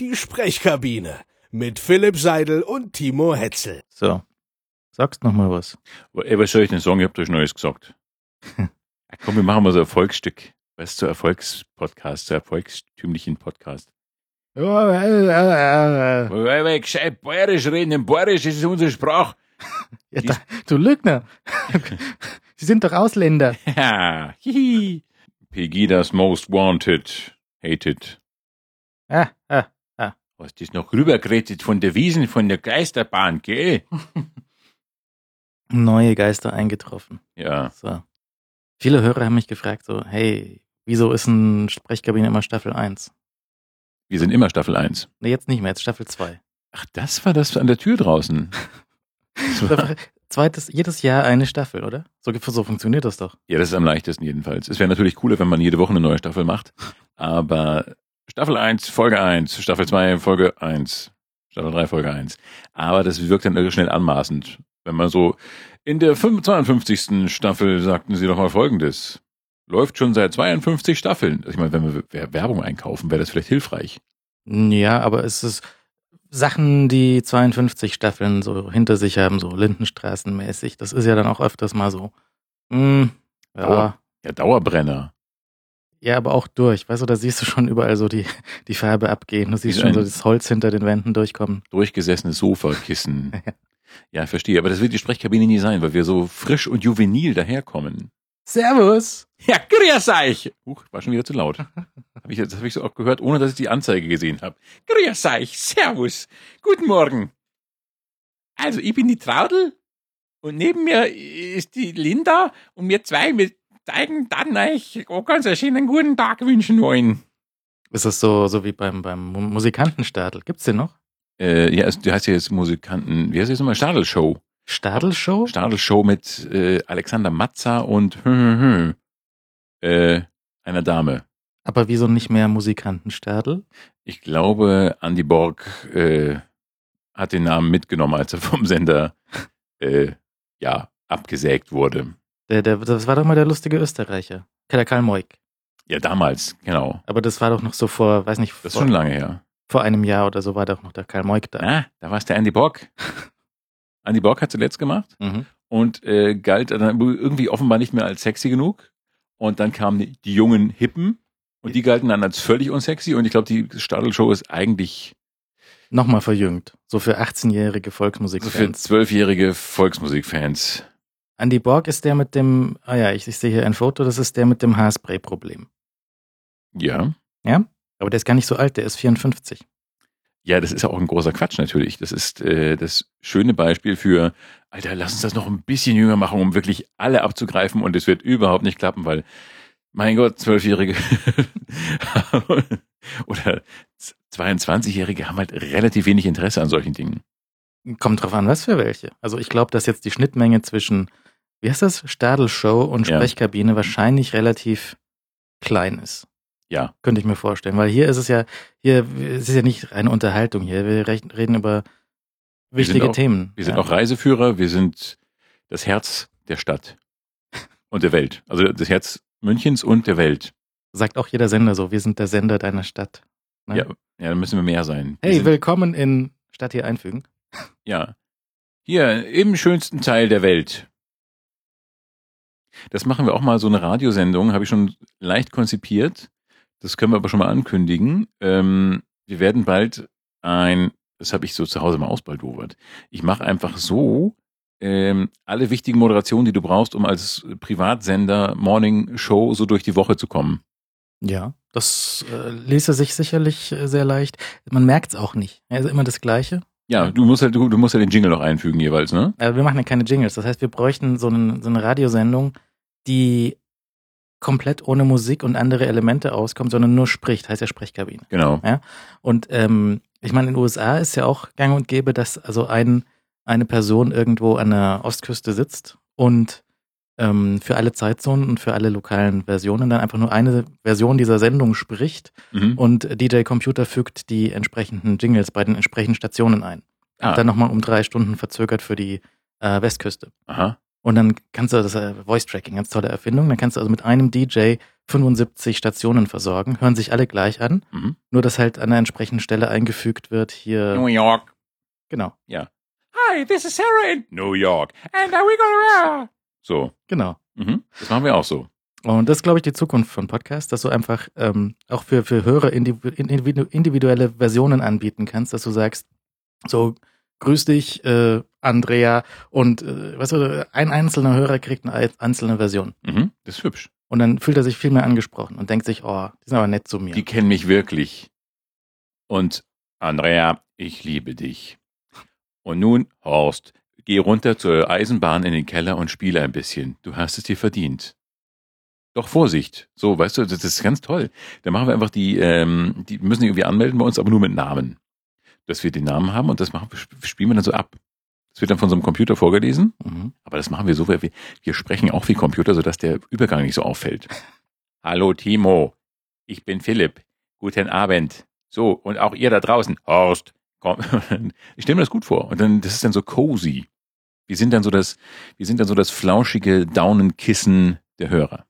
die Sprechkabine mit Philipp Seidel und Timo Hetzel. So. Sagst noch mal was. Ey, was soll ich denn sagen? Ich hab euch Neues gesagt. ja, komm, wir machen mal so ein Erfolgsstück. Was zu Erfolgspodcast, zu erfolgstümlichen Podcast. Ja, Weil wir gescheit bayerisch reden. In bayerisch ist unsere Sprache. da, du Lügner. Sie sind doch Ausländer. Ja, hihi. Pegidas Most Wanted. Hated. Ah. Was das noch rübergeredet von der Wiesen, von der Geisterbahn, gell? Neue Geister eingetroffen. Ja. So. Viele Hörer haben mich gefragt, so, hey, wieso ist ein Sprechkabine immer Staffel 1? Wir sind immer Staffel 1. Nee, jetzt nicht mehr, jetzt Staffel 2. Ach, das war das an der Tür draußen. Zweites, jedes Jahr eine Staffel, oder? So, so funktioniert das doch. Ja, das ist am leichtesten jedenfalls. Es wäre natürlich cooler, wenn man jede Woche eine neue Staffel macht. Aber Staffel 1, Folge 1, Staffel 2, Folge 1, Staffel 3, Folge 1. Aber das wirkt dann irre schnell anmaßend. Wenn man so in der 5 52. Staffel sagten sie doch mal Folgendes. Läuft schon seit 52 Staffeln. Also ich meine, wenn wir Wer- Werbung einkaufen, wäre das vielleicht hilfreich. Ja, aber es ist Sachen, die 52 Staffeln so hinter sich haben, so Lindenstraßenmäßig. Das ist ja dann auch öfters mal so. Hm, ja, Dauer. Ja, Dauerbrenner. Ja, aber auch durch. Weißt du, da siehst du schon überall so die, die Farbe abgehen. Du siehst schon so das Holz hinter den Wänden durchkommen. Durchgesessenes Sofakissen. Ja, ich verstehe. Aber das wird die Sprechkabine nie sein, weil wir so frisch und juvenil daherkommen. Servus! Ja, grüß euch! Huch, war schon wieder zu laut. Hab ich, das habe ich so auch gehört, ohne dass ich die Anzeige gesehen habe. Grüß euch, servus, guten Morgen. Also, ich bin die Traudel und neben mir ist die Linda und wir zwei mit zeigen dann euch auch ganz einen schönen guten Tag wünschen wollen. Ist das so, so wie beim, beim Mu- Musikantenstadel? Gibt's den noch? Äh, ja, du heißt ja jetzt Musikanten, wie heißt das nochmal? Stadelshow. Stadelshow? Stadelshow mit äh, Alexander Matza und hm, hm, hm, äh, einer Dame. Aber wieso nicht mehr Musikantenstadel? Ich glaube, Andy Borg äh, hat den Namen mitgenommen, als er vom Sender äh, ja abgesägt wurde. Der, der, das war doch mal der lustige Österreicher. Der Karl Moik. Ja, damals, genau. Aber das war doch noch so vor, weiß nicht, Das ist vor, schon lange her. vor einem Jahr oder so war doch noch der Karl Moik da. Ah, da war es der Andy Borg. Andy Borg hat zuletzt gemacht Mhm. und äh, galt dann irgendwie offenbar nicht mehr als sexy genug. Und dann kamen die, die jungen Hippen und die galten dann als völlig unsexy. Und ich glaube, die Stadelshow ist eigentlich Nochmal verjüngt. So für 18-jährige so für Volksmusikfans. zwölfjährige Volksmusikfans. Andy Borg ist der mit dem, ah ja, ich, ich sehe hier ein Foto, das ist der mit dem Haarspray-Problem. Ja. Aber der ist gar nicht so alt, der ist 54. Ja, das ist ja auch ein großer Quatsch natürlich. Das ist äh, das schöne Beispiel für, Alter, lass uns das noch ein bisschen jünger machen, um wirklich alle abzugreifen und es wird überhaupt nicht klappen, weil, mein Gott, Zwölfjährige oder 22-Jährige haben halt relativ wenig Interesse an solchen Dingen. Kommt drauf an, was für welche. Also ich glaube, dass jetzt die Schnittmenge zwischen, wie heißt das, Stadelshow und Ja. Sprechkabine wahrscheinlich relativ klein ist. Ja, Könnte ich mir vorstellen. Weil hier ist es ja, hier es ist ja nicht eine Unterhaltung hier. Wir reden über Wir wichtige auch- Themen. wir sind ja. auch Reiseführer, wir sind das Herz der Stadt und der Welt. Also das Herz Münchens und der Welt. Sagt auch jeder Sender so, wir sind der Sender deiner Stadt. Ne? Ja, ja, dann müssen wir mehr sein. Wir Hey, willkommen in Stadt hier einfügen. Ja. Hier, im schönsten Teil der Welt. Das machen wir auch mal, so eine Radiosendung, habe ich schon leicht konzipiert. Das können wir aber schon mal ankündigen. Ähm, wir werden bald ein, das habe ich so zu Hause mal ausbaldowert. Ich mache einfach so ähm, alle wichtigen Moderationen, die du brauchst, um als Privatsender Morning Show so durch die Woche zu kommen. Ja. Das äh, ließe sich sicherlich äh, sehr leicht. Man merkt es auch nicht. Also immer das Gleiche. Ja, du musst halt, du, du musst ja den Jingle noch einfügen jeweils, ne? Aber wir machen ja keine Jingles. Das heißt, wir bräuchten so, einen, so eine Radiosendung, die komplett ohne Musik und andere Elemente auskommt, sondern nur spricht, heißt ja Sprechkabine. Genau. Und ähm, ich meine, in den USA ist ja auch gang und gäbe, dass also ein, eine Person irgendwo an der Ostküste sitzt und ähm, für alle Zeitzonen und für alle lokalen Versionen dann einfach nur eine Version dieser Sendung spricht Mhm. und DJ Computer fügt die entsprechenden Jingles bei den entsprechenden Stationen ein. Ah. Dann nochmal um drei Stunden verzögert für die äh, Westküste. Aha. Und dann kannst du das äh, Voice Tracking, ganz tolle Erfindung. Dann kannst du also mit einem DJ 75 Stationen versorgen, hören sich alle gleich an, Mhm. nur dass halt an der entsprechenden Stelle eingefügt wird hier. New York. Genau, Hi, this is Sarah in New York. And are we gonna... So. genau. Mhm. Das machen wir auch so. Und das ist, glaube ich, die Zukunft von Podcasts, dass du einfach ähm, auch für, für Hörer individu- individu- individuelle Versionen anbieten kannst, dass du sagst, so, grüß dich, äh, Andrea, und äh, weißt du, ein einzelner Hörer kriegt eine ei- einzelne Version. Mhm. Das ist hübsch. Und dann fühlt er sich viel mehr angesprochen und denkt sich, oh, die sind aber nett zu mir. Die kennen mich wirklich. Und Andrea, ich liebe dich. Und nun, Horst, geh runter zur Eisenbahn in den Keller und spiele ein bisschen. Du hast es dir verdient. Doch Vorsicht. So, weißt du, das ist ganz toll. Da machen wir einfach die, ähm, die müssen irgendwie anmelden bei uns, aber nur mit Namen. Dass wir den Namen haben und das machen, spielen wir dann so ab. Das wird dann von so einem Computer vorgelesen, Mhm. aber das machen wir so, wir, wir sprechen auch wie Computer, sodass der Übergang nicht so auffällt. Hallo Timo, ich bin Philipp. Guten Abend. So, und auch ihr da draußen. Horst, komm. Ich stelle mir das gut vor. Und dann, das ist dann so cozy. Wir sind dann so das, wir sind dann so das flauschige Daunenkissen der Hörer.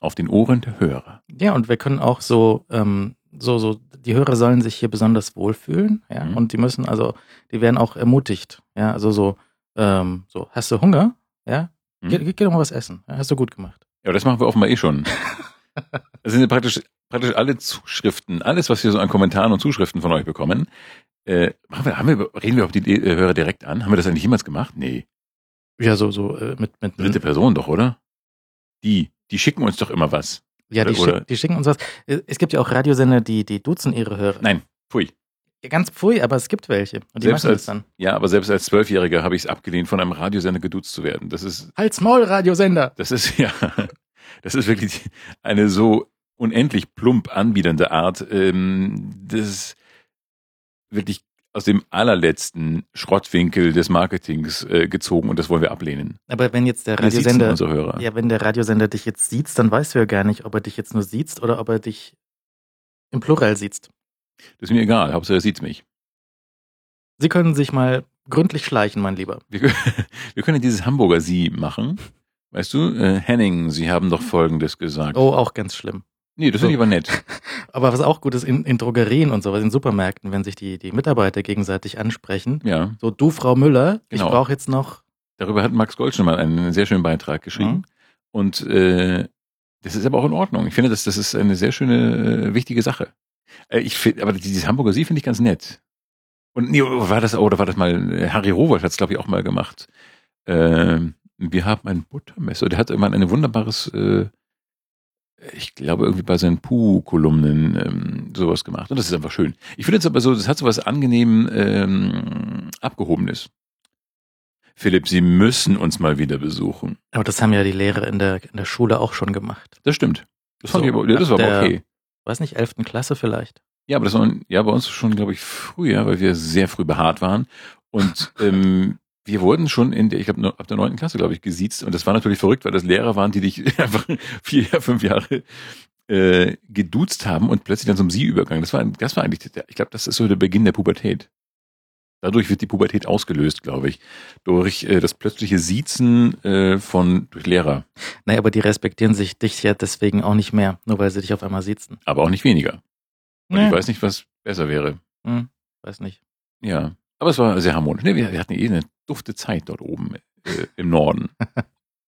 Auf den Ohren der Hörer. Ja, und wir können auch so, ähm, so, so, die Hörer sollen sich hier besonders wohlfühlen, ja, Mhm. und die müssen, also, die werden auch ermutigt, ja, also so, ähm, so, hast du Hunger? Ja, Mhm. geh, geh, geh doch mal was essen, ja, hast du gut gemacht. Ja, das machen wir offenbar eh schon. Das sind ja praktisch, praktisch alle Zuschriften, alles, was wir so an Kommentaren und Zuschriften von euch bekommen. Äh, machen wir, haben wir, reden wir auf die äh, Hörer direkt an? Haben wir das eigentlich jemals gemacht? Nee. Ja, so, so, äh, mit, mit, Dritte Person doch, oder? Die, die schicken uns doch immer was. Ja, die, schick, die schicken uns was. Äh, Es gibt ja auch Radiosender, die, die duzen ihre Hörer. Nein, pfui. Ja, Ganz pfui, aber es gibt welche. Und die Selbst machen als- das dann. Ja, aber selbst als Zwölfjähriger habe ich es abgelehnt, von einem Radiosender geduzt zu werden. Das ist, Halt's Maul, Radiosender! das ist ja, das ist wirklich eine so unendlich plump anbiedernde Art. Ähm, das ist wirklich aus dem allerletzten Schrottwinkel des Marketings äh, gezogen und das wollen wir ablehnen. Aber wenn jetzt der Radiosender, ja, wenn der Radiosender dich jetzt sieht, dann weißt du ja gar nicht, ob er dich jetzt nur sieht oder ob er dich im Plural sieht. Das ist mir egal, Hauptsache er sieht mich. Sie können sich mal gründlich schleichen, mein Lieber. Wir, können- wir können dieses Hamburger Sie machen. Weißt du, äh, Henning, Sie haben doch Folgendes gesagt. Oh, auch ganz schlimm. Nee, das finde ich aber nett. Aber was auch gut ist, in, in Drogerien und sowas, in Supermärkten, wenn sich die, die Mitarbeiter gegenseitig ansprechen, Ja, so du, Frau Müller, Genau. ich brauche jetzt noch, darüber hat Max Gold schon mal einen sehr schönen Beitrag geschrieben. Und äh, das ist aber auch in Ordnung. Ich finde, das, das ist eine sehr schöne, äh, wichtige Sache. Äh, ich finde, aber dieses Hamburger Sie finde ich ganz nett. Und nee, war das, oder war das mal, äh, Harry Rowold hat es, glaube ich, auch mal gemacht. Ähm, wir haben ein Buttermesser. Der hat immer ein wunderbares, äh, ich glaube, irgendwie bei seinen Puh-Kolumnen ähm, sowas gemacht. Und das ist einfach schön. Ich finde es aber so, das hat so was angenehm ähm, Abgehobenes. Philipp, Sie müssen uns mal wieder besuchen. aber das haben ja die Lehrer in der, in der Schule auch schon gemacht. Das stimmt. Das, fand So, ich aber, das war ab aber der- okay. Weiß nicht, 11. Klasse vielleicht. Ja, aber das war ja bei uns schon, glaube ich, früher, weil wir sehr früh behaart waren. Und ähm, wir wurden schon in der, ich glaube, ab der neunten Klasse, glaube ich, gesiezt. Und das war natürlich verrückt, weil das Lehrer waren, die dich einfach vier, fünf Jahre äh, geduzt haben und plötzlich dann zum Sie übergegangen. Das war, das war eigentlich, der, ich glaube, das ist so der Beginn der Pubertät. Dadurch wird die Pubertät ausgelöst, glaube ich, durch äh, das plötzliche Siezen äh, von durch Lehrer, Naja, aber die respektieren sich dich ja deswegen auch nicht mehr, nur weil sie dich auf einmal sitzen. aber auch nicht weniger. Und Nee. ich weiß nicht, was besser wäre. Hm, weiß nicht. Ja, aber es war sehr harmonisch. Nee, wir, wir hatten eh eine dufte Zeit dort oben äh, im Norden.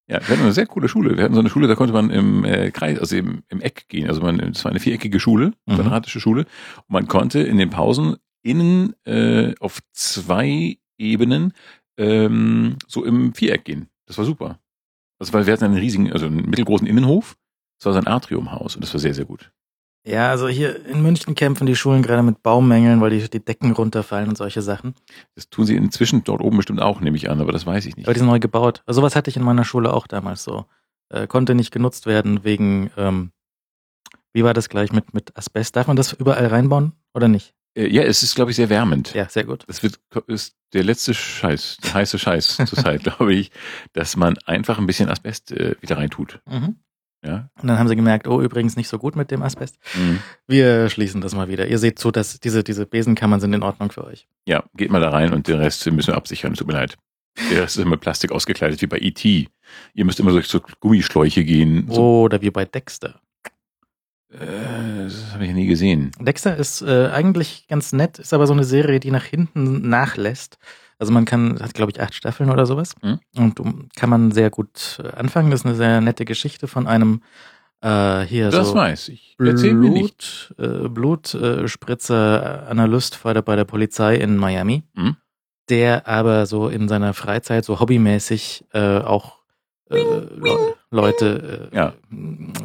Ja, wir hatten eine sehr coole Schule. Wir hatten so eine Schule, da konnte man im äh, Kreis, also im, im Eck gehen. Also man, es war eine viereckige Schule, Mhm. quadratische Schule. Und man konnte in den Pausen innen äh, auf zwei Ebenen ähm, so im Viereck gehen. Das war super. Also weil wir hatten einen riesigen, also einen mittelgroßen Innenhof. Das war so ein Atriumhaus und das war sehr, sehr gut. Ja, also hier in München kämpfen die Schulen gerade mit Baummängeln, weil die, die Decken runterfallen und solche Sachen. Das tun sie inzwischen dort oben bestimmt auch, nehme ich an, aber das weiß ich nicht. Aber die sind neu gebaut. Also sowas hatte ich in meiner Schule auch damals so. Äh, konnte nicht genutzt werden wegen, ähm, wie war das gleich mit, mit Asbest? Darf man das überall reinbauen oder nicht? Äh, ja, es ist, glaube ich, sehr wärmend. Ja, sehr gut. Das wird, ist der letzte Scheiß, der heiße Scheiß zur Zeit, glaube ich, dass man einfach ein bisschen Asbest äh, wieder reintut. Mhm. Ja. Und dann haben sie gemerkt, oh, übrigens nicht so gut mit dem Asbest. Mhm. Wir schließen das mal wieder. Ihr seht zu, dass diese, diese Besenkammern sind in Ordnung für euch. Ja, geht mal da rein und den Rest müssen wir absichern. Tut mir leid. Der Rest ist immer Plastik ausgekleidet, wie bei E.T. Ihr müsst immer durch so Gummischläuche gehen. So, Oder wie bei Dexter. Äh, das habe ich nie gesehen. Dexter ist äh, eigentlich ganz nett, ist aber so eine Serie, die nach hinten nachlässt. Also man kann, hat glaube ich acht Staffeln oder sowas. Mhm. Und um, kann man sehr gut äh, anfangen. Das ist eine sehr nette Geschichte von einem äh, hier Das so weiß ich. Erzähl mir nicht. Blut, äh, Blutspritzer Analyst bei der, Polizei in Miami, Mhm. der aber so in seiner Freizeit so hobbymäßig äh, auch äh, Le Leute äh, Ja.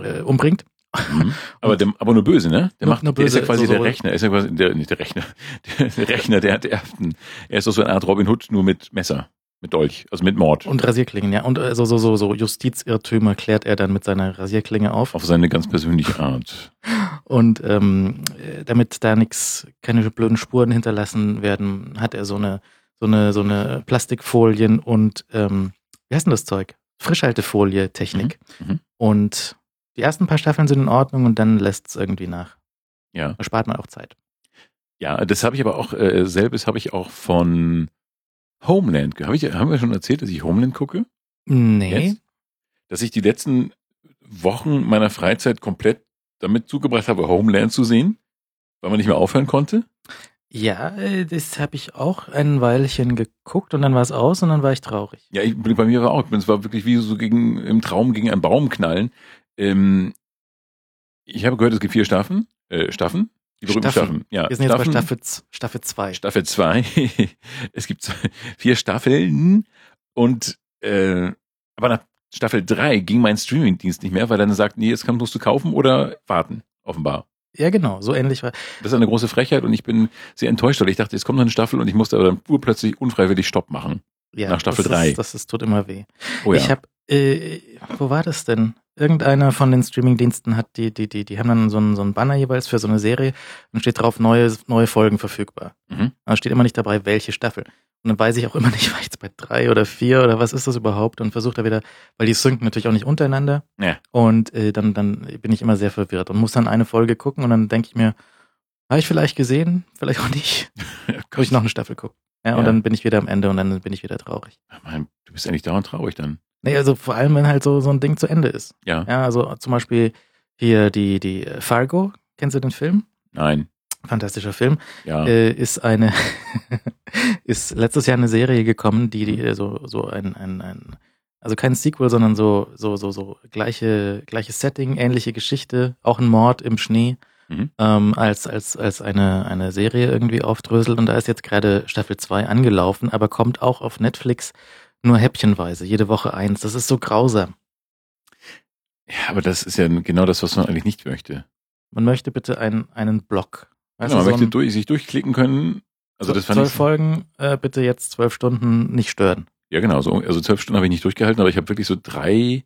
äh, umbringt. Mhm. Aber, der, aber nur böse, ne? Der, macht, nur der ist ja böse, quasi so- der Rechner. Er ist ja quasi der, nicht der Rechner. Der, der Rechner, der hat ersten. Er ist doch so eine Art Robin Hood, nur mit Messer. Mit Dolch. Also mit Mord. Und Rasierklingen, ja. Und äh, so, so, so, so Justizirrtümer klärt er dann mit seiner Rasierklinge auf. Auf seine ganz persönliche Art. Und ähm, äh, damit da nichts, keine blöden Spuren hinterlassen werden, hat er so eine, so eine, so eine Plastikfolien und ähm, wie heißt denn das Zeug? Frischhaltefolie-Technik. Mhm, mhm. Und die ersten paar Staffeln sind in Ordnung und dann lässt es irgendwie nach. Ja. Da spart man auch Zeit. Ja, das habe ich aber auch, äh, selbes habe ich auch von Homeland. Hab ich, haben wir schon erzählt, dass ich Homeland gucke? Nee. Jetzt? Dass ich die letzten Wochen meiner Freizeit komplett damit zugebracht habe, Homeland zu sehen, weil man nicht mehr aufhören konnte. Ja, das habe ich auch ein Weilchen geguckt und dann war es aus und dann war ich traurig. Ja, ich, bei mir war auch, es war wirklich wie so gegen, im Traum gegen einen Baum knallen. Ähm, ich habe gehört, es gibt vier Staffeln, äh, Staffeln, die berühmten Staffeln. Staffeln. Ja, Wir sind jetzt bei Staffel, z- Staffel 2. Staffel 2. es gibt vier Staffeln und äh, aber nach Staffel 3 ging mein Streamingdienst nicht mehr, weil dann sagt, nee, jetzt musst du kaufen oder warten, offenbar. Ja, genau, so ähnlich war. Das ist eine große Frechheit und ich bin sehr enttäuscht, weil ich dachte, jetzt kommt noch eine Staffel und ich musste aber dann urplötzlich unfreiwillig Stopp machen. Ja, Nach Staffel das drei. Ist, das ist, tut immer weh. Oh ja. Ich habe, äh, wo war das denn? Irgendeiner von den Streamingdiensten hat die, die, die, die haben dann so einen, so einen Banner jeweils für so eine Serie und steht drauf neue, neue Folgen verfügbar. Mhm. Da steht immer nicht dabei, welche Staffel. Und dann weiß ich auch immer nicht, war ich jetzt bei drei oder vier oder was ist das überhaupt und versuche da wieder, weil die synken natürlich auch nicht untereinander. Ja. Und äh, dann, dann bin ich immer sehr verwirrt und muss dann eine Folge gucken und dann denke ich mir, habe ich vielleicht gesehen, vielleicht auch nicht. Muss ich noch eine Staffel gucken. Ja, und Ja. dann bin ich wieder am Ende und dann bin ich wieder traurig. Mann, du bist eigentlich dauernd traurig dann. Nee, also vor allem, wenn halt so, so ein Ding zu Ende ist. Ja. Ja, also zum Beispiel hier die, die äh, Fargo, kennst du den Film? Nein. Fantastischer Film. Ja. Äh, ist eine, ist letztes Jahr eine Serie gekommen, die, die äh, so, so ein, ein, ein, also kein Sequel, sondern so, so, so, so gleiche, gleiches Setting, ähnliche Geschichte, auch ein Mord im Schnee, Mhm. ähm, als, als, als eine, eine Serie irgendwie aufdröselt. Und da ist jetzt gerade Staffel 2 angelaufen, aber kommt auch auf Netflix nur häppchenweise, jede Woche eins. Das ist so grausam. ja, aber das ist ja genau das, was man eigentlich nicht möchte. Man möchte bitte einen, einen Block. Weißt Genau, man so möchte ein- durch, sich durchklicken können. Also das fand zwölf ich. Folgen, äh, bitte jetzt zwölf Stunden nicht stören. Ja, genau. So, also zwölf Stunden habe ich nicht durchgehalten, aber ich habe wirklich so drei,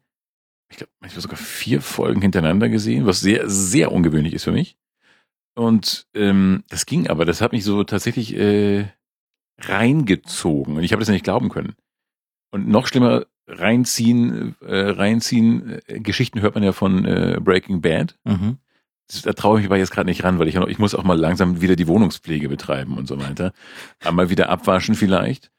ich glaube, manchmal sogar vier Folgen hintereinander gesehen, was sehr, sehr ungewöhnlich ist für mich. Und ähm, das ging aber, das hat mich so tatsächlich äh, reingezogen und ich habe das ja nicht glauben können. Und noch schlimmer, reinziehen, äh, reinziehen, äh, Geschichten hört man ja von äh, Breaking Bad. Mhm. Das, da traue ich mich aber jetzt gerade nicht ran, weil ich, ich muss auch mal langsam wieder die Wohnungspflege betreiben und so weiter. Einmal wieder abwaschen vielleicht.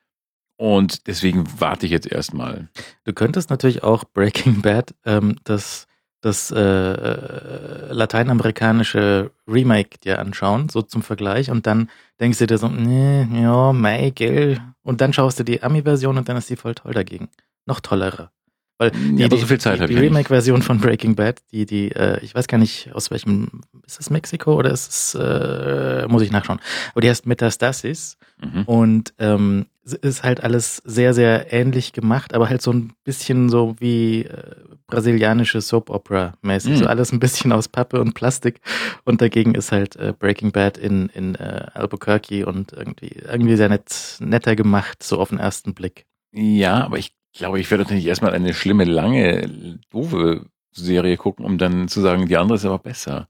Und deswegen warte ich jetzt erstmal. Du könntest natürlich auch Breaking Bad, ähm, das, das äh, äh, lateinamerikanische Remake dir anschauen, so zum Vergleich, und dann denkst du dir so, nee, ja, mei, gell. Und dann schaust du die Ami-Version und dann ist die voll toll dagegen. Noch tollerer. Weil die, Ja, aber die, so viel Zeit die, habe die ich nicht. Remake-Version von Breaking Bad, die, die, äh, ich weiß gar nicht, aus welchem, ist es Mexiko oder ist es, äh, muss ich nachschauen. Aber die heißt Metastasis. Mhm. Und ähm, ist halt alles sehr, sehr ähnlich gemacht, aber halt so ein bisschen so wie äh, brasilianische Soap-Opera-mäßig. Mhm. So alles ein bisschen aus Pappe und Plastik. Und dagegen ist halt äh, Breaking Bad in, in äh, Albuquerque und irgendwie, irgendwie sehr nett, netter gemacht, so auf den ersten Blick. Ja, aber ich glaube, ich werde nicht erstmal eine schlimme, lange, doofe Serie gucken, um dann zu sagen, die andere ist aber besser.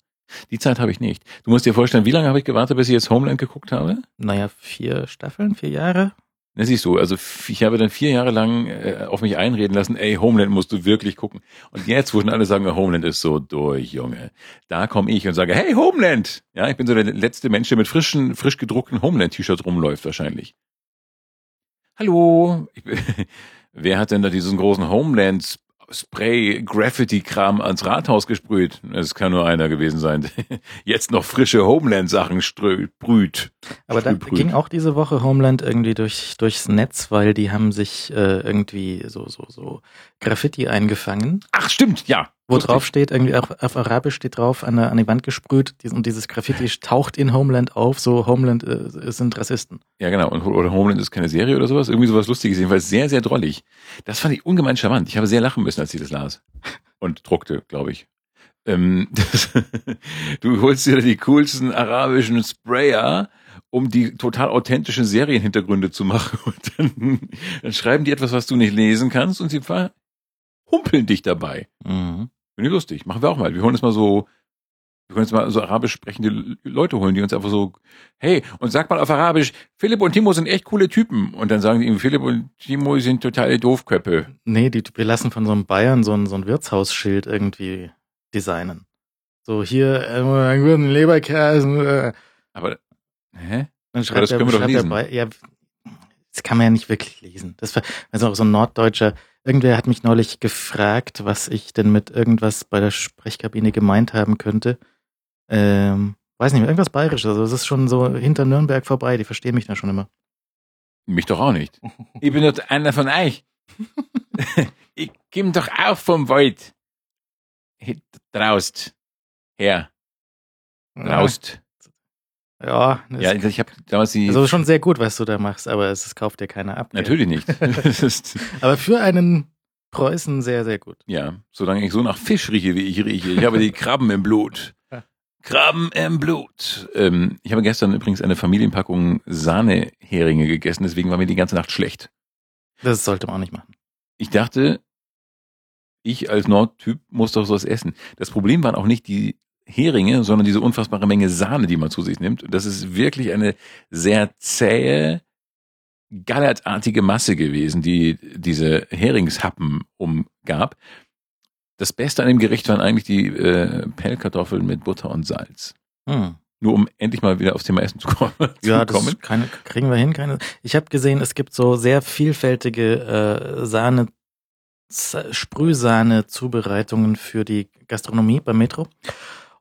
Die Zeit habe ich nicht. Du musst dir vorstellen, wie lange habe ich gewartet, bis ich jetzt Homeland geguckt habe? Naja, vier Staffeln, vier Jahre? Na, siehst du, also ich habe dann vier Jahre lang äh, auf mich einreden lassen, ey, Homeland musst du wirklich gucken. Und jetzt, wo schon alle sagen, Homeland ist so durch, Junge, da komme ich und sage, hey, Homeland! Ja, ich bin so der letzte Mensch, der mit frischen, frisch gedruckten Homeland-T-Shirts rumläuft wahrscheinlich. Hallo, ich, wer hat denn da diesen großen Homeland Spray Graffiti Kram ans Rathaus gesprüht? Es kann nur einer gewesen sein. Jetzt noch frische Homeland Sachen sprüht. Aber da ging auch diese Woche Homeland irgendwie durch, durchs Netz, weil die haben sich äh, irgendwie so, so, so Graffiti eingefangen. Ach, stimmt, ja. Wo Lustig. drauf steht, irgendwie auf, auf Arabisch steht drauf, an, der, an die Wand gesprüht, dies- und dieses Graffiti taucht in Homeland auf, so Homeland äh, sind Rassisten. Ja, genau. Und, oder Homeland ist keine Serie oder sowas. Irgendwie sowas Lustiges. Jedenfalls sehr, sehr drollig. Das fand ich ungemein charmant. Ich habe sehr lachen müssen, als ich das las. Und druckte, glaube ich. Ähm, das, du holst dir die coolsten arabischen Sprayer, um die total authentischen Serienhintergründe zu machen. Und dann, dann schreiben die etwas, was du nicht lesen kannst und sie verhumpeln dich dabei. Mhm. Finde ich lustig. Machen wir auch mal. Wir holen jetzt mal so, wir können jetzt mal so arabisch sprechende Leute holen, die uns einfach so, hey, und sag mal auf Arabisch, Philipp und Timo sind echt coole Typen. Und dann sagen die ihm, Philipp und Timo sind totale Doofköppe. Nee, die, wir lassen von so einem Bayern so ein, so ein Wirtshausschild irgendwie designen. So hier, äh, einen guten Leberkäse. Äh. Aber, hä? Dann Aber schreibt das der, können wir doch der lesen. Bay- ja, das kann man ja nicht wirklich lesen. Das war also auch so ein Norddeutscher. Irgendwer hat mich neulich gefragt, was ich denn mit irgendwas bei der Sprechkabine gemeint haben könnte. Ähm, weiß nicht mehr, irgendwas Bayerisches. Also es ist schon so hinter Nürnberg vorbei. Die verstehen mich da schon immer. Mich doch auch nicht. Ich bin doch einer von euch. ich komm doch auch vom Wald. Draust. Her. Draust. Ja, Ja, ich habe damals die, also schon sehr gut, was du da machst, aber es, es kauft dir keiner ab. gell? natürlich nicht. Aber für einen Preußen sehr, sehr gut. Ja, solange ich so nach Fisch rieche, wie ich rieche. Ich habe die Krabben im Blut. Krabben im Blut. Ähm, ich habe gestern übrigens eine Familienpackung Sahneheringe gegessen, deswegen war mir die ganze Nacht schlecht. Das sollte man auch nicht machen. Ich dachte, ich als Nordtyp muss doch sowas essen. Das Problem waren auch nicht die Heringe, sondern diese unfassbare Menge Sahne, die man zu sich nimmt. Das ist wirklich eine sehr zähe, gallertartige Masse gewesen, die diese Heringshappen umgab. Das Beste an dem Gericht waren eigentlich die äh, Pellkartoffeln mit Butter und Salz. Hm. Nur um endlich mal wieder aufs Thema Essen zu kommen. Ja, das keine, kriegen wir hin. Keine. Ich habe gesehen, es gibt so sehr vielfältige äh, Sahne, Sprühsahne-Zubereitungen für die Gastronomie beim Metro.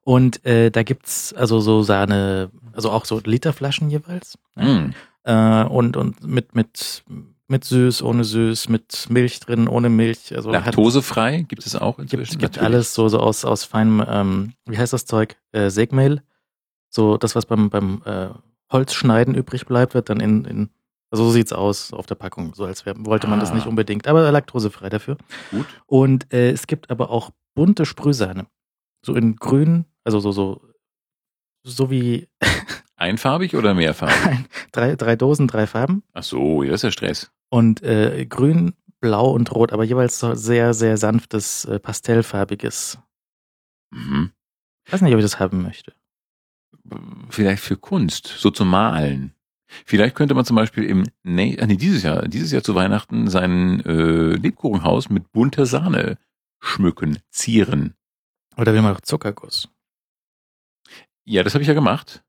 Und äh, da gibt's also so Sahne, also auch so Literflaschen jeweils. Mm. Äh, und und mit mit mit süß, ohne süß, mit Milch drin, ohne Milch. Also hat- Laktosefrei gibt es auch gibt, inzwischen. gibt natürlich. alles so, so aus, aus feinem, ähm, wie heißt das Zeug? Äh, Segmehl. So das, was beim, beim äh, Holzschneiden übrig bleibt, wird dann in, in also so sieht's aus auf der Packung, so als wär, wollte man das Ah. nicht unbedingt, aber laktosefrei dafür. Gut. Und äh, es gibt aber auch bunte Sprühsahne. So in grün, also so, so, so wie Einfarbig oder mehrfarbig? drei, drei Dosen, drei Farben. Ach so, ja, das ist ja Stress. Und äh, grün, blau und rot, aber jeweils so sehr, sehr sanftes, äh, pastellfarbiges. Mhm. weiß nicht, ob ich das haben möchte. Vielleicht für Kunst, so zum Malen. Vielleicht könnte man zum Beispiel im nee, ah, nee, dieses Jahr, dieses Jahr zu Weihnachten sein äh, Lebkuchenhaus mit bunter Sahne schmücken, zieren. Oder will man doch Zuckerguss? Ja, das habe ich ja gemacht.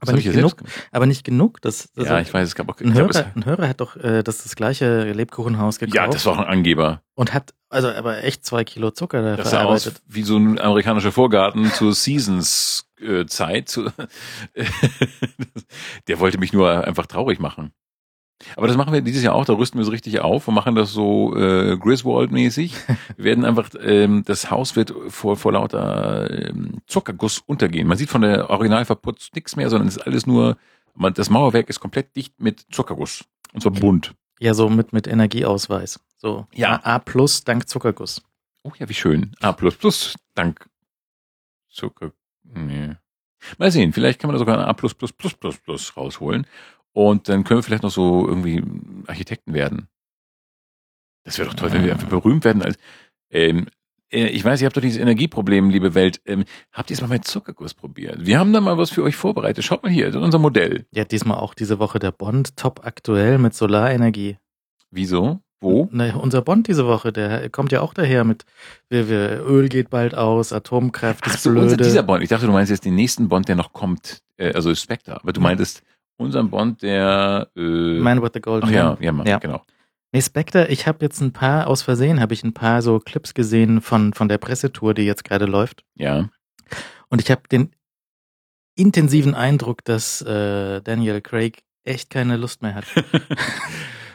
Das Aber nicht genug. Aber nicht genug. Das, das Ja, ich weiß, es gab auch. Ein Hörer, ein Hörer hat doch äh, das, das gleiche Lebkuchenhaus es, gekauft ja, das war auch ein Angeber. und hat also aber echt zwei Kilo Zucker da Das sah aus verarbeitet. wie so ein amerikanischer Vorgarten zur Seasons äh, Zeit. Zu, der wollte mich nur einfach traurig machen. Aber das machen wir dieses Jahr auch, da rüsten wir so richtig auf und machen das so äh, Griswold-mäßig. Wir werden einfach, ähm, das Haus wird vor, vor lauter ähm, Zuckerguss untergehen. Man sieht von der Original verputzt nichts mehr, sondern es ist alles nur, man, das Mauerwerk ist komplett dicht mit Zuckerguss. Und zwar bunt. Ja, so mit, mit Energieausweis. So Ja. A, A plus dank Zuckerguss. Oh ja, wie schön. A dank Zucker. Nee. Mal sehen, vielleicht kann man da sogar ein A rausholen. Und dann können wir vielleicht noch so irgendwie Architekten werden. Das wäre doch toll, wenn wir einfach berühmt werden als. Ähm, äh, ich weiß, ihr habt doch dieses Energieproblem, liebe Welt. Ähm, habt ihr es mal mit Zuckerguss probiert? Wir haben da mal was für euch vorbereitet. Schaut mal hier, das ist unser Modell. Ja, diesmal auch diese Woche der Bond, top aktuell mit Solarenergie. Wieso? Wo? Na, unser Bond diese Woche, der kommt ja auch daher mit, wir, wir, Öl geht bald aus, Atomkraft Ach ist so, unser, blöde. dieser Bond. Ich dachte, du meinst jetzt den nächsten Bond, der noch kommt. Äh, also Spectre. Aber du meintest Unserem Bond, der äh, Man with the Golden Ach ja, ja, Ja. genau. Nee, Spectre, ich habe jetzt ein paar, aus Versehen habe ich ein paar so Clips gesehen von, von der Pressetour, die jetzt gerade läuft. Ja. Und ich habe den intensiven Eindruck, dass äh, Daniel Craig echt keine Lust mehr hat.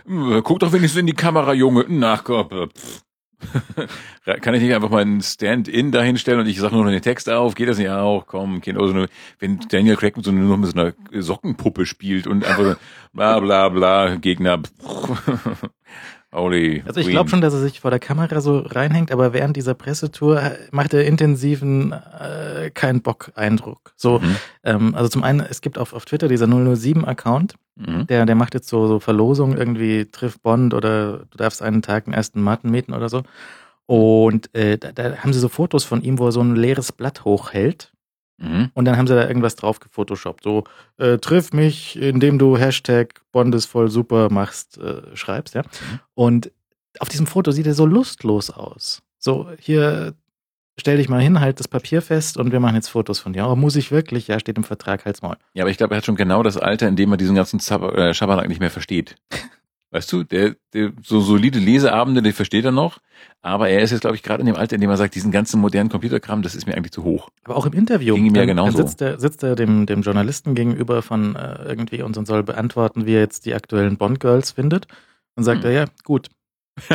Guck doch wenigstens in die Kamera, Junge. Nach Gott. pff. Kann ich nicht einfach mal einen Stand-in dahinstellen und ich sage nur noch den Text auf? Geht das nicht auch? Komm, Kind. Also wenn Daniel Craig mit so, nur mit so einer Sockenpuppe spielt und einfach so bla bla bla, Gegner. Holy. Also ich glaube schon, dass er sich vor der Kamera so reinhängt, aber während dieser Pressetour äh, macht er intensiven äh, keinen Bock Eindruck. So, Mhm. ähm, also zum einen, es gibt auf, auf Twitter dieser 007-Account, Mhm. der, der macht jetzt so, so Verlosungen, irgendwie triff Bond oder du darfst einen Tag den ersten Martin mieten oder so. Und äh, da, da haben sie so Fotos von ihm, wo er so ein leeres Blatt hochhält. Mhm. Und dann haben sie da irgendwas drauf gefotoshoppt. So, äh, triff mich, indem du Hashtag Bond ist voll super machst, äh, schreibst, ja. Und auf diesem Foto sieht er so lustlos aus. So, hier stell dich mal hin, halt das Papier fest und wir machen jetzt Fotos von dir. Oh, muss ich wirklich? Ja, steht im Vertrag, halt's Maul. Ja, aber ich glaube, er hat schon genau das Alter, in dem er diesen ganzen äh, Schabernack nicht mehr versteht. Weißt du, der, der so solide Leseabende, die versteht er noch, aber er ist jetzt, glaube ich, gerade in dem Alter, in dem er sagt, diesen ganzen modernen Computerkram, das ist mir eigentlich zu hoch. Aber auch im Interview. Ging ihm ja genauso. Sitzt er, sitzt er dem, dem Journalisten gegenüber von äh, irgendwie und, soll beantworten, wie er jetzt die aktuellen Bond-Girls findet. Und sagt Hm. er, ja, gut.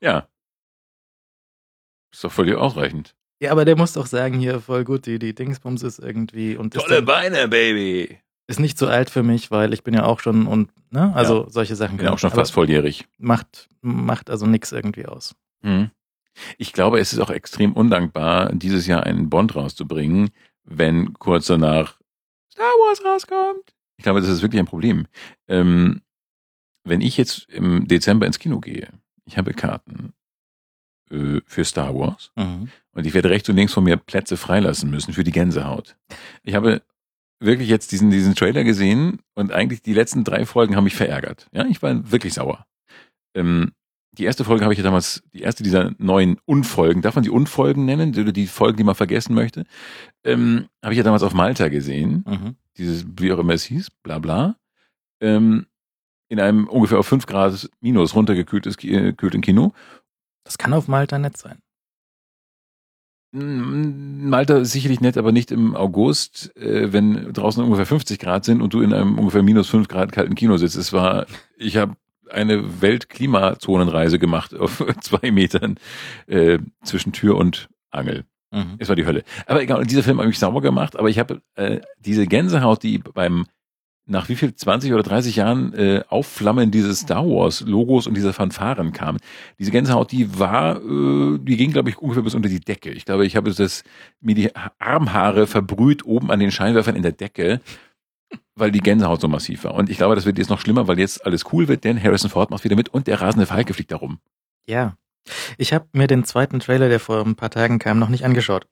ja. Ist doch völlig ausreichend. Ja, aber der muss doch sagen, hier voll gut, die, die Dingsbums ist irgendwie und ist, Tolle dann, Beine, Baby. Ist nicht so alt für mich, weil ich bin ja auch schon und, ne, also solche Sachen. Ich bin auch schon fast volljährig. Macht, macht also nix irgendwie aus. Hm. Ich glaube, es ist auch extrem undankbar, dieses Jahr einen Bond rauszubringen, wenn kurz danach Star Wars rauskommt. Ich glaube, das ist wirklich ein Problem. Ähm, wenn ich jetzt im Dezember ins Kino gehe, ich habe Karten äh, für Star Wars Mhm. und ich werde rechts und links von mir Plätze freilassen müssen für die Gänsehaut. Ich habe wirklich jetzt diesen, diesen Trailer gesehen und eigentlich die letzten drei Folgen haben mich verärgert. Ja, ich war wirklich sauer. Ähm, die erste Folge habe ich ja damals, die erste dieser neuen Unfolgen, darf man die Unfolgen nennen, oder die Folgen, die man vergessen möchte, ähm, habe ich ja damals auf Malta gesehen, Mhm. dieses, wie auch immer es hieß, bla bla, ähm, in einem ungefähr auf 5 Grad minus runtergekühltes Ki- äh, Kino. Das kann auf Malta nett sein. Mm, Malta ist sicherlich nett, aber nicht im August, äh, wenn draußen ungefähr 50 Grad sind und du in einem ungefähr minus 5 Grad kalten Kino sitzt. Es war, ich habe eine Weltklimazonenreise gemacht auf zwei Metern äh, zwischen Tür und Angel. Mhm. Es war die Hölle. Aber egal, und dieser Film hat mich sauber gemacht, aber ich habe äh, diese Gänsehaut, die beim nach wie viel 20 oder 30 Jahren äh, Aufflammen dieses Star Wars Logos und dieser Fanfaren kam. Diese Gänsehaut, die war, äh, die ging glaube ich ungefähr bis unter die Decke. Ich glaube, ich habe das mir die Armhaare verbrüht oben an den Scheinwerfern in der Decke, weil die Gänsehaut so massiv war. Und ich glaube, das wird jetzt noch schlimmer, weil jetzt alles cool wird, denn Harrison Ford macht wieder mit und der rasende Falke fliegt da rum. Ja. Ich habe mir den zweiten Trailer, der vor ein paar Tagen kam, noch nicht angeschaut.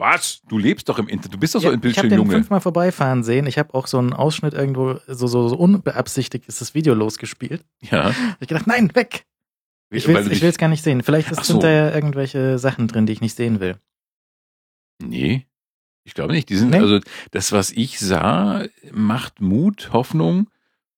Was? Du lebst doch im Internet. Du bist doch so Ja, ein ich habe den Bildschirmjunge. fünfmal vorbeifahren sehen. Ich habe auch so einen Ausschnitt irgendwo, so, so, so unbeabsichtigt ist das Video losgespielt. Ja. Hab ich gedacht, nein, weg! Ich will dich- will's gar nicht sehen. Vielleicht ist, so. sind da ja irgendwelche Sachen drin, die ich nicht sehen will. Nee, ich glaube nicht. Die sind, Nee? also das, was ich sah, macht Mut, Hoffnung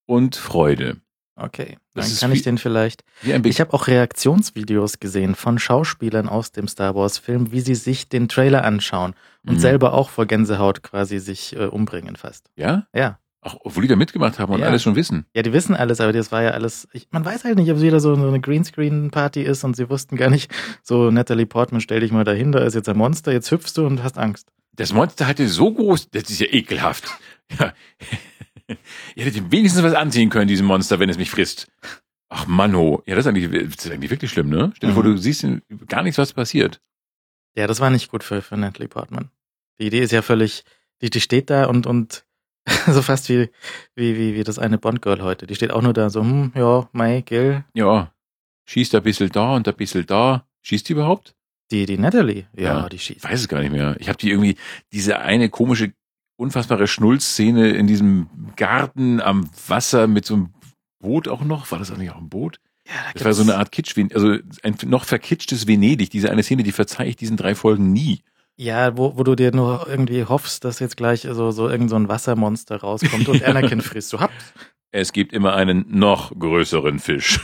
und Freude. Okay, Das dann kann ich den vielleicht. Ich habe auch Reaktionsvideos gesehen von Schauspielern aus dem Star Wars Film, wie sie sich den Trailer anschauen und Mhm. selber auch vor Gänsehaut quasi sich äh, umbringen fast. Ja? Ja. Auch obwohl die da mitgemacht haben und Ja. alles schon wissen. Ja, die wissen alles, aber das war ja alles. Ich, man weiß halt nicht, ob es wieder so, so eine Greenscreen-Party ist und sie wussten gar nicht, so Natalie Portman, stell dich mal dahin, da ist jetzt ein Monster, jetzt hüpfst du und hast Angst. Das Monster hatte so groß, das ist ja ekelhaft. Ja. Ihr hättet wenigstens was anziehen können, diesem Monster, wenn es mich frisst. Ach Manno. Ja, das ist eigentlich, das ist eigentlich wirklich schlimm, ne? Stell dir vor, Mhm. du siehst gar nichts, was passiert. Ja, das war nicht gut für, für Natalie Portman. Die Idee ist ja völlig, die, die steht da und, und so fast wie, wie, wie, wie das eine Bond-Girl heute. Die steht auch nur da so, hm, ja, Mai, Gil. Ja. Schießt ein bisschen da und ein bisschen da. Schießt die überhaupt? Die, die Natalie, ja, Ja. die Ich schießt. weiß es gar nicht mehr. Ich habe die irgendwie, diese eine komische, unfassbare Schnullszene in diesem Garten am Wasser mit so einem Boot auch noch. War das eigentlich auch ein Boot? Ja, da Das war so eine Art Kitsch, also ein noch verkitschtes Venedig. Diese eine Szene, die verzeihe ich diesen drei Folgen nie. Ja, wo, wo du dir nur irgendwie hoffst, dass jetzt gleich so, so irgend so ein Wassermonster rauskommt und Anakin frisst. So, happ, Es gibt immer einen noch größeren Fisch.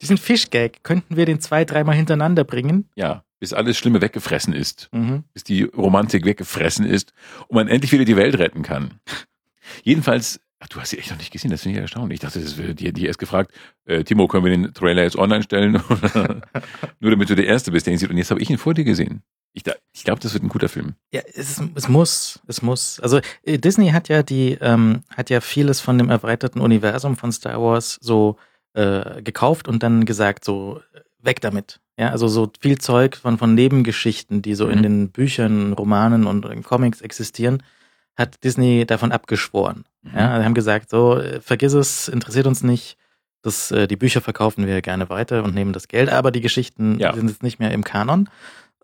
diesen Fischgag, könnten wir den zwei, dreimal hintereinander bringen? ja, bis alles Schlimme weggefressen ist. Mhm. bis die Romantik weggefressen ist und man endlich wieder die Welt retten kann. Jedenfalls, ach, du hast sie echt noch nicht gesehen, das finde ich erstaunlich. Ich dachte, das wäre dir, erst gefragt, äh, Timo, können wir den Trailer jetzt online stellen? Nur damit du der Erste bist, der ihn sieht. Und jetzt habe ich ihn vor dir gesehen. Ich, ich glaube, das wird ein guter Film. Ja, es, es muss, es muss. Also äh, Disney hat ja die, ähm, hat ja vieles von dem erweiterten Universum von Star Wars so äh, gekauft und dann gesagt, so äh, weg damit. Ja, also so viel Zeug von, von Nebengeschichten, die so in Mhm. den Büchern, Romanen und in Comics existieren, hat Disney davon abgeschworen. Ja, sie haben gesagt, so, äh, vergiss es, interessiert uns nicht. Das, äh, die Bücher verkaufen wir gerne weiter und nehmen das Geld, aber die Geschichten Ja. sind jetzt nicht mehr im Kanon.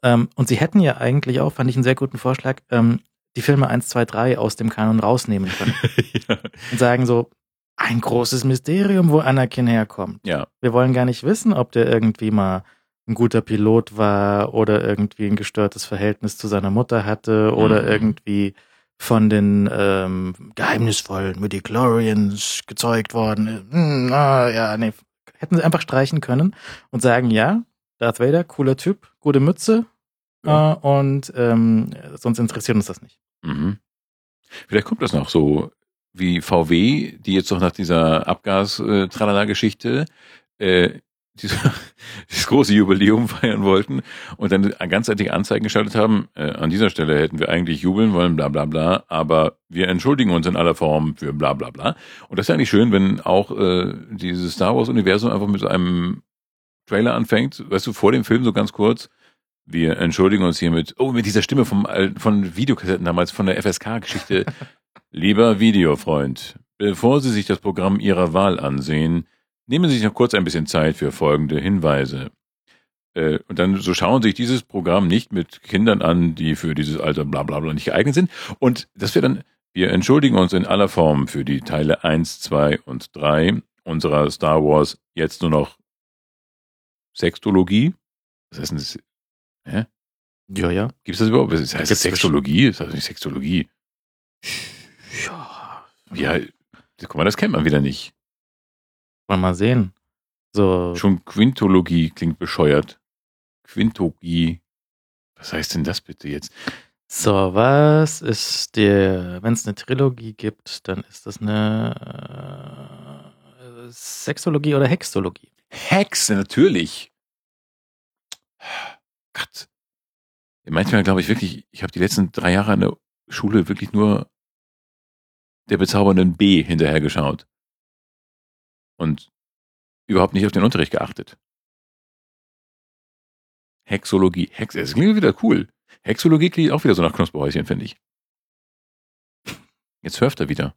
Ähm, und sie hätten ja eigentlich auch, fand ich einen sehr guten Vorschlag, ähm, die Filme 1, 2, 3 aus dem Kanon rausnehmen können. ja. und sagen so, ein großes Mysterium, wo Anakin herkommt. ja, Wir wollen gar nicht wissen, ob der irgendwie mal ein guter Pilot war oder irgendwie ein gestörtes Verhältnis zu seiner Mutter hatte oder Mhm. irgendwie von den ähm, geheimnisvollen Midichlorians gezeugt worden. Hm, ah, ja, nee. Hätten sie einfach streichen können und sagen, ja, Darth Vader, cooler Typ, gute Mütze Ja. äh, und ähm, sonst interessiert uns das nicht. Mhm. Vielleicht kommt das noch so wie VW, die jetzt doch nach dieser Abgas-Tralala-Geschichte äh, dieses, dieses große Jubiläum feiern wollten und dann ganzseitige Anzeigen geschaltet haben. Äh, an dieser Stelle hätten wir eigentlich jubeln wollen, bla bla bla, aber wir entschuldigen uns in aller Form für bla bla bla. Und das ist ja eigentlich schön, wenn auch äh, dieses Star Wars-Universum einfach mit so einem Trailer anfängt, weißt du, vor dem Film so ganz kurz, wir entschuldigen uns hiermit, oh, mit dieser Stimme vom, von Videokassetten damals, von der FSK-Geschichte. Lieber Videofreund, bevor Sie sich das Programm Ihrer Wahl ansehen, nehmen Sie sich noch kurz ein bisschen Zeit für folgende Hinweise. Äh, und dann so schauen Sie sich dieses Programm nicht mit Kindern an, die für dieses Alter bla bla bla nicht geeignet sind. Und das wäre dann, wir entschuldigen uns in aller Form für die Teile 1, 2 und 3 unserer Star Wars jetzt nur noch Sextologie. Was heißt denn das? Hä? Ja, ja. Gibt es das überhaupt? Das heißt Gibt's Sextologie? Das heißt nicht Sextologie. Ja. Ja, guck mal, das kennt man wieder nicht. Wir mal sehen. So, Schon Quintologie klingt bescheuert. Quintogie. Was heißt denn das bitte jetzt? so was ist der, wenn es eine Trilogie gibt, dann ist das eine äh, Sexologie oder Hexologie. Hexe, natürlich. Gott. Manchmal glaube ich wirklich, ich habe die letzten drei Jahre an der Schule wirklich nur der bezaubernden B hinterhergeschaut. Und überhaupt nicht auf den Unterricht geachtet. Hexologie. Hex, das klingt wieder cool. Hexologie klingt auch wieder so nach Knusperhäuschen, finde ich. Jetzt surft er wieder.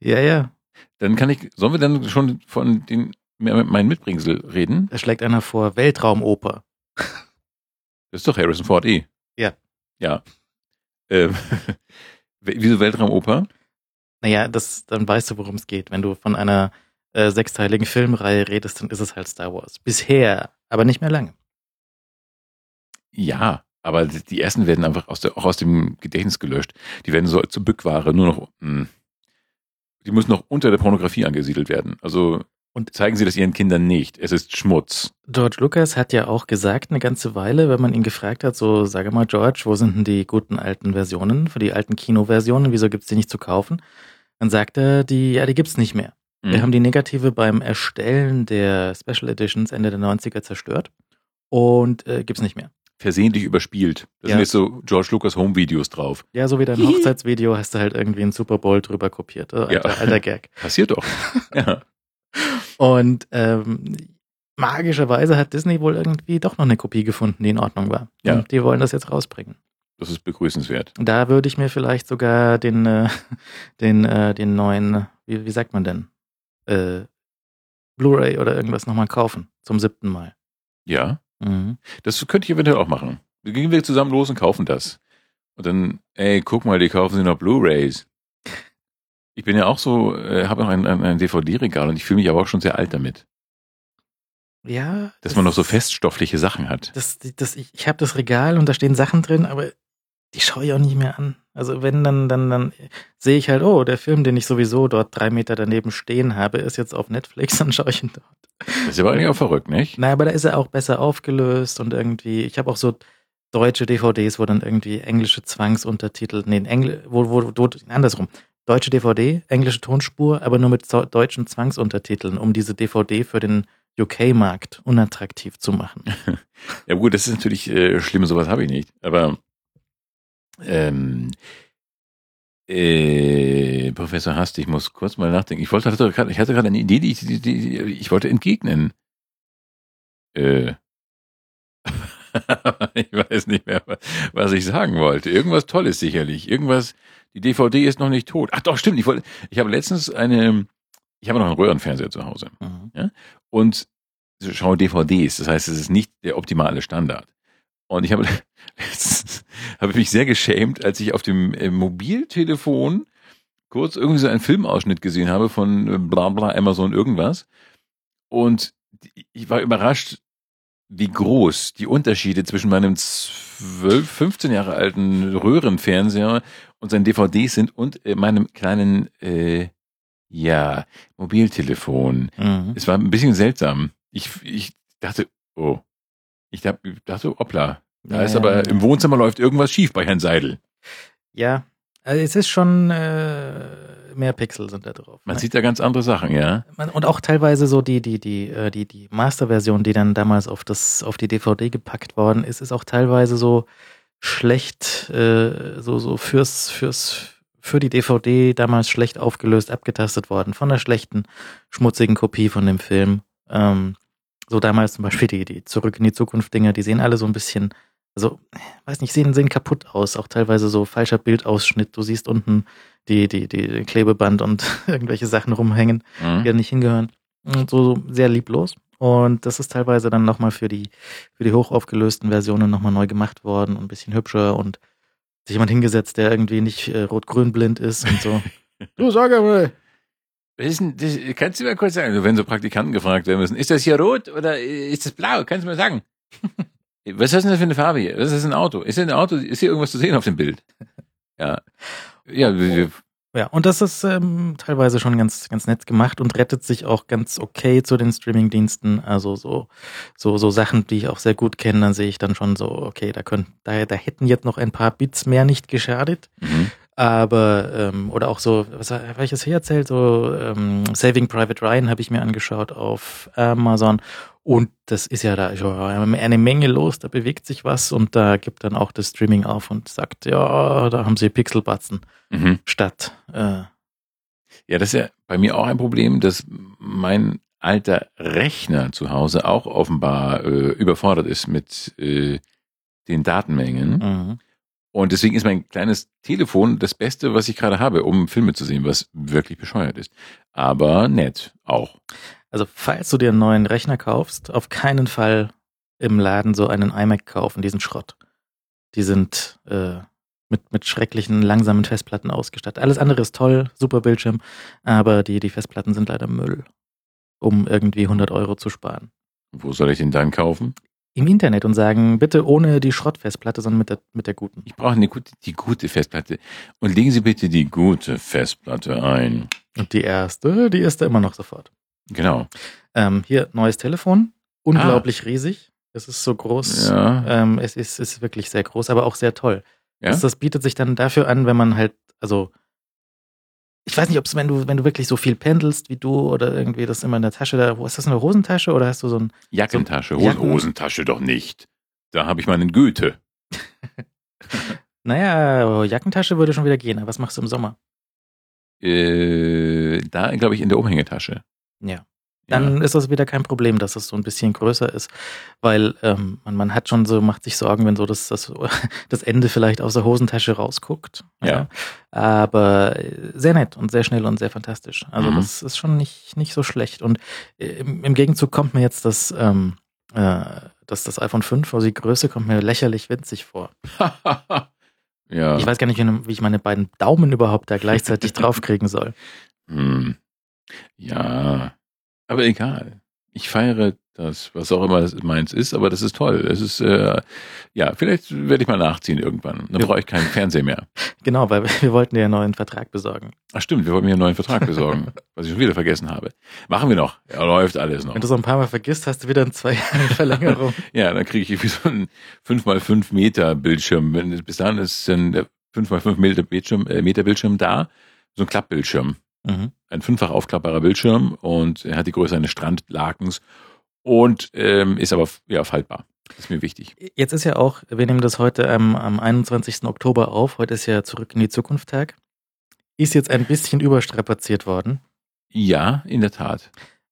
Ja, ja. Dann kann ich, sollen wir dann schon von den, meinen Mitbringsel reden? Da schlägt einer vor Weltraumoper. Das ist doch Harrison Ford eh. Ja. Ja. Ähm, wieso Weltraumoper? Naja, das, dann weißt du, worum es geht. Wenn du von einer äh, sechsteiligen Filmreihe redest, dann ist es halt Star Wars. Bisher, aber nicht mehr lange. Ja, aber die ersten werden einfach aus der, auch aus dem Gedächtnis gelöscht. Die werden so zur Bückware nur noch, mh, die müssen noch unter der Pornografie angesiedelt werden. Also Und- zeigen Sie das Ihren Kindern nicht. Es ist Schmutz. George Lucas hat ja auch gesagt, eine ganze Weile, wenn man ihn gefragt hat, so, sage mal, George, wo sind denn die guten alten Versionen, für die alten Kinoversionen, wieso gibt's die nicht zu kaufen? Dann sagt er, die, ja, die gibt's nicht mehr. Wir Mhm. haben die Negative beim Erstellen der Special Editions Ende der 90er zerstört und äh, gibt's nicht mehr. Versehentlich überspielt. Da Ja. sind jetzt so George Lucas Home-Videos drauf. Ja, so wie dein Hochzeitsvideo hast du halt irgendwie einen Super Bowl drüber kopiert. Oh, Ja. alter, alter Gag. Passiert doch. ja. Und ähm, magischerweise hat Disney wohl irgendwie doch noch eine Kopie gefunden, die in Ordnung war. Ja. Und die wollen das jetzt rausbringen. Das ist begrüßenswert. Da würde ich mir vielleicht sogar den, äh, den, äh, den neuen, wie, wie sagt man denn, äh, Blu-ray oder irgendwas nochmal kaufen zum siebten Mal. Ja. Mhm. Das könnte ich eventuell auch machen. Wir gehen wir zusammen los und kaufen das. Und dann, ey, guck mal, die kaufen sie noch Blu-Rays. Ich bin ja auch so, äh, habe noch ein, ein, ein DVD-Regal und ich fühle mich aber auch schon sehr alt damit. Ja. Dass man noch so feststoffliche Sachen hat. Das, das, ich ich habe das Regal und da stehen Sachen drin, aber die schaue ich auch nicht mehr an. Also wenn, dann, dann, dann sehe ich halt, oh, der Film, den ich sowieso dort drei Meter daneben stehen habe, ist jetzt auf Netflix, dann schaue ich ihn dort. Das ist aber eigentlich auch verrückt, nicht? Nein, aber da ist er auch besser aufgelöst und irgendwie, ich habe auch so deutsche DVDs, wo dann irgendwie englische Zwangsuntertitel, nee, Engl wo, wo, wo, andersrum. Deutsche DVD, englische Tonspur, aber nur mit deutschen Zwangsuntertiteln, um diese DVD für den UK-Markt unattraktiv zu machen. Ja gut, das ist natürlich äh, schlimm, sowas habe ich nicht. Aber ähm, äh, Professor Hast, ich muss kurz mal nachdenken. Ich wollte, hatte gerade- ich hatte gerade eine Idee, die ich, die, die, ich wollte entgegnen. Äh, ich weiß nicht mehr, was ich sagen wollte. Irgendwas Tolles sicherlich. Irgendwas. Die DVD ist noch nicht tot. Ach doch, stimmt. Ich wollte. Ich habe letztens eine. Ich habe noch einen Röhrenfernseher zu Hause Mhm. und schaue DVDs. Das heißt, es ist nicht der optimale Standard. Und ich habe ich mich sehr geschämt, als ich auf dem äh, Mobiltelefon kurz irgendwie so einen Filmausschnitt gesehen habe von äh, bla bla Amazon irgendwas. Und ich war überrascht, wie groß die Unterschiede zwischen meinem 12, 15 Jahre alten Röhrenfernseher und seinen DVDs sind und äh, meinem kleinen, äh, ja, Mobiltelefon. Mhm. Es war ein bisschen seltsam. Ich, ich dachte, oh, ich dach- dachte, hoppla. Da Ja, ist aber im Wohnzimmer läuft irgendwas schief bei Herrn Seidel. Ja, also es ist schon äh, mehr Pixel sind da drauf. Man ne? sieht da ganz andere Sachen, ja. Und auch teilweise so die, die, die, äh, die, die Masterversion, die dann damals auf das, auf die DVD gepackt worden ist, ist auch teilweise so schlecht, äh, so, so fürs, fürs, für die DVD damals schlecht aufgelöst, abgetastet worden, von einer schlechten, schmutzigen Kopie von dem Film. Ähm, so damals zum Beispiel die, die Zurück in die Zukunft Dinger, die sehen alle so ein bisschen, also, weiß nicht, sehen, sehen kaputt aus, auch teilweise so falscher Bildausschnitt. Du siehst unten die, die, die Klebeband und irgendwelche Sachen rumhängen Mhm. die da nicht hingehören. Und so, so sehr lieblos. Und das ist teilweise dann nochmal für die, für die hochaufgelösten Versionen nochmal neu gemacht worden und ein bisschen hübscher und sich jemand hingesetzt, der irgendwie nicht äh, rot-grün blind ist und so. du sag mal. Ist denn, das, kannst du mir kurz sagen, wenn so Praktikanten gefragt werden müssen, ist das hier rot oder ist das blau? Kannst du mir sagen? Was ist denn das für eine Farbe hier? Was ist ein Auto? Ist hier ein Auto? Ist hier irgendwas zu sehen auf dem Bild? Ja. Ja, wir, wir, Ja, und das ist ähm, teilweise schon ganz, ganz nett gemacht und rettet sich auch ganz okay zu den Streamingdiensten. Also so, so, so Sachen, die ich auch sehr gut kenne, dann sehe ich dann schon so, okay, da können, da, da hätten jetzt noch ein paar Bits mehr nicht geschadet. mhm. Aber, ähm, oder auch so, was habe ich jetzt hier erzählt? So, ähm, Saving Private Ryan habe ich mir angeschaut auf Amazon. Und das ist ja da schon eine Menge los, da bewegt sich was und da gibt dann auch das Streaming auf und sagt, ja, da haben sie Pixelbatzen Mhm. statt. Äh, Ja, das ist ja bei mir auch ein Problem, dass mein alter Rechner zu Hause auch offenbar äh, überfordert ist mit äh, den Datenmengen. mhm. Und deswegen ist mein kleines Telefon das Beste, was ich gerade habe, um Filme zu sehen, was wirklich bescheuert ist. Aber nett auch. Also, falls du dir einen neuen Rechner kaufst, auf keinen Fall im Laden so einen iMac kaufen, diesen Schrott. Die sind äh, mit, mit schrecklichen, langsamen Festplatten ausgestattet. Alles andere ist toll, super Bildschirm, aber die, die Festplatten sind leider Müll, um irgendwie 100 Euro zu sparen. Wo soll ich den dann kaufen? Im Internet und sagen, bitte ohne die Schrottfestplatte, sondern mit der, mit der guten. Ich brauche eine gute, die gute Festplatte. Und legen Sie bitte die gute Festplatte ein. Und die erste, die ist da immer noch sofort. Genau. Ähm, hier, neues Telefon, unglaublich riesig. Es ist so groß. Ja. Ähm, es ist, ist wirklich sehr groß, aber auch sehr toll. Ja? Das, das bietet sich dann dafür an, wenn man halt, also ich weiß nicht, ob es, wenn du, wenn du wirklich so viel pendelst wie du oder irgendwie das immer in der Tasche da, wo ist das eine Hosentasche oder hast du so ein, Jackentasche. So- Jacken- Hosentasche doch nicht. Da habe ich meinen Goethe. naja, Jackentasche würde schon wieder gehen, aber was machst du im Sommer? Äh, da, glaube ich, in der Umhängetasche. Ja. Dann ist das wieder kein Problem, dass es so ein bisschen größer ist, weil ähm, man, man hat schon so, macht sich Sorgen, wenn so das, das, das Ende vielleicht aus der Hosentasche rausguckt. Ja. Aber äh, sehr nett und sehr schnell und sehr fantastisch. Also Mhm. das ist schon nicht, nicht so schlecht. Und äh, im, im Gegenzug kommt mir jetzt das, ähm, äh, das, das iPhone 5, also die Größe kommt mir lächerlich winzig vor. ja. Ich weiß gar nicht, wie wie ich meine beiden Daumen überhaupt da gleichzeitig draufkriegen soll. Hm. Ja. Aber egal. Ich feiere das, was auch immer meins ist, aber das ist toll. Es ist, äh, ja, vielleicht werde ich mal nachziehen irgendwann. Dann Ja. brauche ich keinen Fernseher mehr. Genau, weil wir wollten dir einen neuen Vertrag besorgen. Ach stimmt, wir wollten mir einen neuen Vertrag besorgen, was ich schon wieder vergessen habe. Machen wir noch. Ja, läuft alles noch. Wenn du so ein paar Mal vergisst, hast du wieder eine zwei Jahre Verlängerung. Ja, dann kriege ich wie so einen 5x5 Meter Bildschirm. Bis dahin ist ein 5x5 Meter Bildschirm, äh, Meter Bildschirm da, so ein Klappbildschirm. Mhm. Ein fünffach aufklappbarer Bildschirm und er hat die Größe eines Strandlakens und ähm, ist aber ja, faltbar. Das ist mir wichtig. Jetzt ist ja auch, wir nehmen das heute am, am 21. Oktober auf. Heute ist ja Zurück in die Zukunft Tag. Ist jetzt ein bisschen überstrapaziert worden. Ja, in der Tat.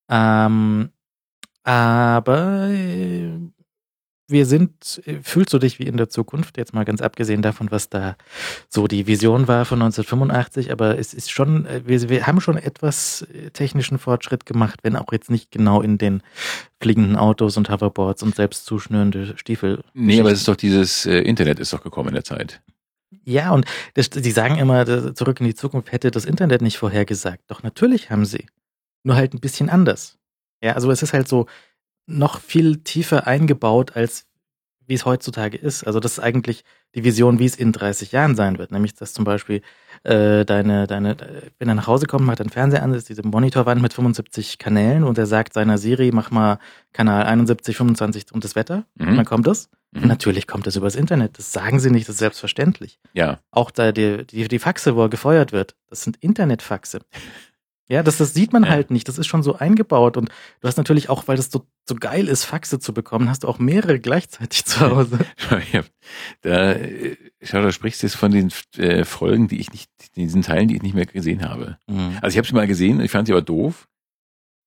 Ähm, aber äh, wir sind, äh, fühlst du dich wie in der Zukunft, jetzt mal ganz abgesehen davon, was da so die Vision war von 1985, aber es ist schon, äh, wir, wir haben schon etwas äh, technischen Fortschritt gemacht, wenn auch jetzt nicht genau in den fliegenden Autos und Hoverboards und selbst zuschnürende Stiefel. Nee, aber es ist doch dieses äh, Internet ist doch gekommen in der Zeit. Ja, und das, sie sagen immer, zurück in die Zukunft hätte das Internet nicht vorhergesagt. Doch natürlich haben sie. Nur halt ein bisschen anders. Ja, also es ist halt so noch viel tiefer eingebaut, als wie es heutzutage ist. Also das ist eigentlich die Vision, wie es in 30 Jahren sein wird. Nämlich, dass zum Beispiel äh, deine, deine, wenn er nach Hause kommt, macht er den Fernseher an, ist diese Monitorwand mit 75 Kanälen und er sagt seiner Siri, mach mal Kanal 71, 25 und das Wetter. Mhm. Und dann kommt das. Mhm. Natürlich kommt das übers Internet. Das sagen sie nicht, das ist selbstverständlich Ja, auch da die, die, die Faxe, wo er gefeuert wird, das sind Internetfaxe. Ja, das, das sieht man Ja. halt nicht. Das ist schon so eingebaut. Und du hast natürlich auch, weil das so, so geil ist, Faxe zu bekommen, hast du auch mehrere gleichzeitig zu Hause. Hab- da, schau, da sprichst du jetzt von den äh, Folgen, die ich nicht, diesen Teilen, die ich nicht mehr gesehen habe. Also ich habe sie mal gesehen, ich fand sie aber doof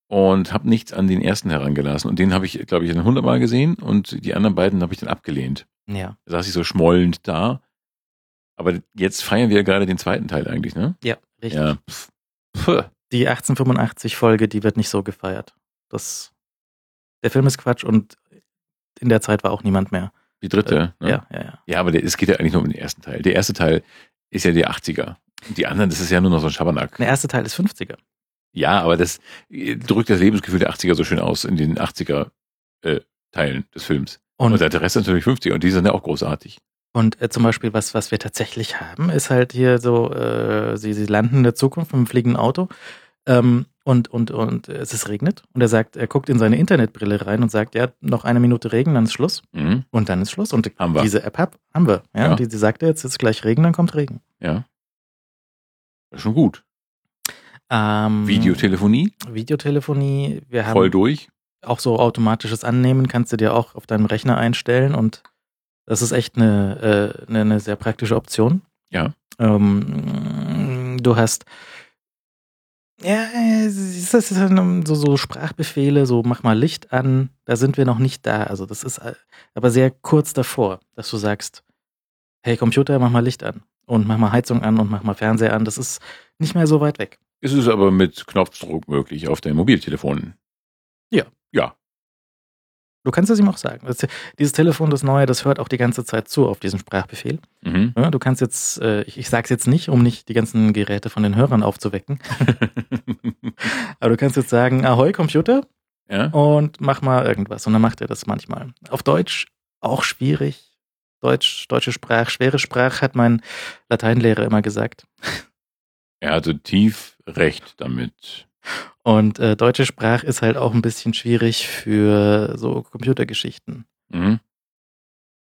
und habe nichts an den ersten herangelassen. Und den habe ich, glaube ich, dann hundertmal gesehen und die anderen beiden habe ich dann abgelehnt. Ja, Da saß ich so schmollend da. Aber jetzt feiern wir gerade den zweiten Teil eigentlich, ne? ja, richtig. Ja. Pff. Puh. Die 1885-Folge, die wird nicht so gefeiert. Das, der Film ist Quatsch und in der Zeit war auch niemand mehr. Die dritte. ne? Ja, ja, ja. Ja, aber der, es geht ja eigentlich nur um den ersten Teil. Der erste Teil ist ja die 80er. Und die anderen, das ist ja nur noch so ein Schabernack. Der erste Teil ist 50er. Ja, aber das äh, drückt das Lebensgefühl der 80er so schön aus in den 80er äh, Teilen des Films. Und, Und, der Rest ist natürlich 50er und die sind ja auch großartig. und äh, zum Beispiel, was, was wir tatsächlich haben, ist halt hier so, äh, sie, sie landen in der Zukunft mit einem fliegenden Auto ähm, und, und, und es ist regnet. Und er sagt, er guckt in seine Internetbrille rein und sagt, ja, noch eine Minute Regen, dann ist Schluss. Mhm. Und dann ist Schluss. Und Haben wir. diese App hab, haben wir. Ja, Ja. Die, die sagte, jetzt ist gleich Regen, dann kommt Regen. Ja. Das ist schon gut. Ähm, Videotelefonie, Videotelefonie, wir haben voll durch. auch so automatisches Annehmen, kannst du dir auch auf deinem Rechner einstellen und das ist echt eine, äh, eine, eine sehr praktische Option. Ja. Ähm, du hast ja, es ist das ist so, so Sprachbefehle, so mach mal Licht an, da sind wir noch nicht da. Also das ist äh, aber sehr kurz davor, dass du sagst, hey Computer, mach mal Licht an und mach mal Heizung an und mach mal Fernseher an. Das ist nicht mehr so weit weg. Es ist aber mit Knopfdruck möglich auf den Mobiltelefonen. Ja. Ja. Du kannst es ihm auch sagen. Das, dieses Telefon, das neue, das hört auch die ganze Zeit zu auf diesen Sprachbefehl. Mhm. Ja, du kannst jetzt, äh, ich, ich sage es jetzt nicht, um nicht die ganzen Geräte von den Hörern aufzuwecken, aber du kannst jetzt sagen, Ahoi Computer ja. und mach mal irgendwas. Und dann macht er das manchmal. Auf Deutsch auch schwierig. Deutsch, deutsche Sprache, schwere Sprache, hat mein Lateinlehrer immer gesagt. Er hatte tief recht damit. Und äh, deutsche Sprache ist halt auch ein bisschen schwierig für so Computergeschichten. Mhm.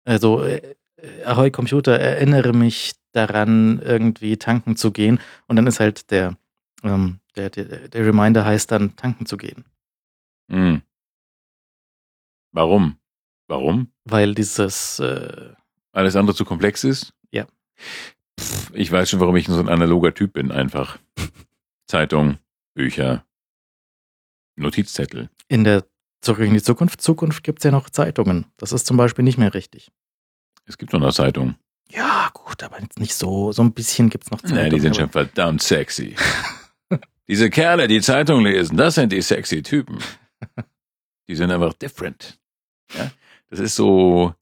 Also, äh, Ahoi Computer, erinnere mich daran, irgendwie tanken zu gehen. Und dann ist halt der, ähm, der, der, der Reminder heißt dann, tanken zu gehen. Mhm. Warum? Warum? Weil dieses, äh, Alles andere zu komplex ist? Ja. Pff, ich weiß schon, warum ich so ein analoger Typ bin, einfach. Zeitung, Bücher, Notizzettel. in der Zurück in die Zukunft, Zukunft gibt's ja noch Zeitungen. Das ist zum Beispiel nicht mehr richtig. Es gibt noch eine Zeitung. Ja, gut, aber jetzt nicht so. So ein bisschen gibt's noch Zeitungen. Nee, die sind schon verdammt sexy. Diese Kerle, die Zeitung lesen, das sind die sexy Typen. Die sind einfach different. Ja? Das ist so,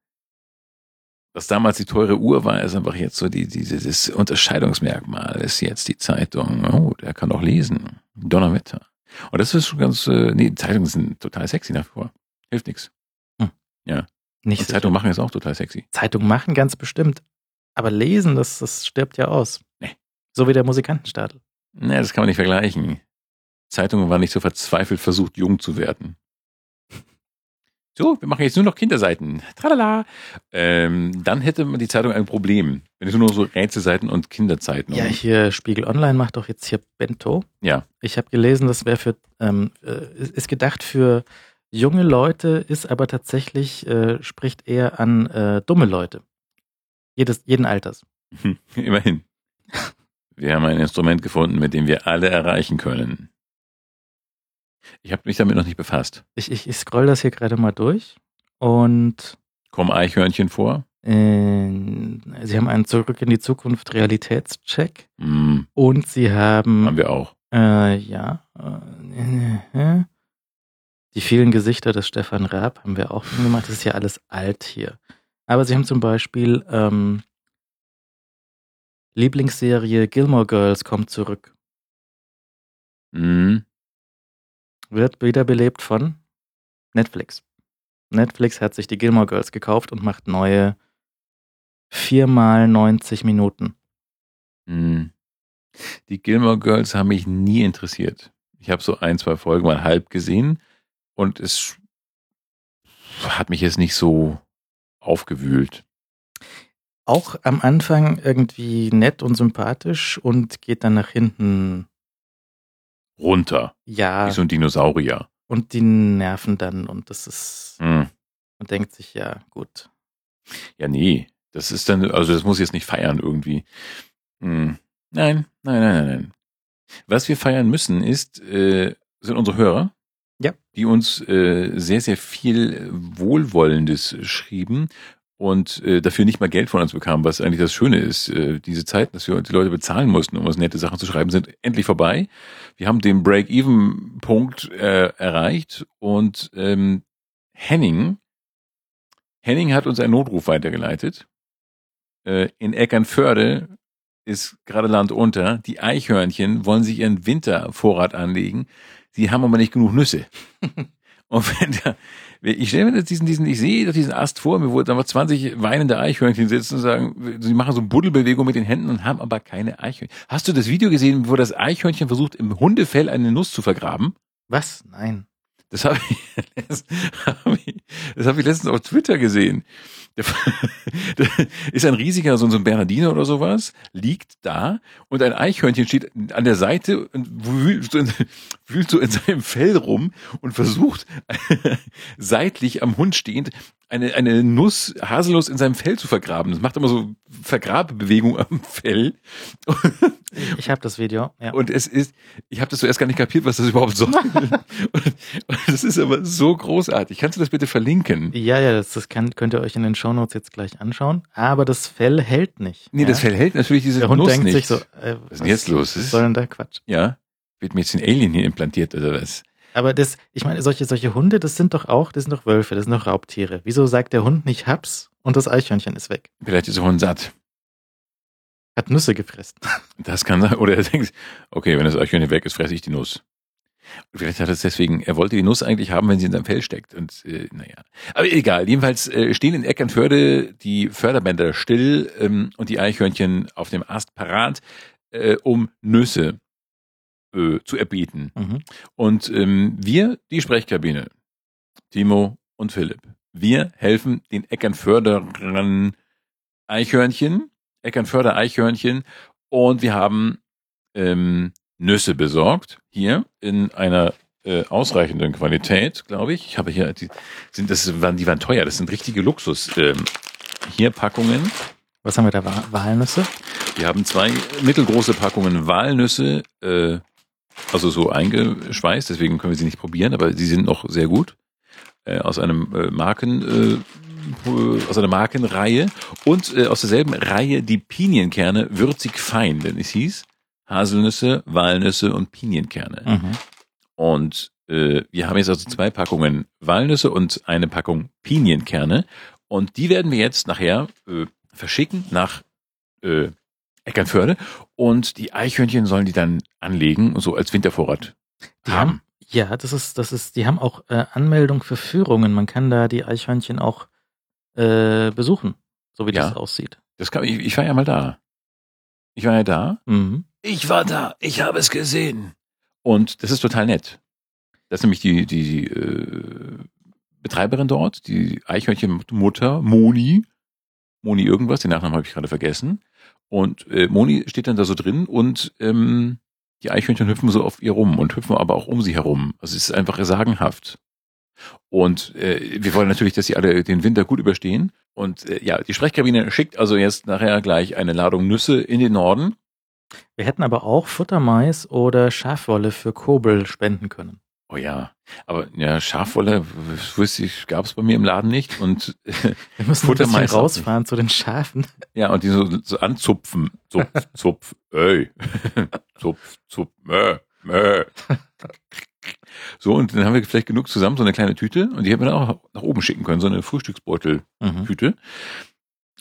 was damals die teure Uhr war, ist einfach jetzt so die, dieses Unterscheidungsmerkmal ist jetzt die Zeitung. Oh, der kann doch lesen. Donnerwetter. Und das ist schon ganz, äh, nee, Zeitungen sind total sexy nach wie vor. Hilft nichts. Nicht Und sicher. Zeitungen machen ist auch total sexy. Zeitung machen ganz bestimmt. Aber lesen, das, das stirbt ja aus. Nee. So wie der Musikantenstadel. Naja, das kann man nicht vergleichen. Zeitungen waren nicht so verzweifelt versucht, jung zu werden. So, wir machen jetzt nur noch Kinderseiten. Tralala. Ähm, dann hätte man die Zeitung ein Problem. Wenn es nur noch so Rätselseiten und Kinderzeiten. Ja, hier Spiegel Online macht doch jetzt hier Bento. Ja. Ich habe gelesen, das wäre für, ähm, äh, ist gedacht für junge Leute, ist aber tatsächlich, äh, spricht eher an äh, dumme Leute. Jedes, jeden Alters. Immerhin. Wir haben ein Instrument gefunden, mit dem wir alle erreichen können. Ich habe mich damit noch nicht befasst. Ich, ich, ich scroll das hier gerade mal durch und Kommen Eichhörnchen vor? äh, sie haben einen Zurück in die Zukunft Realitätscheck Hm, und sie haben haben wir auch. Äh, ja. Äh, die vielen Gesichter des Stefan Raab haben wir auch schon gemacht. Das ist ja alles alt hier. Aber sie haben zum Beispiel ähm, Lieblingsserie Gilmore Girls kommt zurück. Hm, Wird wiederbelebt von Netflix. Netflix hat sich die Gilmore Girls gekauft und macht neue viermal 90 Minuten. hm. Die Gilmore Girls haben mich nie interessiert. Ich habe so ein, zwei Folgen mal halb gesehen und es hat mich jetzt nicht so aufgewühlt. Auch am Anfang irgendwie nett und sympathisch und geht dann nach hinten, Runter. ja, Wie so ein Dinosaurier. und die nerven dann und das ist, Hm. man denkt sich, ja, gut. Ja, nee. Das ist dann, also das muss ich jetzt nicht feiern irgendwie. Hm. Nein, nein, nein, nein, nein. Was wir feiern müssen, ist, äh, sind unsere Hörer. Ja. Die uns äh, sehr, sehr viel Wohlwollendes schrieben und äh, dafür nicht mal Geld von uns bekamen, was eigentlich das Schöne ist. Äh, diese Zeit, dass wir die Leute bezahlen mussten, um uns nette Sachen zu schreiben, sind endlich vorbei. Wir haben den Break-Even-Punkt äh, erreicht und ähm, Henning, Henning hat uns einen Notruf weitergeleitet. Äh, in Eckernförde ist gerade Land unter. Die Eichhörnchen wollen sich ihren Wintervorrat anlegen. Sie haben aber nicht genug Nüsse. Und wenn da, ich stelle mir das diesen, diesen, ich sehe doch diesen Ast vor mir, wo da noch 20 weinende Eichhörnchen sitzen und sagen, sie machen so eine Buddelbewegung mit den Händen und haben aber keine Eichhörnchen. Hast du das Video gesehen, wo das Eichhörnchen versucht, im Hundefell eine Nuss zu vergraben? Was? Nein. Das habe ich, das ich, das hab ich letztens auf Twitter gesehen. Ist ein riesiger, so ein Bernardiner oder sowas, liegt da und ein Eichhörnchen steht an der Seite und wühlt wühlt so in seinem Fell rum und versucht seitlich am Hund stehend eine, eine Nuss, Haselnuss in seinem Fell zu vergraben. Das macht immer so Vergrabebewegung am Fell. Ich habe das Video. Ja. Und es ist, ich habe das zuerst gar nicht kapiert, was das überhaupt soll. und, und das ist aber so großartig. Kannst du das bitte verlinken? ja, ja, das, das kann, könnt ihr euch in den Shownotes jetzt gleich anschauen. Aber das Fell hält nicht. Nee, ja? das Fell hält natürlich diese Der Hund Nuss denkt nicht. sich so, äh, Was ist denn jetzt los? Was soll denn da Quatsch? Ja? Wird mir jetzt ein Alien hier implantiert oder was? Aber das, ich meine, solche, solche Hunde, das sind doch auch, das sind doch Wölfe, das sind doch Raubtiere. Wieso sagt der Hund nicht Haps und das Eichhörnchen ist weg? Vielleicht ist der Hund satt. Hat Nüsse gefressen. Das kann sein. Oder er denkt, okay, wenn das Eichhörnchen weg ist, fresse ich die Nuss. Vielleicht hat er es deswegen, er wollte die Nuss eigentlich haben, wenn sie in seinem Fell steckt. Und äh, naja. Aber egal, jedenfalls äh, stehen in Eckernförde die Förderbänder still ähm, und die Eichhörnchen auf dem Ast parat, äh, um Nüsse äh, zu erbeten. Mhm. Und ähm, wir, die Sprechkabine, Timo und Philipp, wir helfen den Eckernförderern Eichhörnchen, Eckernförder Eichhörnchen und wir haben ähm, Nüsse besorgt, hier in einer äh, ausreichenden Qualität, glaube ich. Ich habe hier, die sind, das waren, die waren teuer, das sind richtige Luxus. Ähm, hier Packungen. Was haben wir da? Wa- Walnüsse? Wir haben zwei mittelgroße Packungen Walnüsse, äh, also so eingeschweißt, deswegen können wir sie nicht probieren, aber sie sind noch sehr gut. Äh, aus einem äh, Marken, äh, aus einer Markenreihe und äh, aus derselben Reihe die Pinienkerne würzig fein, denn es hieß Haselnüsse, Walnüsse und Pinienkerne. Mhm. Und äh, wir haben jetzt also zwei Packungen Walnüsse und eine Packung Pinienkerne. Und die werden wir jetzt nachher äh, verschicken nach äh, Eckernförde. Und die Eichhörnchen sollen die dann anlegen, so als Wintervorrat Die haben. Ja, das ist, das ist, die haben auch äh, Anmeldung für Führungen. Man kann da die Eichhörnchen auch äh, besuchen, so wie Ja. das aussieht. Das kann, ich, ich war ja mal da. Ich war ja da. Mhm. Ich war da. Ich habe es gesehen. Und das ist total nett. Das ist nämlich die, die äh, Betreiberin dort, die Eichhörnchenmutter Moni. Moni irgendwas, den Nachnamen habe ich gerade vergessen. Und äh, Moni steht dann da so drin und ähm, die Eichhörnchen hüpfen so auf ihr rum und hüpfen aber auch um sie herum. Also es ist einfach sagenhaft. Und äh, wir wollen natürlich, dass sie alle den Winter gut überstehen. Und äh, ja, die Sprechkabine schickt also jetzt nachher gleich eine Ladung Nüsse in den Norden. Wir hätten aber auch Futtermais oder Schafwolle für Kobel spenden können. Oh ja, aber ja, Schafwolle wusste ich, gab es bei mir im Laden nicht. Und Wir müssen Futtermais rausfahren zu den Schafen. ja, und die so, so anzupfen. Zupf, zupf, ey. zupf, zupf, mö, mö. So, und dann haben wir vielleicht genug zusammen, so eine kleine Tüte. Und die hätten wir dann auch nach oben schicken können, so eine Frühstücksbeutel-Tüte. Mhm.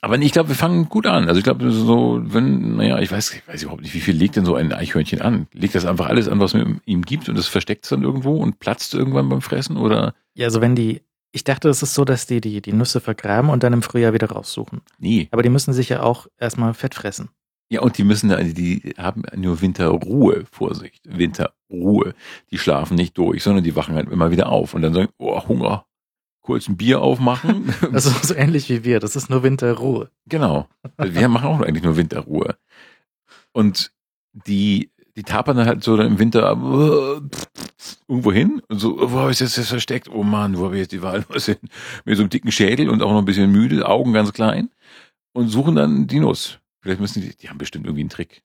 Aber ich glaube, wir fangen gut an. Also ich glaube, so, wenn, naja, ich weiß, ich weiß überhaupt nicht, wie viel legt denn so ein Eichhörnchen an? Legt das einfach alles an, was man ihm gibt und das versteckt es dann irgendwo und platzt irgendwann beim Fressen? Oder? Ja, also wenn die, ich dachte, es ist so, dass die, die die Nüsse vergraben und dann im Frühjahr wieder raussuchen. Nee. Aber die müssen sich ja auch erstmal fett fressen. Ja, und die müssen, die haben nur Winterruhe, Vorsicht, Winterruhe. Die schlafen nicht durch, sondern die wachen halt immer wieder auf und dann sagen, oh, Hunger, kurz ein Bier aufmachen. Das ist so ähnlich wie wir. Das ist nur Winterruhe. genau. Wir machen auch eigentlich nur Winterruhe. Und die, die tapern dann halt so dann im Winter irgendwo hin und so, wo habe ich das jetzt versteckt? Oh Mann, wo habe ich jetzt die hin? Mit so einem dicken Schädel und auch noch ein bisschen müde, Augen ganz klein und suchen dann die Nuss. Vielleicht müssen die, die haben bestimmt irgendwie einen Trick.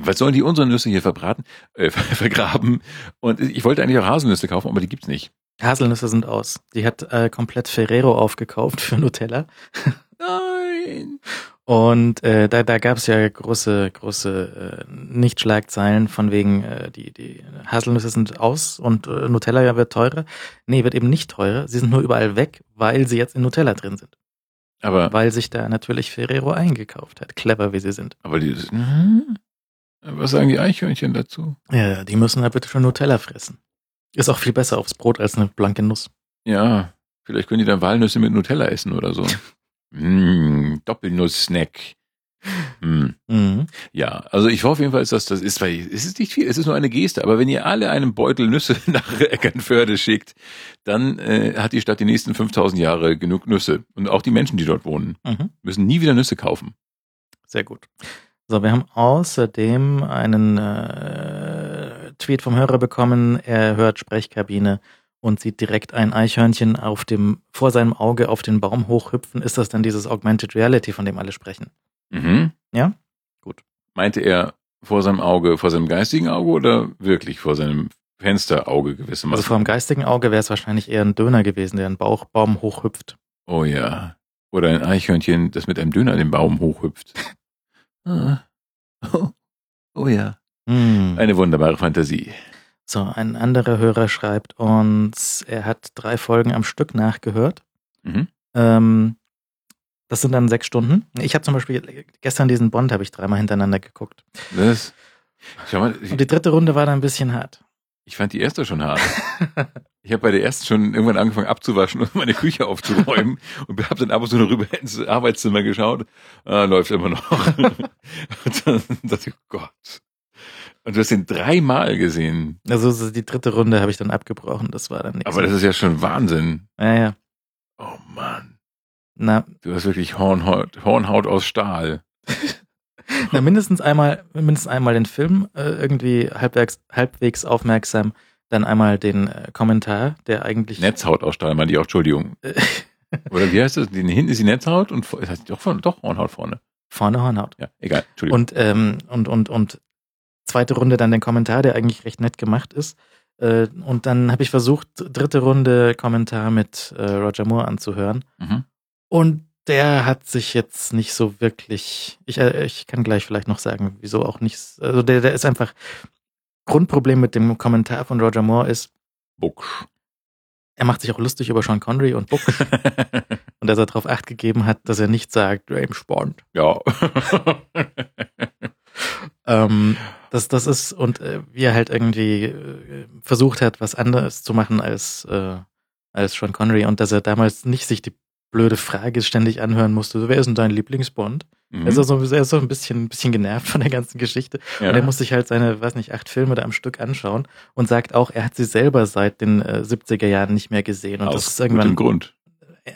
Was sollen die unsere Nüsse hier verbraten, äh, vergraben? Und ich wollte eigentlich auch Haselnüsse kaufen, aber die gibt's nicht. Haselnüsse sind aus. Die hat äh, komplett Ferrero aufgekauft für Nutella. Nein. Und äh, da, da gab es ja große, große äh, Nicht-Schlagzeilen von wegen, äh, die, die Haselnüsse sind aus und äh, Nutella ja wird teurer. Nee, wird eben nicht teurer. Sie sind nur überall weg, weil sie jetzt in Nutella drin sind. Aber, Weil sich da natürlich Ferrero eingekauft hat. Clever, wie sie sind. aber die, hm? was sagen die Eichhörnchen dazu? Ja, die müssen halt bitte schon Nutella fressen. Ist auch viel besser aufs Brot als eine blanke Nuss. Ja, vielleicht können die dann Walnüsse mit Nutella essen oder so. mm, Doppelnuss-Snack. Mm. Mhm. Ja, also ich hoffe jedenfalls, dass das ist, weil es ist nicht viel, es ist nur eine Geste, aber wenn ihr alle einen Beutel Nüsse nach Eckernförde schickt, dann äh, hat die Stadt die nächsten 5000 Jahre genug Nüsse. Und auch die Menschen, die dort wohnen, Mhm. müssen nie wieder Nüsse kaufen. Sehr gut. So, wir haben außerdem einen äh, Tweet vom Hörer bekommen. Er hört Sprechkabine und sieht direkt ein Eichhörnchen auf dem, vor seinem Auge auf den Baum hochhüpfen. Ist das dann dieses Augmented Reality, von dem alle sprechen? Mhm. Ja? Gut. Meinte er vor seinem Auge, vor seinem geistigen Auge oder wirklich vor seinem Fensterauge gewissermaßen? Also vor dem geistigen Auge wäre es wahrscheinlich eher ein Döner gewesen, der einen Bauchbaum hochhüpft. Oh ja. Oder ein Eichhörnchen, das mit einem Döner den Baum hochhüpft. Ah. Oh. oh ja. Hm. Eine wunderbare Fantasie. So, ein anderer Hörer schreibt uns, er hat drei Folgen am Stück nachgehört. Mhm. Ähm, das sind dann sechs Stunden. Ich habe zum Beispiel gestern diesen Bond habe ich dreimal hintereinander geguckt. Das, schau mal, Und die dritte Runde war dann ein bisschen hart. ich fand die erste schon hart. Ich habe bei der ersten schon irgendwann angefangen abzuwaschen und meine Küche aufzuräumen und habe dann ab und zu noch rüber ins Arbeitszimmer geschaut. Ah, läuft immer noch. und dann dachte ich, oh Gott. Und du hast den dreimal gesehen. Also so die dritte Runde habe ich dann abgebrochen. Das war dann nichts. Aber das ist ja schon Wahnsinn. ja, ja. Oh Mann. Na, Du hast wirklich Hornhaut, Hornhaut aus Stahl. na, mindestens einmal, mindestens einmal den Film äh, irgendwie halbwegs, halbwegs aufmerksam. Dann einmal den äh, Kommentar, der eigentlich Netzhaut aus Stahl, meine ich auch, Entschuldigung. Oder wie heißt das? Hinten ist die Netzhaut und das heißt doch, von- doch Hornhaut vorne. vorne Hornhaut. Ja, egal, Entschuldigung. Und, ähm, und, und, und zweite Runde dann den Kommentar, der eigentlich recht nett gemacht ist. Äh, und dann habe ich versucht, dritte Runde Kommentar mit äh, Roger Moore anzuhören. mhm. Und der hat sich jetzt nicht so wirklich. Ich, äh, ich kann gleich vielleicht noch sagen, wieso auch nicht. Also der, der ist einfach. Grundproblem mit dem Kommentar von Roger Moore ist, Bucksch. er macht sich auch lustig über Sean Connery und Book und dass er darauf acht gegeben hat, dass er nicht sagt, James Bond. ja. Ähm, das, das ist, und äh, wie er halt irgendwie äh, versucht hat, was anderes zu machen als, äh, als Sean Connery und dass er damals nicht sich die blöde Frage ständig anhören musste, so, wer ist denn dein Lieblingsbond? Mhm. Er ist so, er ist so ein bisschen, ein bisschen genervt von der ganzen Geschichte. ja. Und er muss sich halt seine, weiß nicht, acht Filme da am Stück anschauen und sagt auch, er hat sie selber seit den äh, 70er Jahren nicht mehr gesehen. Und Aus das ist irgendwann, Grund. äh,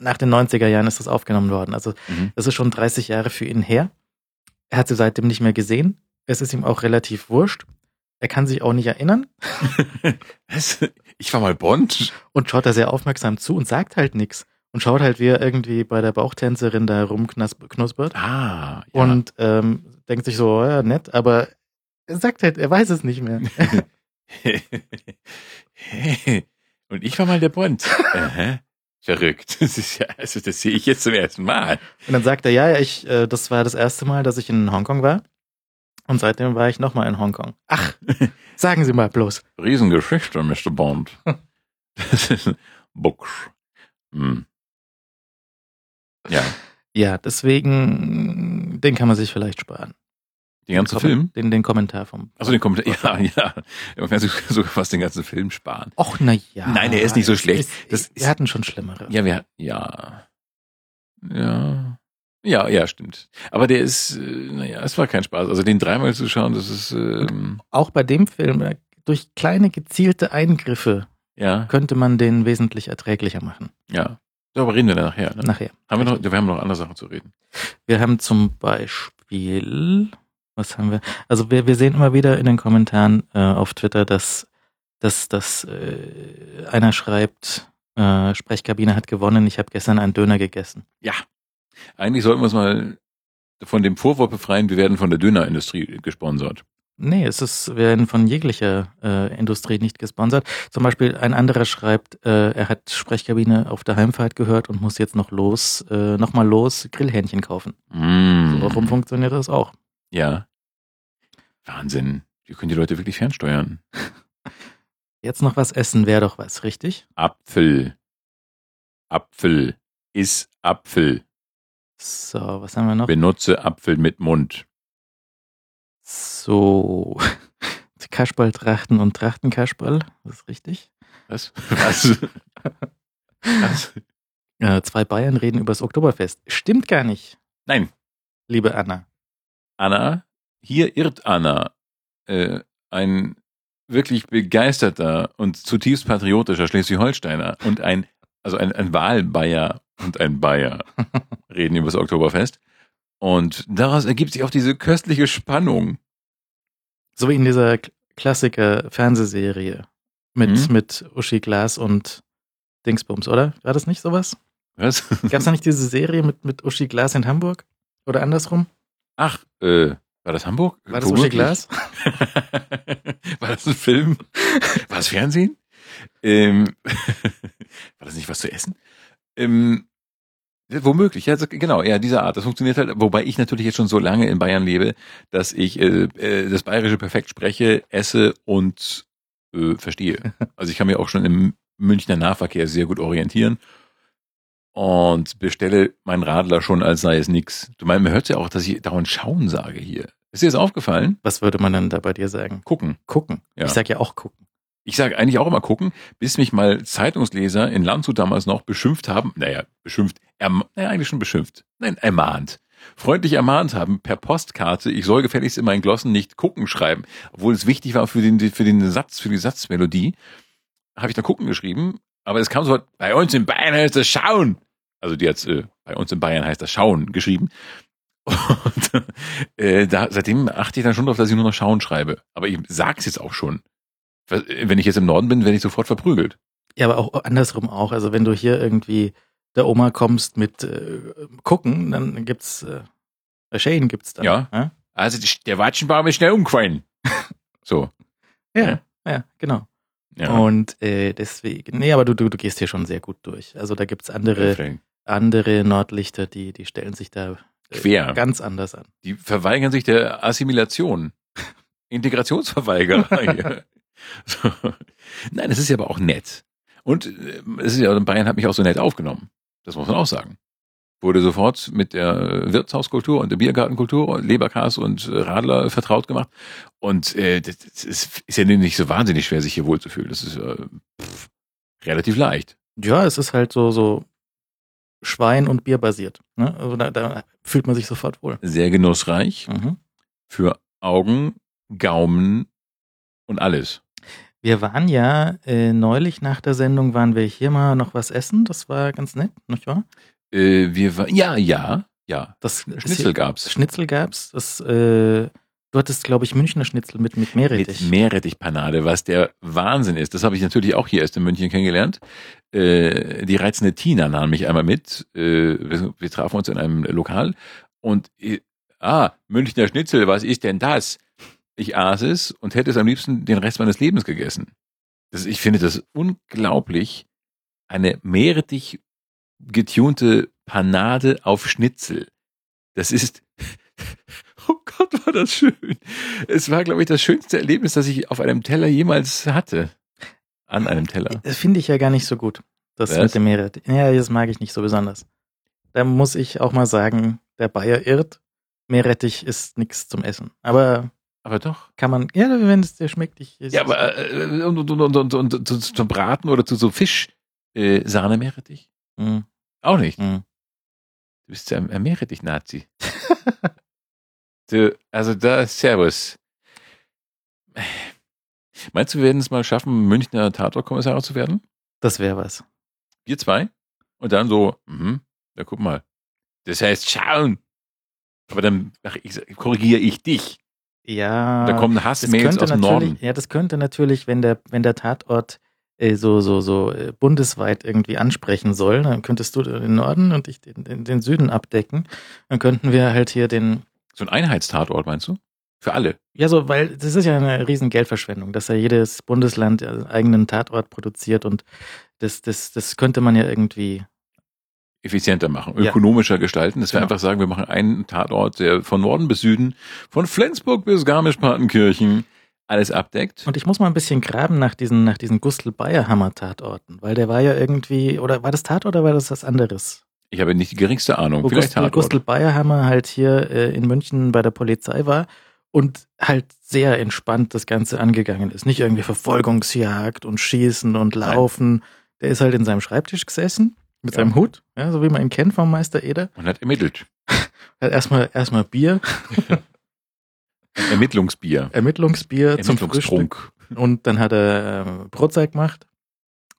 nach den 90er Jahren ist das aufgenommen worden. Also Mhm. das ist schon 30 Jahre für ihn her. Er hat sie seitdem nicht mehr gesehen. Es ist ihm auch relativ wurscht. Er kann sich auch nicht erinnern? Ich war mal Bond? und schaut da sehr aufmerksam zu und sagt halt nichts. Und schaut halt, wie er irgendwie bei der Bauchtänzerin da rumknuspert. Ah, ja. Und ähm, denkt sich so, ja, nett, aber er sagt halt, er weiß es nicht mehr. Und ich war mal der Bond. Aha. Verrückt. Das ist ja, also das sehe ich jetzt zum ersten Mal. Und dann sagt er, ja, ja, ich, äh, das war das erste Mal, dass ich in Hongkong war. Und seitdem war ich nochmal in Hongkong. Ach, sagen Sie mal bloß. Riesengeschichte, Mr. Bond. Das ist ein Buchs. Hm. Ja, Ja, deswegen, den kann man sich vielleicht sparen. den ganzen Kom- Film. Den, den Kommentar vom. Also den Kommentar, ja, ja. Man kann sich sogar fast den ganzen Film sparen. Och, na ja. Nein, der ist nicht so schlecht. Das Das ist- wir hatten schon schlimmere. Ja, wir, ja. Ja. Ja, ja, stimmt. Aber der ist, äh, naja, es war kein Spaß. Also den dreimal zu schauen, das ist, ähm, Auch bei dem Film, äh, durch kleine gezielte Eingriffe ja, könnte man den wesentlich erträglicher machen. ja. Darüber reden wir dann nachher. Ne? Nachher. Haben wir noch, wir haben noch andere Sachen zu reden. Wir haben zum Beispiel, was haben wir? Also wir, wir sehen immer wieder in den Kommentaren äh, auf Twitter, dass, dass, dass äh, einer schreibt, äh, Sprechkabine hat gewonnen, ich habe gestern einen Döner gegessen. Eigentlich sollten wir uns mal von dem Vorwurf befreien, wir werden von der Dönerindustrie gesponsert. Nee, es ist, wir werden von jeglicher äh, Industrie nicht gesponsert. Zum Beispiel ein anderer schreibt, äh, er hat Sprechkabine auf der Heimfahrt gehört und muss jetzt noch los, äh, noch mal los Grillhähnchen kaufen. Mm. So rum funktioniert das auch. Ja. Wahnsinn. Wir können die Leute wirklich fernsteuern. Jetzt noch was essen wäre doch was, richtig? Apfel. Apfel. Iss Apfel. So, was haben wir noch? Benutze Apfel mit Mund. So, Kasperltrachten und Trachtenkasperl, das ist richtig. Was? Was? Was? Äh, zwei Bayern reden über das Oktoberfest. Stimmt gar nicht, Nein. liebe Anna. Anna, hier irrt Anna. Äh, ein wirklich begeisterter und zutiefst patriotischer Schleswig-Holsteiner und ein, also ein, ein Wahlbayer und ein Bayer reden über das Oktoberfest. Und daraus ergibt sich auch diese köstliche Spannung. So wie in dieser Klassiker-Fernsehserie mit, Mhm. mit Uschi Glas und Dingsbums, oder? War das nicht sowas? Was? Gab es da nicht diese Serie mit, mit Uschi Glas in Hamburg? Oder andersrum? Ach, äh, war das Hamburg? War das Uschi. Glas? war das ein Film? War das Fernsehen? Ähm, war das nicht was zu essen? Ähm, womöglich, ja, genau, ja, diese Art. Das funktioniert halt, wobei ich natürlich jetzt schon so lange in Bayern lebe, dass ich äh, äh, das Bayerische perfekt spreche, esse und äh, verstehe. Also ich kann mir auch schon im Münchner Nahverkehr sehr gut orientieren und bestelle meinen Radler schon, als sei es nix. Du meinst, man hört ja auch, dass ich dauernd schauen sage hier. Ist dir das aufgefallen? Was würde man dann da bei dir sagen? Gucken. Gucken. Ja. Ich sag ja auch gucken. Ich sage eigentlich auch immer gucken, bis mich mal Zeitungsleser in Landshut damals noch beschimpft haben. Naja, beschimpft. Erm naja, eigentlich schon beschimpft. Nein, ermahnt. Freundlich ermahnt haben per Postkarte, ich soll gefälligst in meinen Glossen nicht gucken schreiben. Obwohl es wichtig war für den, für den Satz, für die Satzmelodie, habe ich da gucken geschrieben. Aber es kam so, bei uns in Bayern heißt das schauen. Also die hat äh, bei uns in Bayern heißt das schauen geschrieben. Und äh, da, seitdem achte ich dann schon darauf, dass ich nur noch schauen schreibe. Aber ich sag's jetzt auch schon. Wenn ich jetzt im Norden bin, werde ich sofort verprügelt. Ja, aber auch andersrum auch. Also wenn du hier irgendwie der Oma kommst mit äh, gucken, dann gibt's äh, Shane gibt's dann. Ja. Ja, Also die- der Watschenbaum ist schnell umgefallen. So. ja, ja genau. Ja. Und äh, deswegen, nee, aber du, du, du gehst hier schon sehr gut durch. Also da gibt's andere, andere Nordlichter, die, die stellen sich da äh, Quer. ganz anders an. Die verweigern sich der Assimilation. Integrationsverweigerer. so. Nein, es ist ja aber auch nett. Und äh, es ist ja, Bayern hat mich auch so nett aufgenommen. Das muss man auch sagen. Wurde sofort mit der Wirtshauskultur und der Biergartenkultur, Leberkas und äh, Radler vertraut gemacht. Und äh, das ist, ist ja nicht so wahnsinnig schwer, sich hier wohlzufühlen. Das ist äh, pff, relativ leicht. Ja, es ist halt so, so Schwein- und Bier basiert. Ne? Also da, da fühlt man sich sofort wohl. Sehr genussreich Mhm. für Augen, Gaumen und alles. Wir waren ja äh, neulich nach der Sendung, waren wir hier mal noch was essen. Das war ganz nett, nicht wahr? Äh, wir war, ja, ja, ja. Das Schnitzel gab's. Schnitzel gab's. Das, äh, du hattest, glaube ich, Münchner Schnitzel mit, mit Meerrettich. Mit Meerrettichpanade, was der Wahnsinn ist. Das habe ich natürlich auch hier erst in München kennengelernt. Äh, die reizende Tina nahm mich einmal mit. Äh, wir, wir trafen uns in einem Lokal und äh, ah, Münchner Schnitzel, was ist denn das? Ich aß es und hätte es am liebsten den Rest meines Lebens gegessen. Das, ich finde das unglaublich. Eine Meerrettich getunte Panade auf Schnitzel. Das ist, oh Gott, war das schön. Es war, glaube ich, das schönste Erlebnis, das ich auf einem Teller jemals hatte. An einem Teller. Das finde ich ja gar nicht so gut. Das Was? mit dem Meerrettich. Ja, das mag ich nicht so besonders. Da muss ich auch mal sagen, der Bayer irrt. Meerrettich ist nichts zum Essen. Aber Aber doch. kann man, ja, wenn es dir schmeckt, ich. Ja, aber äh, und, und, und, und, zu, zum Braten oder zu so Fisch äh, Sahne Meerrettich? Mm, Auch nicht. mm. Du bist ja ein, ein Meerrettich-Nazi. du, also da, Servus. Meinst du, wir werden es mal schaffen, Münchner Tatortkommissare zu werden? Das wäre was. Wir zwei? Und dann so, mhm, ja, guck mal. Das heißt schauen. Aber dann ach, ich, korrigiere ich dich. Ja. Da kommen das Hassmails könnte aus dem natürlich, Norden. ja, das könnte natürlich, wenn der, wenn der Tatort äh, so, so, so äh, bundesweit irgendwie ansprechen soll, dann könntest du den Norden und ich den, den, den Süden abdecken. Dann könnten wir halt hier den, So ein Einheitstatort, meinst du? Für alle. ja, so, weil das ist ja eine riesen Geldverschwendung, dass ja jedes Bundesland einen eigenen Tatort produziert und das, das, das könnte man ja irgendwie, effizienter machen, Ja. ökonomischer gestalten, dass wir Genau. einfach sagen, wir machen einen Tatort, der von Norden bis Süden, von Flensburg bis Garmisch-Partenkirchen alles abdeckt. Und ich muss mal ein bisschen graben nach diesen, nach diesen Gustl-Bayerhammer-Tatorten, weil der war ja irgendwie, oder war das Tatort oder war das was anderes? Ich habe nicht die geringste Ahnung. Wo Vielleicht Gustl. Gustl Bayerhammer halt hier äh, in München bei der Polizei war und halt sehr entspannt das Ganze angegangen ist. Nicht irgendwie Verfolgungsjagd und Schießen und Laufen. Der ist halt in seinem Schreibtisch gesessen mit Ja. seinem Hut, ja, so wie man ihn kennt vom Meister Eder. Und hat ermittelt. Hat erstmal erstmal Bier, Ermittlungsbier. Ermittlungsbier zum Frühstück und dann hat er äh, Brotzeit gemacht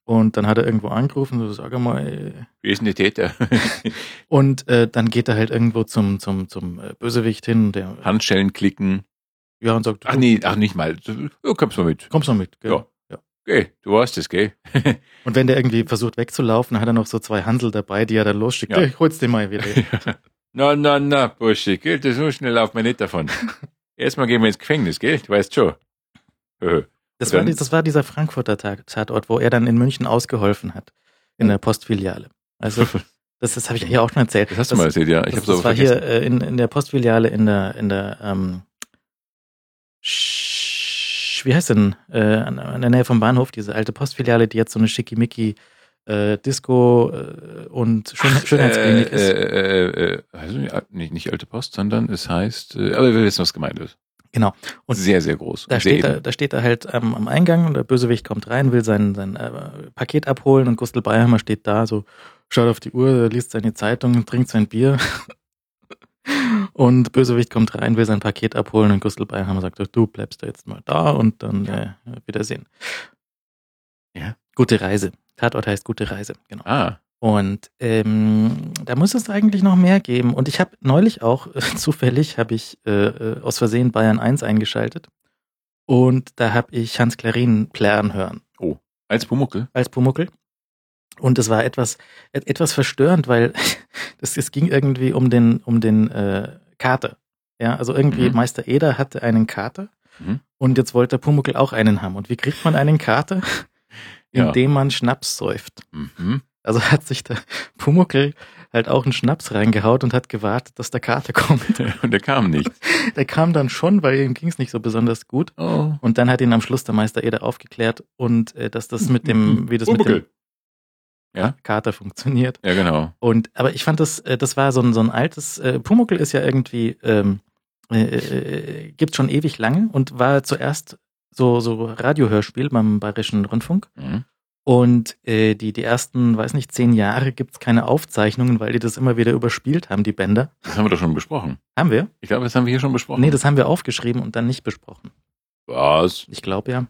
und dann hat er irgendwo angerufen, so sag mal, äh, Wer ist denn der Täter? und äh, dann geht er halt irgendwo zum zum zum äh, Bösewicht hin, der Handschellen klicken. ja und sagt, Ach nee, ach nicht mal. Ja, kommst mal mit. kommst du mit, gell? Ja. Okay, du weißt es, gell? Und wenn der irgendwie versucht wegzulaufen, hat er noch so zwei Hansel dabei, die er dann losschickt. Ja. Ja. Ich hol's dir mal wieder. na, na, na, Bursche, gell? Das so schnell laufen wir nicht davon. Erstmal gehen wir ins Gefängnis, gell? Du weißt schon. Das war, das war dieser Frankfurter Tat- Tatort, wo er dann in München ausgeholfen hat. In der Postfiliale. Also, das, das habe ich hier auch schon erzählt. Das hast du mal erzählt, ja. Ich das, das war vergessen. hier äh, in, in der Postfiliale in der, in der, ähm, Sch- wie heißt denn, äh, an, an der Nähe vom Bahnhof, diese alte Postfiliale, die jetzt so eine schickimicki äh, Disco äh, und Schön, Schönheitsklinik äh, ist. Äh, also nicht, nicht, alte Post, sondern es heißt, aber wir wissen, was gemeint ist. Genau. Und sehr, sehr groß. Da sehr steht, er, da steht er halt ähm, am Eingang und der Bösewicht kommt rein, will sein, sein Paket abholen und Gustl Bayerhammer steht da, so schaut auf die Uhr, liest seine Zeitung, trinkt sein Bier. Und Bösewicht kommt rein, will sein Paket abholen und Gustl Bayerhammer sagt, du bleibst da jetzt mal da und dann äh, Wiedersehen. Ja. Gute Reise. Tatort heißt gute Reise, genau. Ah, Und ähm, da muss es eigentlich noch mehr geben. Und ich habe neulich auch, äh, zufällig, habe ich äh, äh, aus Versehen Bayern 1 eingeschaltet. Und da habe ich Hans Klarin plären hören als Pumuckel. als Pumuckel. Und es war etwas, et- etwas verstörend, weil das, es ging irgendwie um den, um den äh, Kater. Ja, also irgendwie Mhm. Meister Eder hatte einen Kater Mhm. und jetzt wollte der Pumuckel auch einen haben. Und wie kriegt man einen Kater? Ja. Indem man Schnaps säuft. Mhm. Also hat sich der Pumuckel halt auch einen Schnaps reingehaut und hat gewartet, dass der Kater kommt. Und der kam nicht. Der kam dann schon, weil ihm ging es nicht so besonders gut. Oh. Und dann hat ihn am Schluss der Meister Eder aufgeklärt und äh, dass das mit dem, wie das mit dem Pumuckl. Ja? Kater funktioniert. Ja, genau. Und aber ich fand das, äh, das war so ein so ein altes äh, Pumuckl ist ja irgendwie ähm, äh, äh, gibt schon ewig lange und war zuerst so so Radiohörspiel beim Bayerischen Rundfunk Mhm. und äh, die die ersten, weiß nicht, zehn Jahre gibt's keine Aufzeichnungen, weil die das immer wieder überspielt haben, die Bänder. Das haben wir doch schon besprochen. Haben wir? Ich glaube, das haben wir hier schon besprochen. Nee, das haben wir aufgeschrieben und dann nicht besprochen. Was? Ich glaube ja.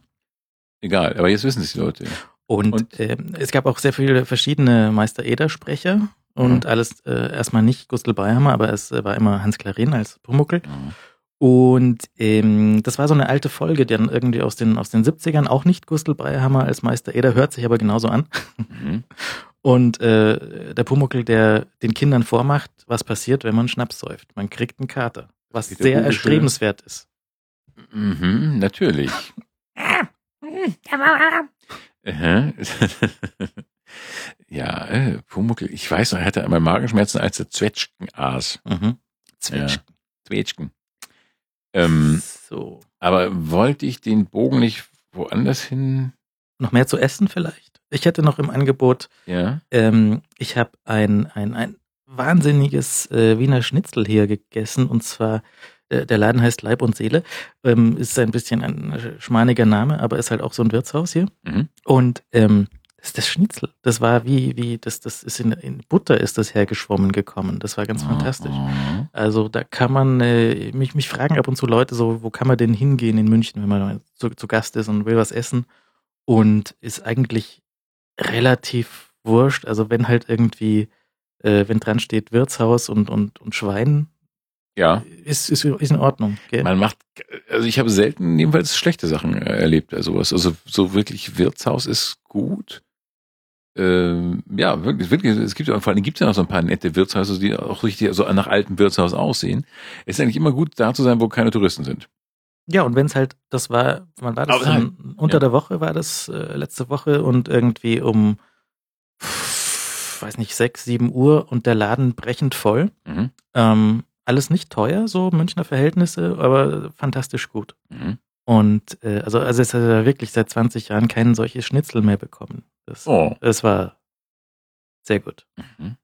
Egal, aber jetzt wissen es die Leute. Und, Und? ähm, es gab auch sehr viele verschiedene Meister Eder-Sprecher und Mhm. alles äh, erstmal nicht Gustl Bayhammer, aber es äh, war immer Hans Klarin als Pumuckel. Mhm. Und ähm, das war so eine alte Folge, die dann irgendwie aus den, aus den 70ern, auch nicht Gustl Bayhammer als Meister Eder, hört sich aber genauso an. Mhm. Und äh, der Pumuckel, der den Kindern vormacht, was passiert, wenn man Schnaps säuft. Man kriegt einen Kater, was sehr erstrebenswert ist. Mhm, natürlich. Aha. ja, äh, Pumuckl, ich weiß noch, er hatte einmal Magenschmerzen, als er Zwetschgen aß. Mhm. Zwetschgen. Zwetschgen. Ähm, So. aber wollte ich den Bogen nicht woanders hin? Noch mehr zu essen vielleicht? Ich hätte noch im Angebot Ja. Ähm, ich habe ein, ein, ein wahnsinniges äh, Wiener Schnitzel hier gegessen und zwar der Laden heißt Leib und Seele. Ähm, ist ein bisschen ein schmaniger Name, aber ist halt auch so ein Wirtshaus hier. Mhm. Und ähm, das ist das Schnitzel. Das war wie, wie, das, das ist in, in Butter ist das hergeschwommen gekommen. Das war ganz fantastisch. Mhm. Also da kann man, äh, mich, mich fragen ab und zu Leute so, wo kann man denn hingehen in München, wenn man zu, zu Gast ist und will was essen und ist eigentlich relativ wurscht. Also wenn halt irgendwie, äh, wenn dran steht Wirtshaus und, und, und Schwein, Ja. ist, ist, ist in Ordnung. Gell? Man macht, also ich habe selten jedenfalls schlechte Sachen äh, erlebt, also sowas. Also so wirklich Wirtshaus ist gut. Ähm, ja, wirklich, wirklich, es gibt ja vor allem gibt es ja noch so ein paar nette Wirtshäuser, die auch richtig so nach altem Wirtshaus aussehen. Es ist eigentlich immer gut, da zu sein, wo keine Touristen sind. Ja, und wenn es halt, das war, wann war das? Nein. Um, unter Ja. der Woche war das äh, letzte Woche und irgendwie um, pff, weiß nicht, sechs, sieben Uhr und der Laden brechend voll. Mhm. Ähm, alles nicht teuer, so Münchner Verhältnisse, aber fantastisch gut. Mhm. Und äh, also, also es hat ja wirklich seit 20 Jahren kein solches Schnitzel mehr bekommen. Das, Oh. das war sehr gut. Mhm.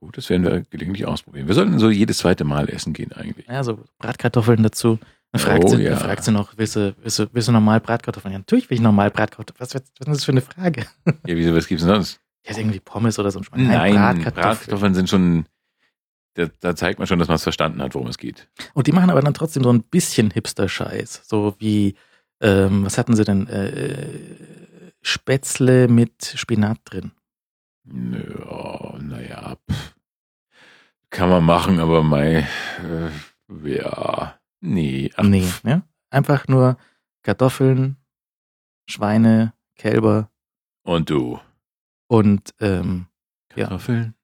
Gut, das werden wir gelegentlich ausprobieren. Wir sollten so jedes zweite Mal essen gehen eigentlich. Ja, so Bratkartoffeln dazu. Dann fragt, Oh, sie, ja. fragt sie noch, willst du, willst, du, willst du normal Bratkartoffeln? Ja, natürlich will ich normal Bratkartoffeln. Was, was, was ist das für eine Frage? Ja, wieso, was gibt's denn sonst? Ja, irgendwie Pommes oder so ein Schwein. Nein, Bratkartoffeln. Bratkartoffeln sind schon, da, da zeigt man schon, dass man es verstanden hat, worum es geht. Und die machen aber dann trotzdem so ein bisschen Hipster-Scheiß. So wie, ähm, was hatten sie denn? Äh, Spätzle mit Spinat drin. Ja, naja, kann man machen, aber mei, äh, ja, nee. Ach, nee, ja? Einfach nur Kartoffeln, Schweine, Kälber Und du? und ähm, Ja. Kartoffeln,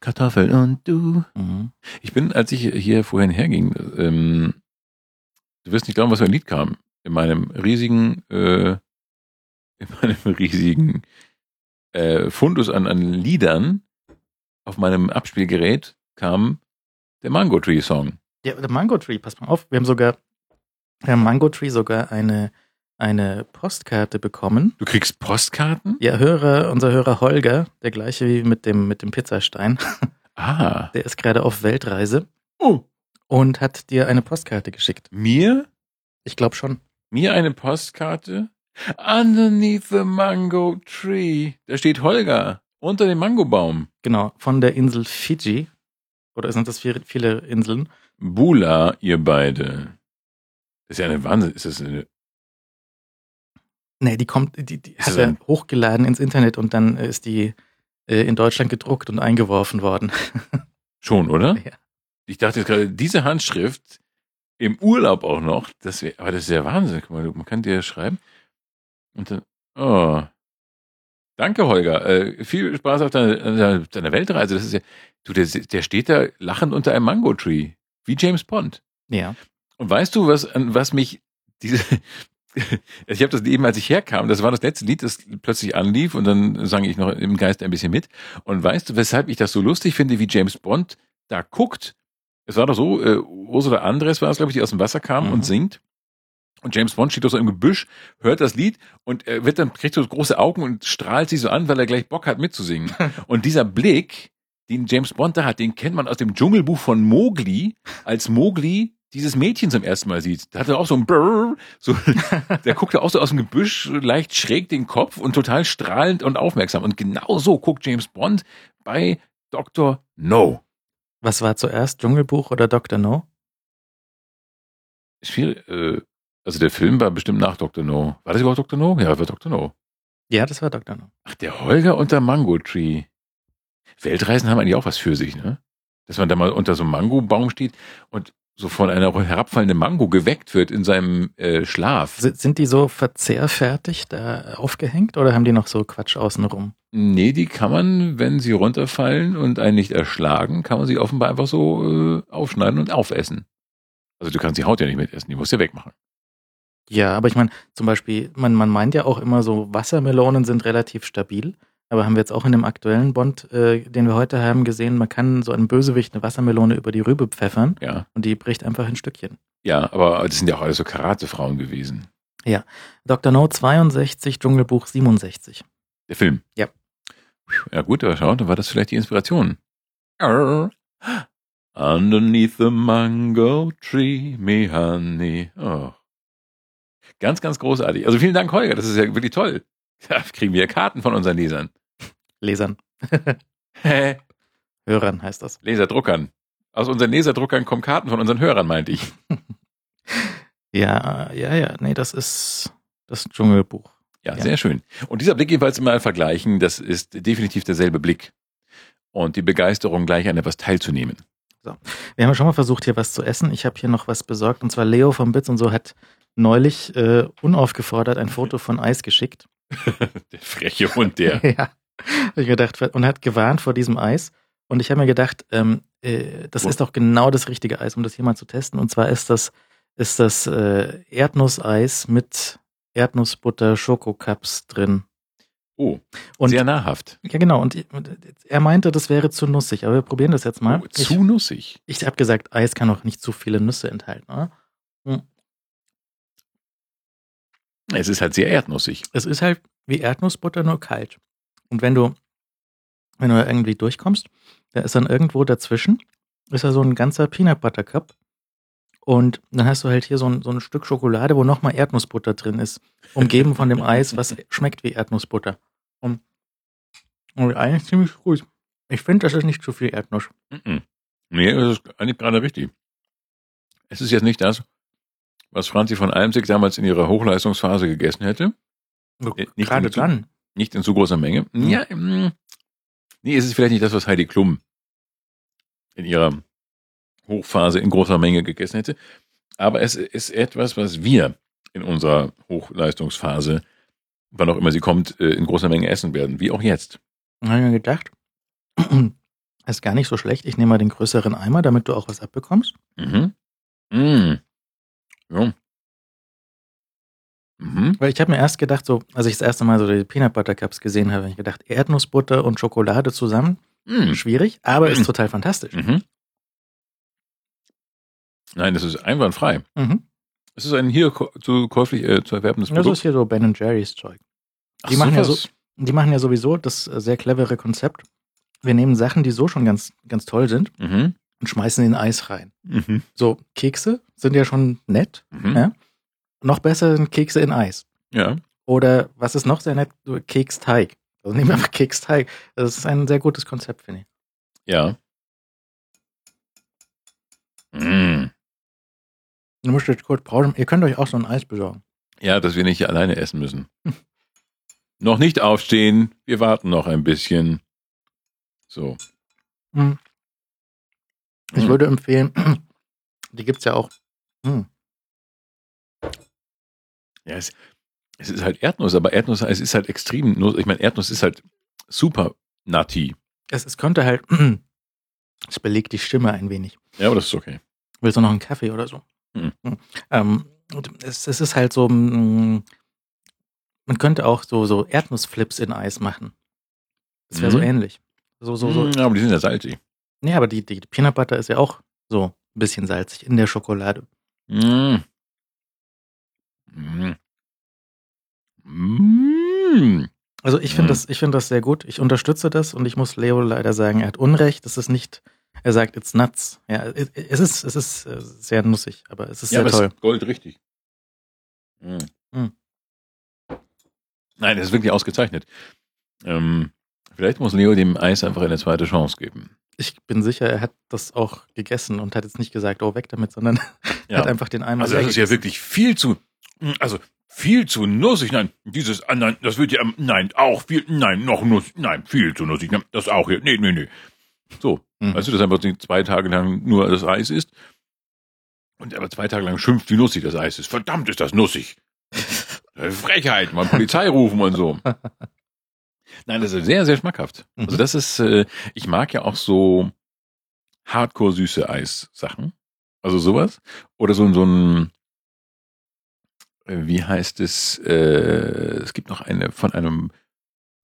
Kartoffeln und du. mhm. Ich bin, als ich hier vorhin herging, ähm, du wirst nicht glauben, was für ein Lied kam. In meinem riesigen, äh, in meinem riesigen äh, Fundus an, an Liedern auf meinem Abspielgerät kam der Mango Tree Song. ja, der Mango Tree, pass mal auf, wir haben sogar, wir haben Mango Tree sogar eine, eine Postkarte bekommen. Du kriegst Postkarten? Ja, Hörer, unser Hörer Holger, der gleiche wie mit dem, mit dem Pizzastein, Ah, der ist gerade auf Weltreise oh, und hat dir eine Postkarte geschickt. mir? Ich glaube schon. Mir eine Postkarte? Underneath the Mango Tree. Da steht Holger. Unter dem Mangobaum. Genau, von der Insel Fiji. Oder sind das viele, Inseln? Bula, ihr beide. Das ist ja eine Wahnsinn. Ist das eine, Nee, die kommt, die, die Ist hat er hochgeladen ins Internet und dann ist die äh, in Deutschland gedruckt und eingeworfen worden. schon, oder? Ja. Ich dachte jetzt gerade, diese Handschrift im Urlaub auch noch, das wär, aber das ist ja Wahnsinn. Guck mal, man kann dir schreiben. Und dann, oh. Danke, Holger. Äh, viel Spaß auf deiner, deiner, deiner Weltreise. Das ist ja, du, der, der steht da lachend unter einem Mango-Tree. Wie James Bond. Ja. Und weißt du, was, an was mich diese, ich habe das eben, als ich herkam, das war das letzte Lied, das plötzlich anlief und dann sang ich noch im Geist ein bisschen mit. Und weißt du, weshalb ich das so lustig finde, wie James Bond da guckt? Es war doch so, äh, Ursula Andres war es, glaube ich, die aus dem Wasser kam Mhm. und singt. Und James Bond steht doch so im Gebüsch, hört das Lied und er wird dann, kriegt so große Augen und strahlt sie so an, weil er gleich Bock hat mitzusingen. und dieser Blick, den James Bond da hat, den kennt man aus dem Dschungelbuch von Mowgli, als Mowgli dieses Mädchen zum ersten Mal sieht. Da hat er auch so ein Brrr, so, der guckt ja auch so aus dem Gebüsch, leicht schräg den Kopf und total strahlend und aufmerksam. Und genau so guckt James Bond bei Dr. No. Was war zuerst, Dschungelbuch oder Dr. No? Schwierig, äh, also der Film war bestimmt nach Dr. No. War das überhaupt Dr. No? Ja, war Dr. No. Ja, das war Dr. No. Ach, der Holger und der Mango Tree. Weltreisen haben eigentlich auch was für sich, ne? Dass man da mal unter so einem Mangobaum steht und so von einer herabfallenden Mango geweckt wird in seinem äh, Schlaf. Si- Sind die so verzehrfertig da aufgehängt oder haben die noch so Quatsch außenrum? Nee, die kann man, wenn sie runterfallen und einen nicht erschlagen, kann man sie offenbar einfach so äh, aufschneiden und aufessen. Also du kannst die Haut ja nicht mitessen, die musst du ja wegmachen. Ja, aber ich meine, zum Beispiel, man, man meint ja auch immer so, Wassermelonen sind relativ stabil. Aber haben wir jetzt auch in dem aktuellen Bond, äh, den wir heute haben, gesehen, man kann so einem Bösewicht eine Wassermelone über die Rübe pfeffern Ja. und die bricht einfach in Stückchen. Ja, aber das sind ja auch alles so Karatefrauen gewesen. Dr. No 62, Dschungelbuch 67. Der Film. Ja. Ja gut, aber schau, dann war das vielleicht die Inspiration. Arr. Underneath the mango tree, me honey. Oh. Ganz, ganz großartig. Also vielen Dank, Holger. Das ist ja wirklich toll. Da kriegen wir Karten von unseren Lesern. Lesern. Hörern heißt das. Laserdruckern. Aus unseren Laserdruckern kommen Karten von unseren Hörern, meinte ich. Ja, ja, ja, nee, das ist das Dschungelbuch. Ja, Ja. sehr schön. Und dieser Blick jedenfalls mal vergleichen, das ist definitiv derselbe Blick. Und die Begeisterung, gleich an etwas teilzunehmen. Wir haben ja schon mal versucht, hier was zu essen. Ich habe hier noch was besorgt. Und zwar Leo vom Bits und so hat neulich äh, unaufgefordert ein Foto von Eis geschickt. Der freche Hund, der. ja. Hab ich gedacht, und hat gewarnt vor diesem Eis. Und ich habe mir gedacht, ähm, äh, das ist doch genau das richtige Eis, um das hier mal zu testen. Und zwar ist das, ist das äh, Erdnusseis mit Erdnussbutter Schokocups drin. Oh, Und sehr nahrhaft. ja, genau. Und er meinte, das wäre zu nussig. Aber wir probieren das jetzt mal. Oh, zu nussig. Ich, ich habe gesagt, Eis kann auch nicht zu viele Nüsse enthalten. Oder? Es ist halt sehr erdnussig. Es ist halt wie Erdnussbutter, nur kalt. Und wenn du, wenn du da irgendwie durchkommst, da ist dann irgendwo dazwischen, ist da so ein ganzer Peanut Butter Cup. Und dann hast du halt hier so ein, so ein Stück Schokolade, wo nochmal Erdnussbutter drin ist. Umgeben von dem Eis, was schmeckt wie Erdnussbutter. Und, und eigentlich ziemlich gut. Ich finde, das ist nicht zu viel Erdnuss. Mhm. Nee, das ist eigentlich gerade richtig. Es ist jetzt nicht das, was Franzi von Almsig damals in ihrer Hochleistungsphase gegessen hätte. Nicht Gerade dann. Nicht in so großer Menge. Mhm. Ja, mm, nee, es ist vielleicht nicht das, was Heidi Klum in ihrer Hochphase in großer Menge gegessen hätte. Aber es ist etwas, was wir in unserer Hochleistungsphase, wann auch immer sie kommt, äh, in großer Menge essen werden. Wie auch jetzt. Habe ich mir gedacht, ist gar nicht so schlecht. Ich nehme mal den größeren Eimer, damit du auch was abbekommst. Mhm. Mm. Ja. Mhm. Weil ich habe mir erst gedacht, so, als ich das erste Mal so die Peanut Butter Cups gesehen habe, habe ich gedacht, Erdnussbutter und Schokolade zusammen, Mm. schwierig, aber Mhm. ist total fantastisch. Mhm. Nein, das ist einwandfrei. Mhm. Es ist ein hier zu käuflich äh, zu erwerbendes Das ist Produkt. hier so Ben Jerry's Zeug. die Ach, machen ja sowas. Die machen ja sowieso das äh, sehr clevere Konzept. Wir nehmen Sachen, die so schon ganz, ganz toll sind Mhm. und schmeißen in Eis rein. Mhm. So, Kekse sind ja schon nett. Mhm. Ja. Noch besser sind Kekse in Eis. Ja. Oder was ist noch sehr nett? Keksteig. Also nehmen wir einfach Keksteig. Das ist ein sehr gutes Konzept, finde ich. Ja. Mm. Du müsst jetzt kurz brauchen. Ihr könnt euch auch so ein Eis besorgen. Ja, dass wir nicht alleine essen müssen. noch nicht aufstehen. Wir warten noch ein bisschen. So. Hm. Ich Hm. würde empfehlen, die gibt's ja auch. Hm. Ja, es, es ist halt Erdnuss, aber Erdnuss, es ist halt extrem, Nuss- ich meine, Erdnuss ist halt super nutty. Es, es könnte halt, es belegt die Stimme ein wenig. Ja, aber das ist okay. Willst du noch einen Kaffee oder so? Hm. Ähm, es, es ist halt so, mm, man könnte auch so, so Erdnussflips in Eis machen. Das wäre so Mhm. ähnlich. So, so, so. Mm, aber die sind ja salzig. Nee, aber die, die Peanut Butter ist ja auch so ein bisschen salzig in der Schokolade. Mm. Mm. Mm. Also ich finde Mhm. das, ich finde das sehr gut. Ich unterstütze das und ich muss Leo leider sagen, er hat Unrecht. Es ist nicht, er sagt, it's nuts. Ja, es es ist, es ist äh, sehr nussig, aber es ist Ja, sehr aber es toll. ist Gold richtig. Mm. Mm. Nein, das ist wirklich ausgezeichnet. Ähm, vielleicht muss Leo dem Eis einfach eine zweite Chance geben. Ich bin sicher, er hat das auch gegessen und hat jetzt nicht gesagt, oh, weg damit, sondern Ja. hat einfach den Eimer Also das ist ja wirklich viel zu, also viel zu nussig. Nein, dieses, nein, das wird ja, nein, auch viel, nein, noch nuss, nein, viel zu nussig. Nein, Das auch hier, nee, nee, nee. So, Mhm. weißt du, dass einfach zwei Tage lang nur das Eis ist und aber zwei Tage lang schimpft, wie nussig das Eis ist. Verdammt, ist das nussig. Frechheit, mal Polizei rufen und so. Nein, das ist sehr, sehr schmackhaft. Mhm. Also das ist, äh, ich mag ja auch so hardcore süße Eissachen. Also sowas. Oder so, so ein, wie heißt es, äh, es gibt noch eine von einem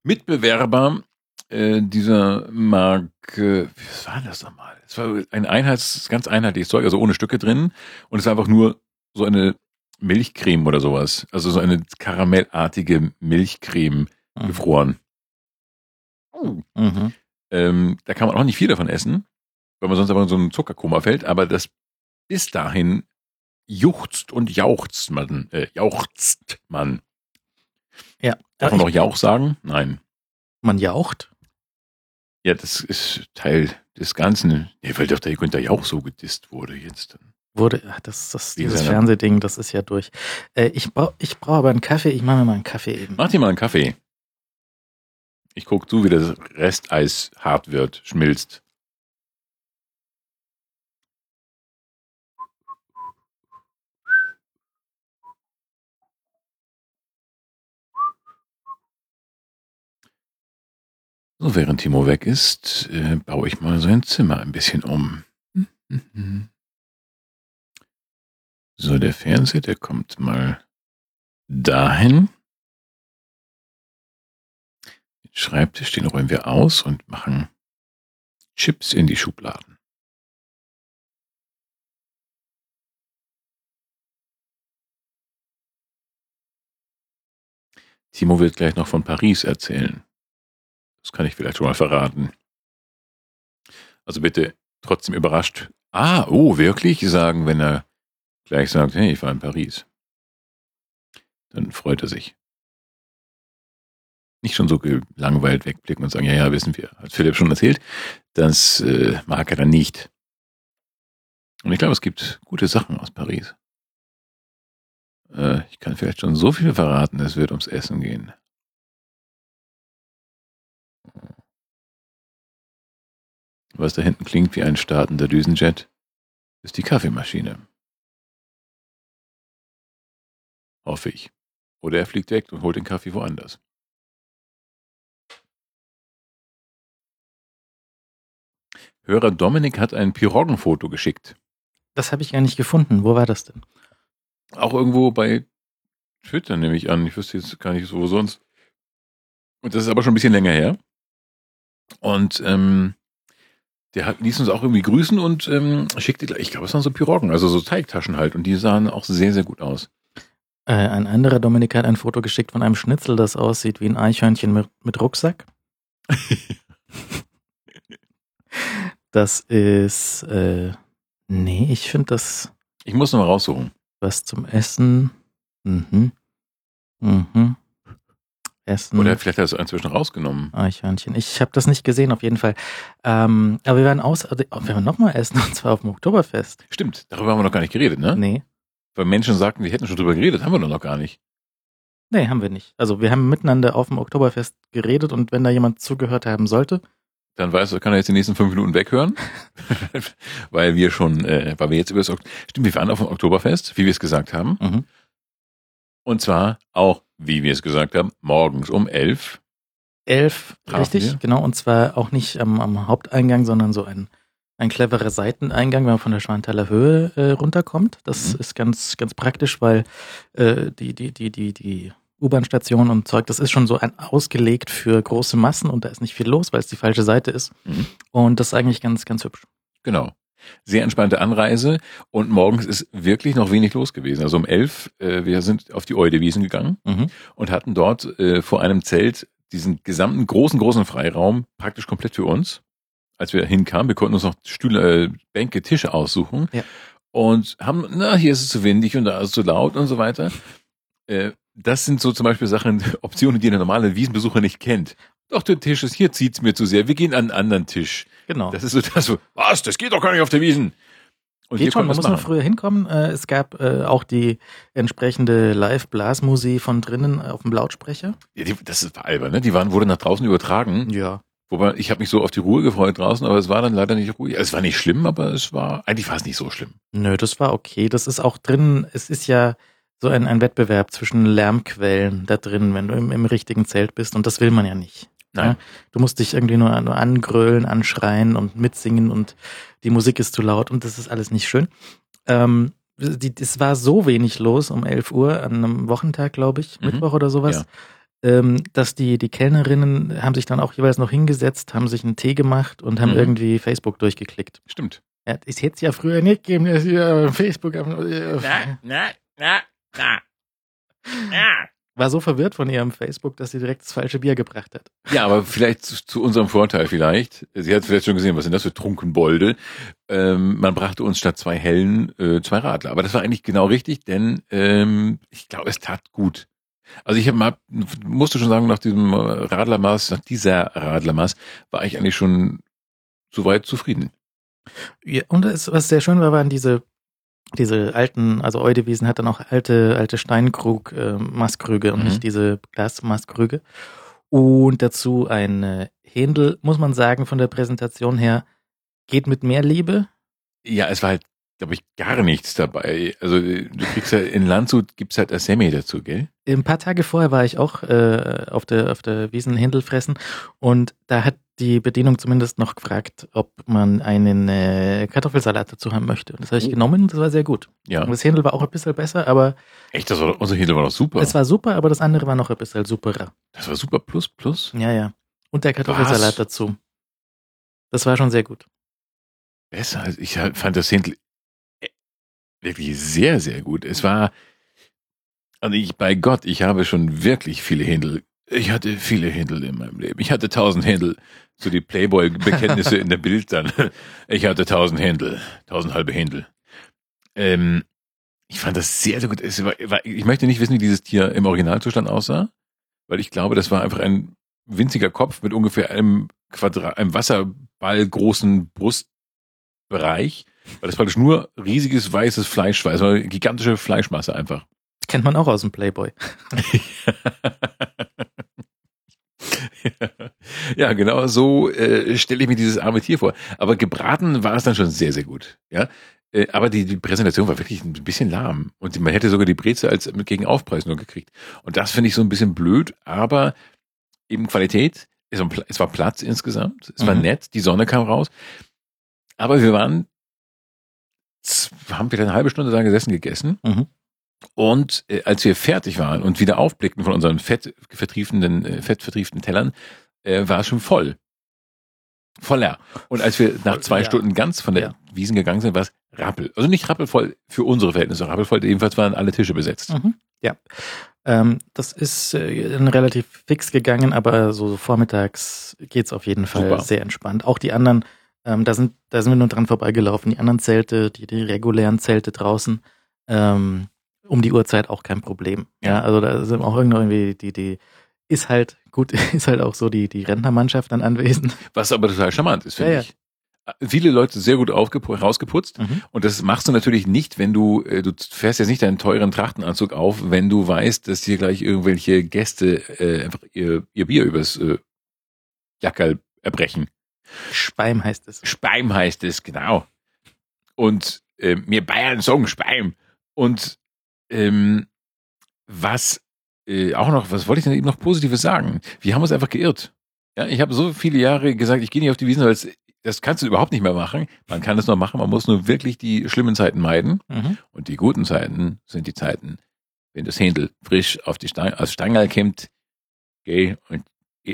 Mitbewerber äh, dieser Marke, was war das nochmal? Es war ein Einheits, ganz einheitliches Zeug, also ohne Stücke drin. Und es war einfach nur so eine Milchcreme oder sowas. Also so eine karamellartige Milchcreme Mhm. gefroren. Mhm. Ähm, da kann man auch nicht viel davon essen, weil man sonst aber in so einen Zuckerkoma fällt, aber das bis dahin juchzt und jauchzt man, äh, jauchzt man. Ja, Darf man noch Jauch sagen? Nein. man jaucht. Ja, das ist Teil des Ganzen. Ja, weil doch der Günther Jauch so gedisst wurde jetzt. Wurde, das, das, dieses Fernsehding, das ist ja durch. Äh, ich brauche ich brauch aber einen Kaffee. Ich mache mir mal einen Kaffee eben. Mach dir mal einen Kaffee. Ich guck zu, wie das Resteis hart wird, schmilzt. So, während Timo weg ist, äh, baue ich mal sein Zimmer ein bisschen um. So, der Fernseher, der kommt mal dahin. Den Schreibtisch, den räumen wir aus und machen Chips in die Schubladen. Timo wird gleich noch von Paris erzählen. Das kann ich vielleicht schon mal verraten. Also bitte trotzdem überrascht. Ah, oh, wirklich sagen, wenn er gleich sagt, hey, ich war in Paris. Dann freut er sich. Nicht schon so gelangweilt wegblicken und sagen, ja, ja, wissen wir, hat Philipp schon erzählt. Das äh, mag er dann nicht. Und ich glaube, es gibt gute Sachen aus Paris. Äh, ich kann vielleicht schon so viel verraten, es wird ums Essen gehen. Was da hinten klingt wie ein startender Düsenjet, ist die Kaffeemaschine. Hoffe ich. Oder er fliegt weg und holt den Kaffee woanders. Hörer Dominik hat ein Piroggenfoto geschickt. Das habe ich gar nicht gefunden. Wo war das denn? Auch irgendwo bei Twitter nehme ich an. Ich wüsste jetzt gar nicht so wo sonst. Und das ist aber schon ein bisschen länger her. Und ähm, der hat, ließ uns auch irgendwie grüßen und ähm, schickte, gleich- ich glaube, es waren so Piroggen, also so Teigtaschen halt. Und die sahen auch sehr, sehr gut aus. Äh, ein anderer Dominik hat ein Foto geschickt von einem Schnitzel, das aussieht wie ein Eichhörnchen mit, mit Rucksack. Das ist, äh, nee, ich finde das Ich muss noch mal raussuchen. was zum Essen. Mhm. Mhm. Essen. Oder vielleicht hat er es inzwischen rausgenommen. Eichhörnchen. Ich habe das nicht gesehen, auf jeden Fall. Ähm, aber wir werden aus, also, wir werden nochmal essen, und zwar auf dem Oktoberfest. Stimmt, darüber haben wir noch gar nicht geredet, ne? Nee. Weil Menschen sagten, wir hätten schon drüber geredet, haben wir doch noch gar nicht. Nee, haben wir nicht. Also wir haben miteinander auf dem Oktoberfest geredet und wenn da jemand zugehört haben sollte, Dann weißt du, kann er jetzt die nächsten fünf Minuten weghören. weil wir schon, äh, weil wir jetzt über das Ok- Stimmt, wir waren auf dem Oktoberfest, wie wir es gesagt haben. Mhm. Und zwar auch, wie wir es gesagt haben, morgens um elf. elf, richtig, wir? genau, und zwar auch nicht am, am Haupteingang, sondern so ein ein cleverer Seiteneingang, wenn man von der Schwanthaler Höhe äh, runterkommt. Das Mhm. ist ganz, ganz praktisch, weil äh, die, die, die, die, die U-Bahn-Station und Zeug, das ist schon so ein, ausgelegt für große Massen und da ist nicht viel los, weil es die falsche Seite ist. Mhm. Und das ist eigentlich ganz, ganz hübsch. Genau. Sehr entspannte Anreise und morgens ist wirklich noch wenig los gewesen. Also um elf, äh, wir sind auf die Eudewiesen gegangen Mhm. und hatten dort äh, vor einem Zelt diesen gesamten großen, großen Freiraum praktisch komplett für uns. Als wir hinkamen, wir konnten uns noch Stühle, äh, Bänke, Tische aussuchen Ja. und haben, na, hier ist es zu windig und da ist es zu laut und so weiter. Äh, das sind so zum Beispiel Sachen, Optionen, die der normale Wiesenbesucher nicht kennt. Doch, der Tisch ist, hier zieht's mir zu sehr, wir gehen an einen anderen Tisch. Genau. Das ist so das so, was, das geht doch gar nicht auf der Wiesen. Und Geht schon, man muss machen. früher hinkommen. Äh, es gab äh, auch die entsprechende Live-Blasmusik von drinnen auf dem Lautsprecher. Ja, die, das ist albern, ne? Die waren, wurde nach draußen übertragen. Ja. Wobei, ich habe mich so auf die Ruhe gefreut draußen, aber es war dann leider nicht ruhig. Es war nicht schlimm, aber es war, eigentlich war es nicht so schlimm. Nö, das war okay. Das ist auch drin, es ist ja so ein, ein Wettbewerb zwischen Lärmquellen da drin, wenn du im, im richtigen Zelt bist. Und das will man ja nicht. Nein. Ja, du musst dich irgendwie nur, nur angrölen, anschreien und mitsingen und die Musik ist zu laut und das ist alles nicht schön. Ähm, die, es war so wenig los um 11 Uhr an einem Wochentag, glaube ich, Mhm. Mittwoch oder sowas, ähm, dass die, die Kellnerinnen haben sich dann auch jeweils noch hingesetzt, haben sich einen Tee gemacht und haben Mhm. irgendwie Facebook durchgeklickt. Stimmt. Ja, es hätte es ja früher nicht gegeben, dass wir Facebook haben. na, na, na, na. War so verwirrt von ihrem Facebook, dass sie direkt das falsche Bier gebracht hat. Ja, aber vielleicht zu, zu unserem Vorteil vielleicht. Sie hat vielleicht schon gesehen, was sind das für Trunkenbolde. Ähm, man brachte uns statt zwei hellen äh, zwei Radler. Aber das war eigentlich genau richtig, denn ähm, ich glaube, es tat gut. Also ich hab mal, musste schon sagen, nach diesem Radlermaß, nach dieser Radlermaß, war ich eigentlich schon soweit zufrieden. Ja, und es, was sehr schön war, waren diese, diese alten, also Eudewiesen hat dann auch alte, alte Steinkrug-Maßkrüge und Mhm. nicht diese Glasmaßkrüge. Und dazu ein äh, Händel, muss man sagen, von der Präsentation her, geht mit mehr Liebe. Ja, es war halt, glaube ich, gar nichts dabei. Also äh, du kriegst ja in Landshut gibt's halt Assemi dazu, gell? Ein paar Tage vorher war ich auch äh, auf der, auf der Wiesen Händel fressen und da hat die Bedienung zumindest noch gefragt, ob man einen äh, Kartoffelsalat dazu haben möchte. Und das habe ich Oh. genommen und das war sehr gut. Ja. Und das Händel war auch ein bisschen besser, aber Echt, das war, unser Hedel war doch super. es war super, aber das andere war noch ein bisschen superer. das war super plus plus. Ja, ja. Und der Kartoffelsalat Was? dazu. Das war schon sehr gut. Besser. als- Ich fand das Händel äh, wirklich sehr, sehr gut. Es war, also ich, bei Gott, ich habe schon wirklich viele Händel. Ich hatte viele Händel in meinem Leben. Ich hatte tausend Händel. So die Playboy-Bekenntnisse in der Bild dann. Ich hatte tausend Händel. Tausend halbe Händel. Ähm, ich fand das sehr, sehr gut. War, ich möchte nicht wissen, wie dieses Tier im Originalzustand aussah, weil ich glaube, das war einfach ein winziger Kopf mit ungefähr einem Quadrat, einem Wasserball großen Brustbereich, weil das praktisch nur riesiges weißes Fleisch war. Es war eine gigantische Fleischmasse einfach. Kennt man auch aus dem Playboy. ja, genau so äh, stelle ich mir dieses arme Tier vor. Aber gebraten war es dann schon sehr, sehr gut. Ja, äh, aber die, die Präsentation war wirklich ein bisschen lahm und man hätte sogar die Breze als gegen Aufpreis nur gekriegt. Und das finde ich so ein bisschen blöd, aber eben Qualität. Es war, Platz insgesamt. Es war Mhm. nett. Die Sonne kam raus. Aber wir waren, haben wir eine halbe Stunde da gesessen gegessen. Mhm. Und äh, als wir fertig waren und wieder aufblickten von unseren fett vertriefenden, äh, fettvertrieften Tellern, äh, war es schon voll. Voller. Und als wir nach Voll, zwei ja. Stunden ganz von der Ja. Wiesen gegangen sind, war es rappel. Also nicht rappelvoll für unsere Verhältnisse, rappelvoll, jedenfalls waren alle Tische besetzt. Mhm. Ja. Ähm, das ist äh, relativ fix gegangen, aber so vormittags geht's auf jeden Fall Super. sehr entspannt. Auch die anderen, ähm, da sind, da sind wir nur dran vorbeigelaufen. Die anderen Zelte, die, die regulären Zelte draußen, ähm, um die Uhrzeit auch kein Problem. Ja, also da sind auch irgendwie die, die ist halt gut, ist halt auch so die, die Rentnermannschaft dann anwesend. Was aber total charmant ist, finde Ja, ich. Äh, Viele Leute sehr gut rausgeputzt. Mhm. Und das machst du natürlich nicht, wenn du, äh, du fährst jetzt nicht deinen teuren Trachtenanzug auf, wenn du weißt, dass hier gleich irgendwelche Gäste äh, einfach ihr, ihr Bier übers äh, Jackerl erbrechen. Speim heißt es. Speim heißt es, genau. Und äh, mir Bayern sagen Speim. Und ähm, was äh, auch noch, was wollte ich denn eben noch Positives sagen? Wir haben uns einfach geirrt. Ja, ich habe so viele Jahre gesagt, ich gehe nicht auf die Wiesen, weil es, das kannst du überhaupt nicht mehr machen. Man kann es noch machen, man muss nur wirklich die schlimmen Zeiten meiden. Mhm. Und die guten Zeiten sind die Zeiten, wenn das Händel frisch auf die Stange, aus Stangerl kommt, gell, und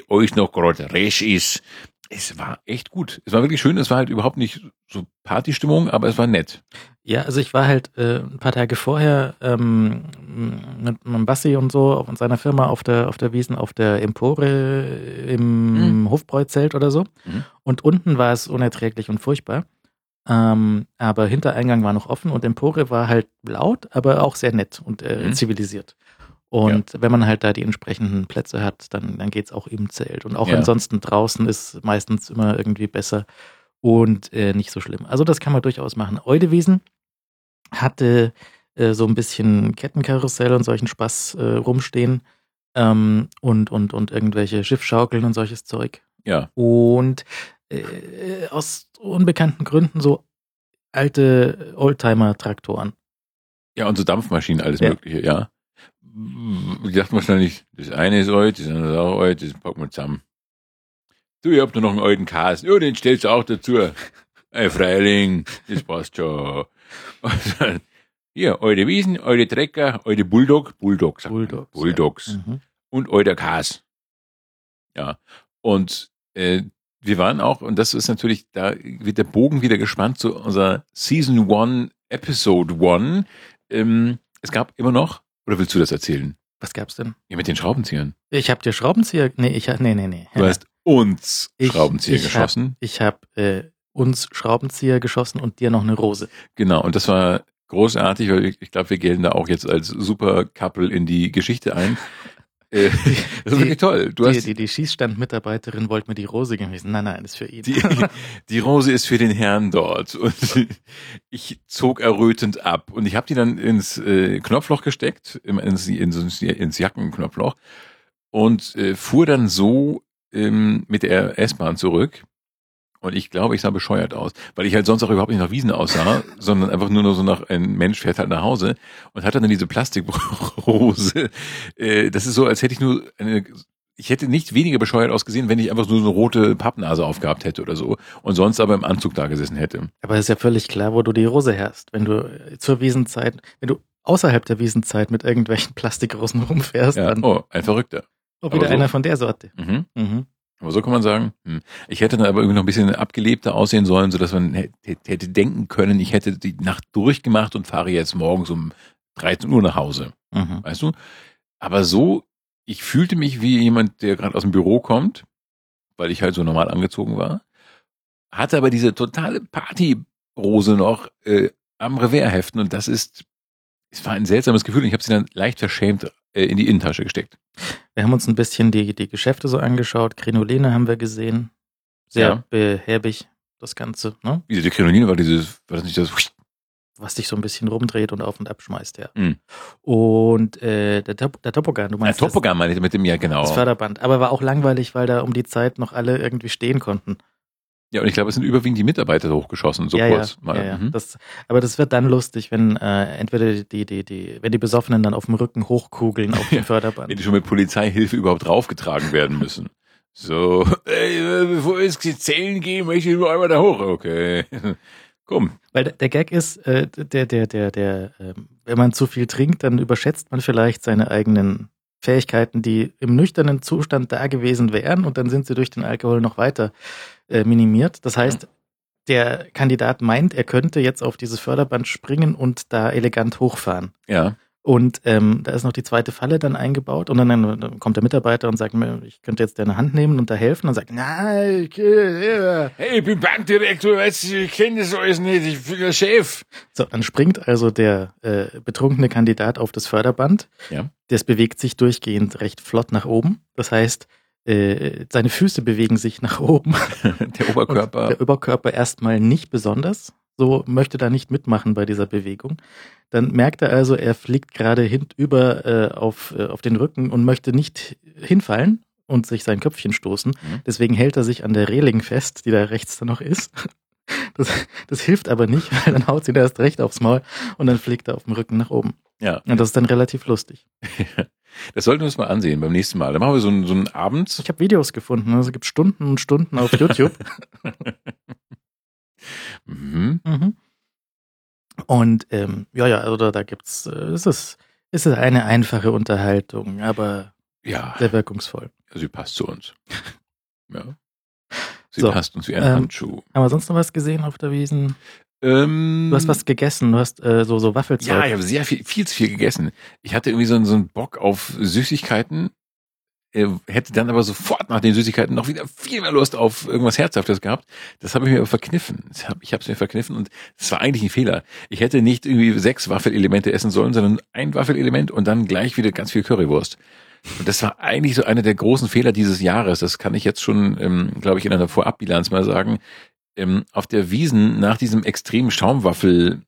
euch noch gerade resch ist. Es war echt gut. Es war wirklich schön. Es war halt überhaupt nicht so Partystimmung, aber es war nett. Ja, also ich war halt äh, ein paar Tage vorher ähm, mit meinem Bassi und so und seiner Firma auf der auf der Wiesen auf der Empore im Mhm. Hofbräuzelt oder so. Mhm. Und unten war es unerträglich und furchtbar. Ähm, aber Hintereingang war noch offen und Empore war halt laut, aber auch sehr nett und äh, Mhm. zivilisiert. Und wenn man halt da die entsprechenden Plätze hat, dann, dann geht's auch im Zelt. Und auch Ja. ansonsten draußen ist meistens immer irgendwie besser und äh, nicht so schlimm. Also das kann man durchaus machen. Eudewiesen hatte äh, so ein bisschen Kettenkarussell und solchen Spaß äh, rumstehen ähm, und, und, und irgendwelche Schiffschaukeln und solches Zeug. Ja. Und äh, aus unbekannten Gründen so alte Oldtimer-Traktoren. Ja, und so Dampfmaschinen, alles Ja. Mögliche, ja. Die dachten wahrscheinlich, das eine ist alt, das andere ist auch alt, das packen wir zusammen. Du, ihr habt nur noch einen alten Kasten. Ja, den stellst du auch dazu. Ey, Freiling, das passt schon. Dann, Hier, alte Wiesen, alte Trecker, alte Bulldog, Bulldog, sagt man. Bulldogs, ja. Bulldogs. Mhm. und alter Kas. Ja. Und äh, wir waren auch, und das ist natürlich, da wird der Bogen wieder gespannt zu unserer Season 1, Episode 1. Ähm, es gab immer noch, oder willst du das erzählen? Was gab's denn? Ja, mit den Schraubenziehern. Ich habe dir Schraubenzieher. Nee, ich nee, nee, nee. Du hast uns Ich- Schraubenzieher ich geschossen. Ich habe äh, uns Schraubenzieher geschossen und dir noch eine Rose. Genau, und das war großartig, weil ich, ich glaube, wir gelten da auch jetzt als super Couple in die Geschichte ein. Äh, das ist wirklich toll. Du die, hast die, die Schießstandmitarbeiterin wollte mir die Rose gewesen. Nein, nein, ist für ihn. Die, die Rose ist für den Herrn dort. Und ich zog errötend ab. Und ich habe die dann ins äh, Knopfloch gesteckt, ins, ins, ins Jackenknopfloch. Und äh, fuhr dann so ähm, mit der S-Bahn zurück. Und ich glaube, ich sah bescheuert aus, weil ich halt sonst auch überhaupt nicht nach Wiesen aussah, sondern einfach nur noch so nach, ein Mensch fährt halt nach Hause und hatte dann diese Plastikrose. Äh, das ist so, als hätte ich nur eine, ich hätte nicht weniger bescheuert ausgesehen, wenn ich einfach nur so eine rote Pappnase aufgehabt hätte oder so und sonst aber im Anzug da gesessen hätte. Aber ist ja völlig klar, wo du die Rose herst. Wenn du zur Wiesenzeit, wenn du außerhalb der Wiesenzeit mit irgendwelchen Plastikrosen rumfährst, Ja, dann oh, ein Verrückter. aber wieder so- einer von der Sorte. Mhm. Mhm. Aber so kann man sagen, hm. ich hätte dann aber irgendwie noch ein bisschen abgelebter aussehen sollen, sodass man hätte, denken können, ich hätte die Nacht durchgemacht und fahre jetzt morgens um 13 Uhr nach Hause. Mhm. Weißt du? Aber so, ich fühlte mich wie jemand, der gerade aus dem Büro kommt, weil ich halt so normal angezogen war, hatte aber diese totale Partyrose noch äh, am Revers heften und das ist, es war ein seltsames Gefühl und ich habe sie dann leicht verschämt äh, in die Innentasche gesteckt. Wir haben uns ein bisschen die, die Geschäfte so angeschaut. Krinoline haben wir gesehen. Sehr Ja. behäbig, das Ganze, ne? Wie die Krinoline war dieses, war das nicht das, Was dich so ein bisschen rumdreht und auf und ab schmeißt, ja. Mhm. Und äh, der, Top, der Topogan, du meinst das, Topogan meine ich mit dem, ja genau. das Förderband. Aber war auch langweilig, weil da um die Zeit noch alle irgendwie stehen konnten. Ja, und ich glaube, es sind überwiegend die Mitarbeiter hochgeschossen, so ja, kurz ja, mal. ja, ja. Mhm. Das, aber das wird dann lustig, wenn äh, entweder die, die, die, wenn die Besoffenen dann auf dem Rücken hochkugeln auf dem Ja. Förderband. Wenn die schon mit Polizeihilfe überhaupt draufgetragen werden müssen. So, ey, äh, bevor wir ins Zählen gehen, möchte ich nur einmal da hoch. Okay. Komm. Weil der, Gag ist, äh, der, der, der, der, ähm, wenn man zu viel trinkt, dann überschätzt man vielleicht seine eigenen Fähigkeiten, die im nüchternen Zustand da gewesen wären und dann sind sie durch den Alkohol noch weiter äh, minimiert. Das heißt, der Kandidat meint, er könnte jetzt auf dieses Förderband springen und da elegant hochfahren. Ja. Und ähm, da ist noch die zweite Falle dann eingebaut und dann, dann kommt der Mitarbeiter und sagt mir, ich könnte jetzt deine Hand nehmen und da helfen und sagt, nein, ich, äh, Hey, ich bin Bankdirektor, weißt du, ich kenne das alles nicht, ich bin der Chef. So, dann springt also der äh, betrunkene Kandidat auf das Förderband. Ja. Das bewegt sich durchgehend recht flott nach oben. Das heißt, äh, seine Füße bewegen sich nach oben. Der Oberkörper. Und der Oberkörper erstmal nicht besonders. So möchte da nicht mitmachen bei dieser Bewegung. Dann merkt er also, er fliegt gerade hinüber äh, auf, äh, auf den Rücken und möchte nicht hinfallen und sich sein Köpfchen stoßen. Mhm. Deswegen hält er sich an der Reling fest, die da rechts dann noch ist. Das, das hilft aber nicht, weil dann haut sie ihn erst recht aufs Maul und dann fliegt er auf dem Rücken nach oben. ja. Und das ist dann relativ lustig. Das sollten wir uns mal ansehen beim nächsten Mal. Dann machen wir so einen, so einen Abend. Ich habe Videos gefunden, also gibt Stunden und Stunden auf YouTube. Mhm. Mhm. Und ähm, ja, ja, also da, da gibt's, äh, es ist, es ist eine einfache Unterhaltung, aber Ja, sehr wirkungsvoll. sie passt zu uns. Ja. Sie So, passt uns wie ein ähm, Handschuh. Haben wir sonst noch was gesehen auf der Wiesen? Ähm, Du hast was gegessen, du hast äh, so, so Waffelzeug. Ja, ich habe sehr viel, viel zu viel gegessen. Ich hatte irgendwie so, einen- so einen Bock auf Süßigkeiten, hätte dann aber sofort nach den Süßigkeiten noch wieder viel mehr Lust auf irgendwas Herzhaftes gehabt. Das habe ich mir aber verkniffen. Ich habe es mir verkniffen und das war eigentlich ein Fehler. Ich hätte nicht irgendwie sechs Waffelelemente essen sollen, sondern ein Waffelelement und dann gleich wieder ganz viel Currywurst. Und das war eigentlich so einer der großen Fehler dieses Jahres. Das kann ich jetzt schon, ähm, glaube ich, in einer Vorabbilanz mal sagen. Ähm, auf der Wiesen nach diesem extremen Schaumwaffel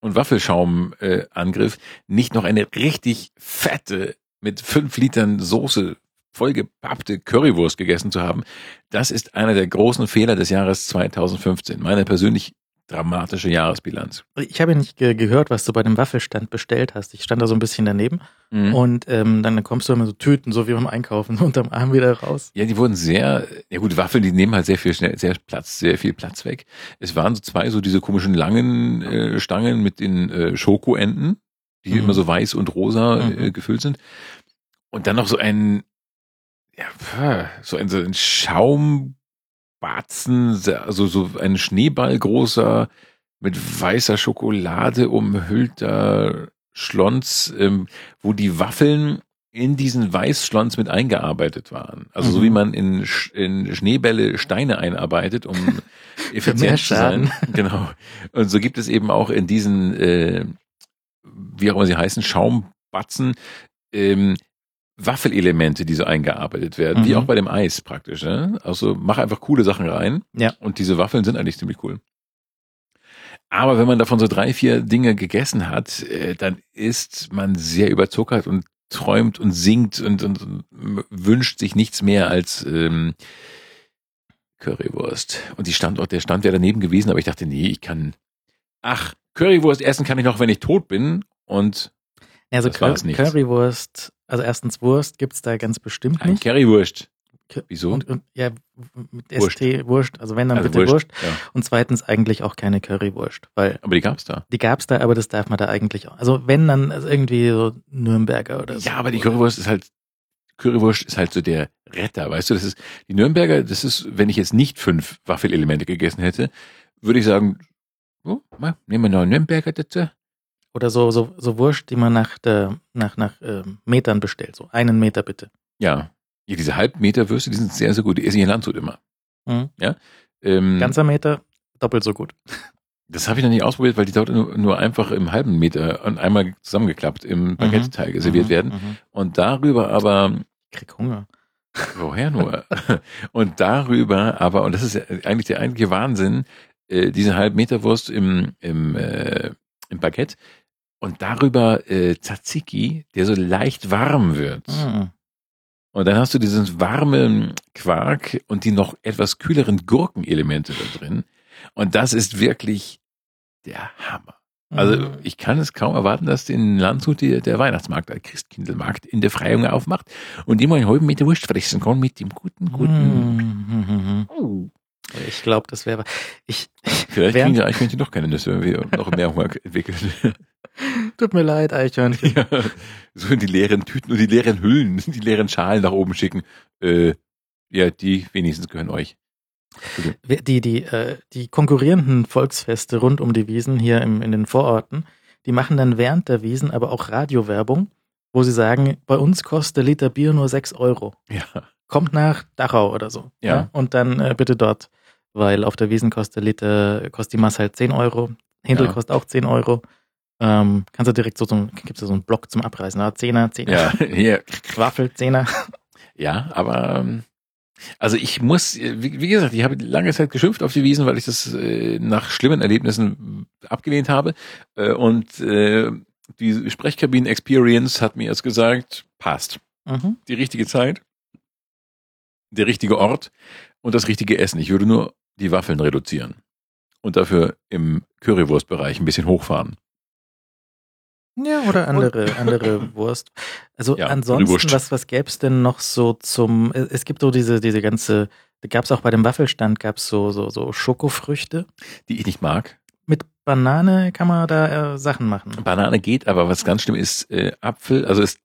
und Waffelschaum-Angriff äh, nicht noch eine richtig fette mit fünf Litern Soße vollgepappte Currywurst gegessen zu haben, das ist einer der großen Fehler des Jahres 2015. Meine persönlich dramatische Jahresbilanz. Ich habe ja nicht ge gehört, was du bei dem Waffelstand bestellt hast. Ich stand da so ein bisschen daneben Mhm. und ähm, dann kommst du immer so Tüten, so wie beim Einkaufen, unterm Arm wieder raus. Ja, die wurden sehr, ja gut, Waffeln, die nehmen halt sehr viel schnell, sehr Platz, sehr viel Platz weg. Es waren so zwei, so diese komischen langen äh, Stangen mit den äh, Schokoenden, die Mhm. immer so weiß und rosa Mhm. äh, gefüllt sind. Und dann noch so ein, ja, so ein, so ein Schaumbatzen, also so ein Schneeball großer, mit weißer Schokolade umhüllter Schlons, ähm, wo die Waffeln in diesen Weißschlons mit eingearbeitet waren. Also so Mhm. wie man in, Sch- in Schneebälle Steine einarbeitet, um effizient zu sein. Genau. Und so gibt es eben auch in diesen, äh, wie auch immer sie heißen, Schaumbatzen, ähm, Waffelelemente, die so eingearbeitet werden, wie Mhm. auch bei dem Eis praktisch. Ne? Also mach einfach coole Sachen rein. Ja. Und diese Waffeln sind eigentlich ziemlich cool. Aber wenn man davon so drei, vier Dinge gegessen hat, äh, dann ist man sehr überzuckert und träumt und singt und, und, und wünscht sich nichts mehr als ähm, Currywurst. Und die Standort, der Stand wäre daneben gewesen, aber ich dachte, nee, ich kann. Ach, Currywurst essen kann ich noch, wenn ich tot bin. Und Also Das war's Cur nicht. Currywurst, also erstens Wurst gibt's da ganz bestimmt ein nicht. Currywurst. Cu- Wieso? Und, und ja, mit Wurst. ST Wurst, also wenn dann Also bitte Wurst. Ja. Und zweitens eigentlich auch keine Currywurst, weil Aber die gab's da. die gab's da, aber das darf man da eigentlich auch. Also wenn dann also irgendwie so Nürnberger oder so. Ja, aber die Currywurst ist halt, Currywurst ist halt so der Retter, weißt du, das ist, die Nürnberger, das ist, wenn ich jetzt nicht fünf Waffelelemente gegessen hätte, würde ich sagen, oh, mal, nehmen wir noch einen Nürnberger dazu. Oder so, so, so Wurst, die man nach, der, nach, nach ähm, Metern bestellt. So einen Meter bitte. Ja. Ja, diese Halbmeter-Würste, die sind sehr, sehr gut. Die esse ich in Landshut immer. Mhm. Ähm, Ganzer Meter, doppelt so gut. das habe ich noch nicht ausprobiert, weil die dort nur, nur einfach im halben Meter und einmal zusammengeklappt im Baguette-Teig serviert Mhm, werden. mhm. Und darüber aber Ich krieg Hunger. Woher nur? und darüber aber, und das ist ja eigentlich der eigentliche Wahnsinn, äh, diese Halbmeterwurst im, im, äh, im Baguette und darüber äh, Tzatziki, der so leicht warm wird. Mhm. Und dann hast du diesen warmen Quark und die noch etwas kühleren Gurkenelemente da drin. Und das ist wirklich der Hammer. Also Mhm. ich kann es kaum erwarten, dass in Landshut die, der Weihnachtsmarkt, der Christkindlmarkt in der Freiung aufmacht und immer einen halben Meter Wurst fressen kann mit dem guten, guten. Mhm. Mhm. Ich glaube, das wäre. Ich, Vielleicht Während- kriegen die Eichhörnchen doch keine Nüsse, wenn wir noch mehr Hunger entwickeln. Tut mir leid, Eichhörnchen. ja, so in die leeren Tüten und die leeren Hüllen, die leeren Schalen nach oben schicken. Äh, ja, die wenigstens gehören euch. Die, die, äh, die konkurrierenden Volksfeste rund um die Wiesen hier im, in den Vororten, die machen dann während der Wiesen aber auch Radiowerbung, wo sie sagen, bei uns kostet der Liter Bier nur 6 Euro. Ja. Kommt nach Dachau oder so. Ja. Und dann äh, bitte dort, weil auf der Wiesen kostet der Liter, kostet die Masse halt 10 Euro. Hindel Ja. kostet auch 10 Euro. Ähm, kannst du direkt so, so gibt's da so einen Block zum Abreißen. Ah, Zehner, Zehner. Ja, ja, Waffel, Zehner. ja, aber ähm, also ich muss, äh, wie, wie gesagt, ich habe lange Zeit geschimpft auf die Wiesen, weil ich das äh, nach schlimmen Erlebnissen abgelehnt habe. Äh, und äh, die Sprechkabinen-Experience hat mir jetzt gesagt, passt. Mhm. Die richtige Zeit, der richtige Ort und das richtige Essen. Ich würde nur die Waffeln reduzieren und dafür im Currywurstbereich ein bisschen hochfahren. Ja, oder andere, andere Wurst. Also Ja, ansonsten, was, was gäbe es denn noch so zum, es gibt so diese, diese ganze, Da gab es auch bei dem Waffelstand gab's so, so, so Schokofrüchte. Die ich nicht mag. Mit Banane kann man da äh, Sachen machen. Banane geht, aber was ganz schlimm ist, äh, Apfel, also es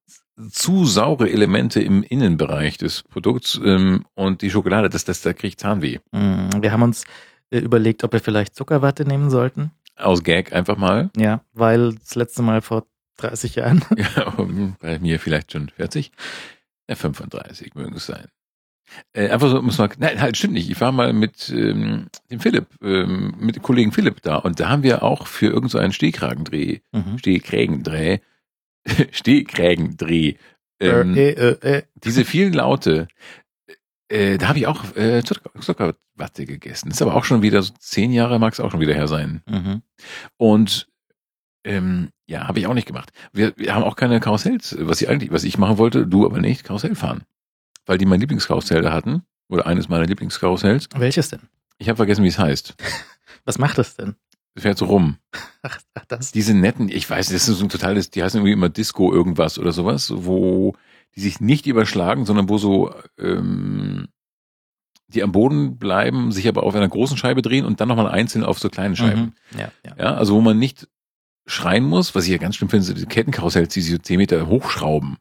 zu saure Elemente im Innenbereich des Produkts ähm, und die Schokolade, das, das, da kriegt Zahnweh. Mm, Wir haben uns äh, überlegt, ob wir vielleicht Zuckerwatte nehmen sollten. Aus Gag einfach mal. Ja, weil das letzte Mal vor 30 Jahren. Ja, bei mir vielleicht schon 40. Ja, 35 mögen es sein. Äh, einfach so, muss man, nein, halt, stimmt nicht. Ich war mal mit ähm, dem Philipp, ähm, mit dem Kollegen Philipp da und da haben wir auch für irgendeinen so einen Stehkragendreh, Mhm. Stehkrägendreh, Stehkrägendreh, ähm, äh, äh, äh. diese vielen Laute, äh, da habe ich auch äh, Zucker, Zuckerwatte gegessen. Ist aber auch schon wieder so zehn Jahre, mag es auch schon wieder her sein. Mhm. Und ähm, ja, habe ich auch nicht gemacht. Wir, wir haben auch keine Karussells, was ich eigentlich, was ich machen wollte, du aber nicht, Karussell fahren. Weil die mein Lieblingskarussell da hatten, oder eines meiner Lieblingskarussells. Welches denn? Ich habe vergessen, wie es heißt. Was macht das denn? Es fährt so rum. Ach, ach das. Diese netten, ich weiß, das ist so ein totales, die heißen irgendwie immer Disco irgendwas oder sowas, wo die sich nicht überschlagen, sondern wo so ähm, die am Boden bleiben, sich aber auf einer großen Scheibe drehen und dann nochmal einzeln auf so kleine Scheiben. Mhm. Ja, ja. Ja, also wo man nicht schreien muss, was ich ja ganz schlimm finde, sind diese Kettenkarussells, die sich so 10 Meter hochschrauben.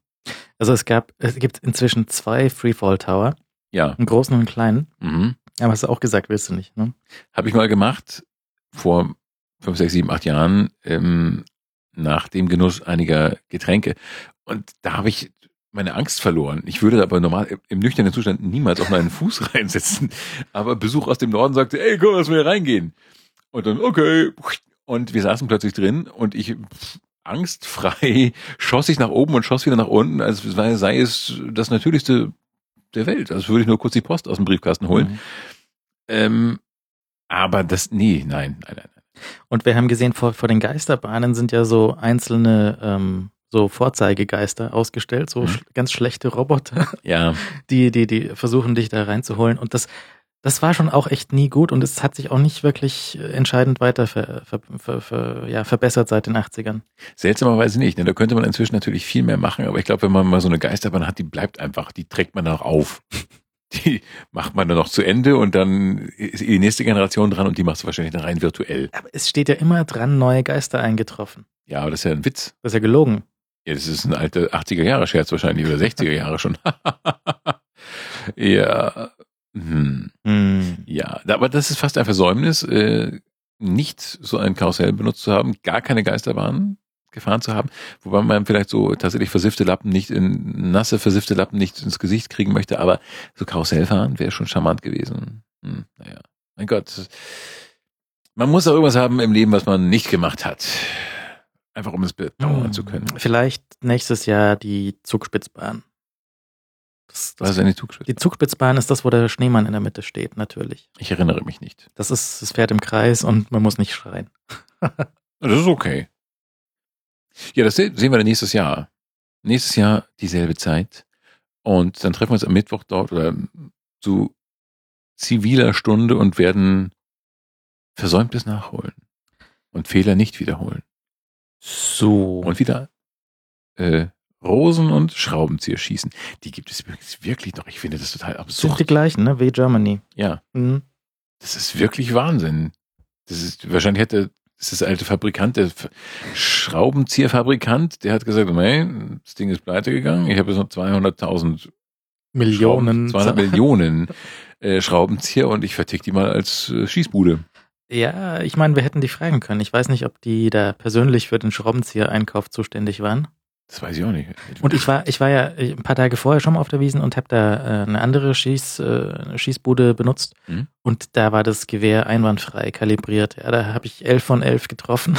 Also es gab, es gibt inzwischen zwei Freefall Tower, Ja, einen großen und einen kleinen. mhm. Aber hast du auch gesagt, willst du nicht, ne? habe ich mal gemacht vor 5, 6, 7, 8 Jahren ähm, nach dem Genuss einiger Getränke. Und da habe ich meine Angst verloren. Ich würde aber normal im nüchternen Zustand niemals auf meinen Fuß reinsetzen. Aber Besuch aus dem Norden sagte, ey, komm, lass mal hier reingehen. Und dann, okay. Und wir saßen plötzlich drin und ich angstfrei schoss ich nach oben und schoss wieder nach unten, als sei, sei es das Natürlichste der Welt. Also würde ich nur kurz die Post aus dem Briefkasten holen. Mhm. Ähm, aber das, nee, nein, nein, nein. Und wir haben gesehen, vor, vor den Geisterbahnen sind ja so einzelne ähm, so Vorzeigegeister ausgestellt, so Mhm. sch ganz schlechte Roboter, Ja, die, die, die versuchen, dich da reinzuholen. Und das, das war schon auch echt nie gut und es hat sich auch nicht wirklich äh, entscheidend weiter ver, ver, ver, ja, verbessert seit den 80ern. seltsamerweise nicht. Ne? Da könnte man inzwischen natürlich viel mehr machen, aber ich glaube, wenn man mal so eine Geisterbahn hat, die bleibt einfach, die trägt man dann auch auf. Die macht man dann noch zu Ende und dann ist die nächste Generation dran und die macht es wahrscheinlich dann rein virtuell. Aber es steht ja immer dran, neue Geister eingetroffen. Ja, aber das ist ja ein Witz. Das ist ja gelogen. Ja, das ist ein alter 80er-Jahre-Scherz wahrscheinlich oder 60er-Jahre schon. ja. Hm. Hm. Ja, aber das ist fast ein Versäumnis, äh, nicht so ein Karussell benutzt zu haben, gar keine Geisterbahn gefahren zu haben, wobei man vielleicht so tatsächlich versiffte Lappen nicht in nasse versiffte Lappen nicht ins Gesicht kriegen möchte, aber so Karussell fahren wäre schon charmant gewesen. Hm, naja, mein Gott. Man muss auch irgendwas haben im Leben, was man nicht gemacht hat. Einfach um es bedauern zu können. Vielleicht nächstes Jahr die Zugspitzbahn. Das, Was das, ist eine Zugspitze? die Zugspitzbahn ist das, wo der Schneemann in der Mitte steht, natürlich. Ich erinnere mich nicht. Das ist, es fährt im Kreis und man muss nicht schreien. Das ist okay. Ja, das se- sehen wir dann nächstes Jahr. Nächstes Jahr dieselbe Zeit. Und dann treffen wir uns am Mittwoch dort oder zu ziviler Stunde und werden Versäumtes nachholen. Und Fehler nicht wiederholen. So. Und wieder äh, Rosen und Schraubenzieher schießen. Die gibt es übrigens wirklich noch. Ich finde das total sind absurd. die gleichen, ne? Wie Germany. Ja, Mhm. das ist wirklich Wahnsinn. Das ist, wahrscheinlich hätte, das ist der alte Fabrikant, der Schraubenzieherfabrikant, der hat gesagt, nein, das Ding ist pleite gegangen. Ich habe jetzt noch 200.000 Millionen. Schrauben, 200 Millionen äh, Schraubenzieher und ich vertick die mal als äh, Schießbude. Ja, ich meine, wir hätten die fragen können. Ich weiß nicht, ob die da persönlich für den Schraubenzieher-Einkauf zuständig waren. Das weiß ich auch nicht. Und ich war, ich war ja ein paar Tage vorher schon mal auf der Wiesen und habe da äh, eine andere Schieß, äh, Schießbude benutzt. Mhm. Und da war das Gewehr einwandfrei kalibriert. Ja, da habe ich elf von elf getroffen.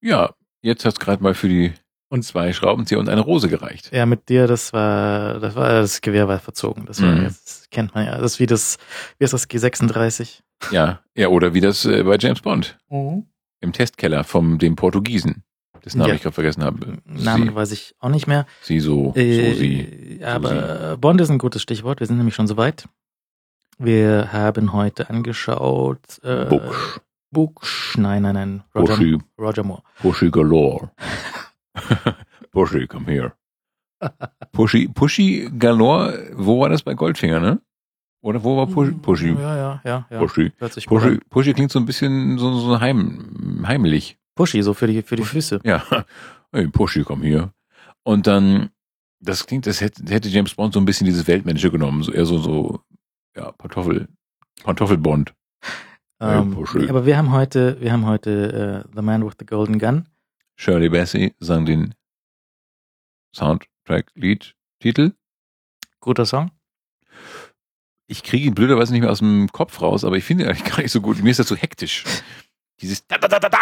Ja, jetzt hat's gerade mal für die und zwei Schraubenzieher und eine Rose gereicht. Ja, mit dir, das war, das war, das Gewehr war verzogen. Das, war, Mhm. das kennt man ja. Das ist wie das, wie ist das G36? Ja, ja, oder wie das äh, bei James Bond im Testkeller vom dem Portugiesen. Dessen Namen Ja. ich gerade vergessen habe. Namen weiß ich auch nicht mehr. Sie, so, so sie. Äh, aber Bond ist ein gutes Stichwort. Wir sind nämlich schon soweit. Wir haben heute angeschaut. Äh, Busch. Busch. Nein, nein, nein. Roger, Bushy, Roger Moore. Pushy galore. Pushy, come here. Pushy, Pushy galore, wo war das bei Goldfinger, ne? Oder wo war Pushy? Pushy. Ja, ja, ja. ja. Pushy. Pushy. Pushy klingt so ein bisschen so, so heim, heimlich. Pushy, so für die, für die Füße. Ja, hey, Pushy, komm hier. Und dann, das klingt, das hätte, hätte James Bond so ein bisschen dieses Weltmännische genommen, so eher so, so, ja, Pantoffel, Pantoffelbond. Ja, Ähm, Pushy. aber wir haben heute, wir haben heute äh, The Man with the Golden Gun. Shirley Bassey sang den Soundtrack-Lied-Titel. Guter Song. Ich kriege ihn blöderweise nicht mehr aus dem Kopf raus, aber ich finde ihn eigentlich gar nicht so gut. Mir ist das so hektisch. Dieses da, da, da, da, da.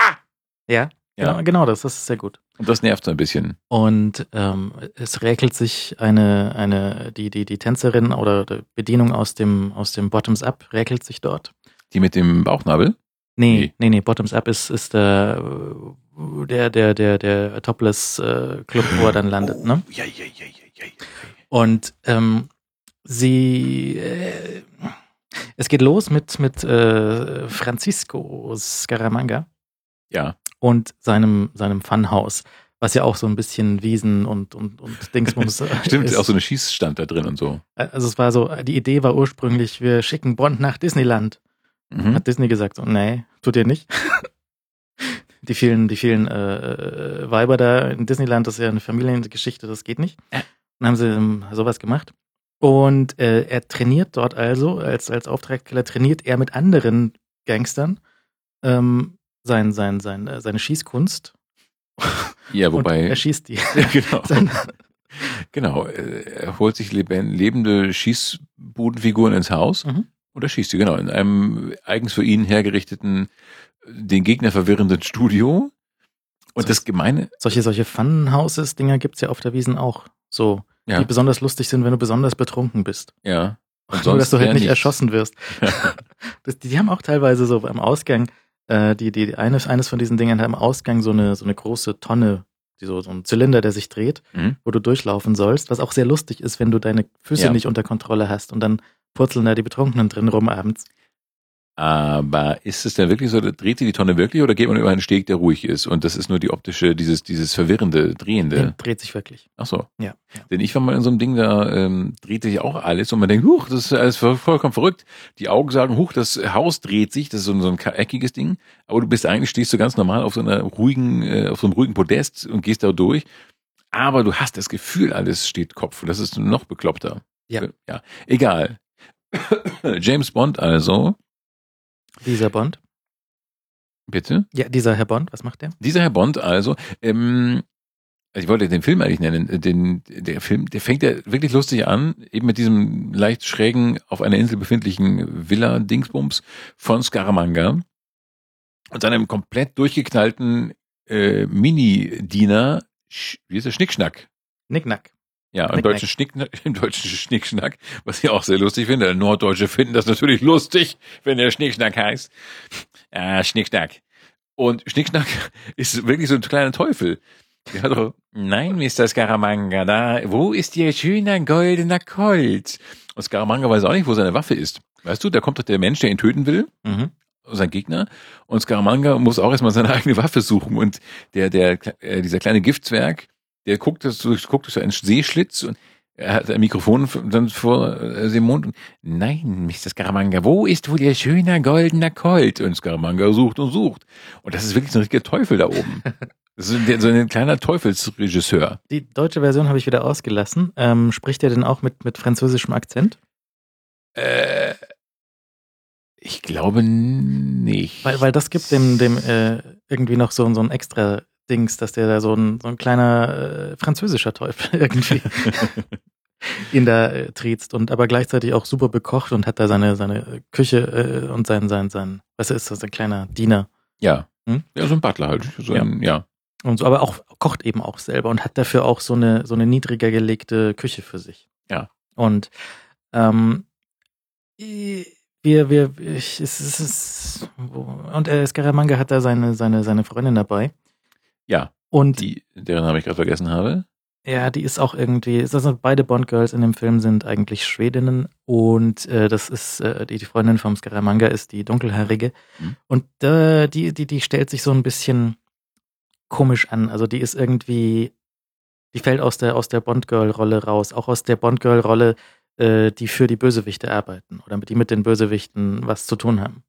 Ja, Ja. Genau, genau das, das ist sehr gut. Und das nervt so ein bisschen. Und ähm, es räkelt sich eine, eine, die, die, die Tänzerin oder die Bedienung aus dem, aus dem Bottoms Up räkelt sich dort. Die mit dem Bauchnabel? Nee, Nee. nee, nee, Bottoms Up ist, ist der, der, der, der, der Topless-Club, wo er dann landet, ne? Ja, ja, ja, ja, ja. Und ähm, sie, äh, es geht los mit, mit äh, Francisco Scaramanga Ja, und seinem, seinem Funhaus, was ja auch so ein bisschen Wiesen und, und, und Dingsbums äh, stimmt. ist. Auch so eine Schießstand da drin und so. Also es war so, die Idee war ursprünglich, wir schicken Bond nach Disneyland. Mhm. Hat Disney gesagt, so, nee, tut ihr nicht. Die vielen, die vielen äh, Weiber da in Disneyland, das ist ja eine Familiengeschichte, das geht nicht. Ja. Dann haben sie ähm, sowas gemacht. Und äh, er trainiert dort also, als, als Auftragskiller trainiert er mit anderen Gangstern ähm, sein, sein, sein, äh, seine Schießkunst. Ja, Und wobei. er schießt die. genau. Sein, Genau. äh, Er holt sich leben- lebende Schießbudenfiguren ins Haus Mhm. und er schießt sie, genau, in einem eigens für ihn hergerichteten, den Gegner verwirrenden Studio. Und So- das Gemeine, solche, solche Funhouses-Dinger gibt's ja auf der Wiesen auch. So, Ja. die besonders lustig sind, wenn du besonders betrunken bist. ja. Und Nur, dass du halt eher nicht erschossen wirst. Das, die, die haben auch teilweise so am Ausgang, äh, die, die, eines, eines von diesen Dingern hat am Ausgang so eine, so eine große Tonne, die so, so ein Zylinder, der sich dreht, Mhm. wo du durchlaufen sollst, was auch sehr lustig ist, wenn du deine Füße Ja. nicht unter Kontrolle hast und dann purzeln da die Betrunkenen drin rum abends. Aber ist es denn wirklich so, dreht sie die Tonne wirklich oder geht man über einen Steg, der ruhig ist? Und das ist nur die optische, dieses, dieses verwirrende, drehende. Der dreht sich wirklich. Ach so. Ja. ja. Denn ich war mal in so einem Ding, da ähm, dreht sich auch alles und man denkt, huch, das ist alles voll- vollkommen verrückt. Die Augen sagen, huch, das Haus dreht sich, das ist so ein, so ein eckiges Ding. Aber du bist eigentlich, stehst du ganz normal auf so einer ruhigen, äh, auf so einem ruhigen Podest und gehst da durch. Aber du hast das Gefühl, alles steht Kopf. Und das ist noch bekloppter. Ja. Ja. Egal. James Bond also, Dieser Bond. bitte. Ja, dieser Herr Bond, was macht der? Dieser Herr Bond also, ähm, ich wollte den Film eigentlich nennen, den, der Film, der fängt ja wirklich lustig an, eben mit diesem leicht schrägen, auf einer Insel befindlichen Villa-Dingsbums von Scaramanga und seinem komplett durchgeknallten äh, Mini-Diener, wie ist der, Schnickschnack. Nicknack. Ja, im deutschen, Schnick, im deutschen Schnickschnack, was ich auch sehr lustig finde. Norddeutsche finden das natürlich lustig, wenn der Schnickschnack heißt. Ah, Schnickschnack. Und Schnickschnack ist wirklich so ein kleiner Teufel. Hat doch, nein, Mr. Scaramanga, da, wo ist Ihr schöner goldener Colt? Und Scaramanga weiß auch nicht, wo seine Waffe ist. Weißt du, da kommt doch der Mensch, der ihn töten will, Mhm. sein Gegner. Und Scaramanga muss auch erstmal seine eigene Waffe suchen. Und der, der, äh, dieser kleine Giftzwerg, der guckt, das, durch- guckt durch einen Seeschlitz und er hat ein Mikrofon dann vor äh, dem Mund. Und, Nein, Mr. Scaramanga, wo ist wohl Ihr schöner goldener Colt? Und Scaramanga sucht und sucht. Und das ist wirklich so ein richtiger Teufel da oben. Das ist so ein kleiner Teufelsregisseur. Die deutsche Version habe ich wieder ausgelassen. Ähm, spricht er denn auch mit, mit französischem Akzent? Äh, ich glaube nicht. Weil, weil das gibt dem, dem äh, irgendwie noch so, so ein extra Dings, dass der da so ein, so ein kleiner äh, französischer Teufel irgendwie ihn da äh, triezt und aber gleichzeitig auch super bekocht und hat da seine, seine Küche äh, und sein, sein, sein, was ist das, ein kleiner Diener. ja. Hm? Ja, so ein Butler halt. So ein, ja. Und so, aber auch kocht eben auch selber und hat dafür auch so eine, so eine niedriger gelegte Küche für sich. Ja. Und ähm, wir, wir, ich, es, es ist, und äh, Scaramanga hat da seine, seine, seine Freundin dabei. Ja. Und Die, deren Name ich gerade vergessen habe. ja, die ist auch irgendwie, also beide Bond-Girls in dem Film sind eigentlich Schwedinnen und äh, das ist, äh, die, die Freundin vom Scaramanga ist die dunkelhaarige. Mhm. Und äh, die, die, die stellt sich so ein bisschen komisch an. Also die ist irgendwie, die fällt aus der, aus der Bond-Girl-Rolle raus. Auch aus der Bond-Girl-Rolle äh, die für die Bösewichte arbeiten oder die mit den Bösewichten was zu tun haben.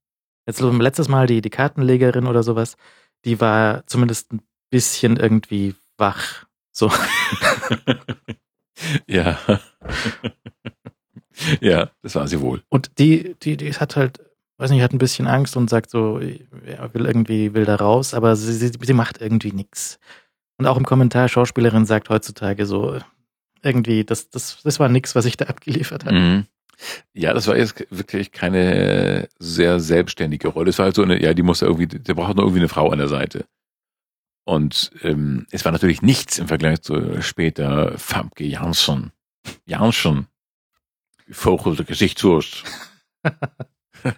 Jetzt letztes Mal die, die Kartenlegerin oder sowas, die war zumindest ein bisschen irgendwie wach. So. ja. ja, das war sie wohl. Und die, die, die hat halt, weiß nicht, hat ein bisschen Angst und sagt so, ja, will irgendwie, will da raus, aber sie, sie, sie macht irgendwie nichts. Und auch im Kommentar, Schauspielerin sagt heutzutage so, irgendwie, das, das, das war nichts, was ich da abgeliefert habe. Mhm. Ja, das war jetzt wirklich keine sehr selbstständige Rolle. Es war halt so eine, ja, die muss irgendwie, der braucht noch irgendwie eine Frau an der Seite. Und ähm, es war natürlich nichts im Vergleich zu später Famke Jansson. Jansson. Vogel der Gesichtswurst. oh,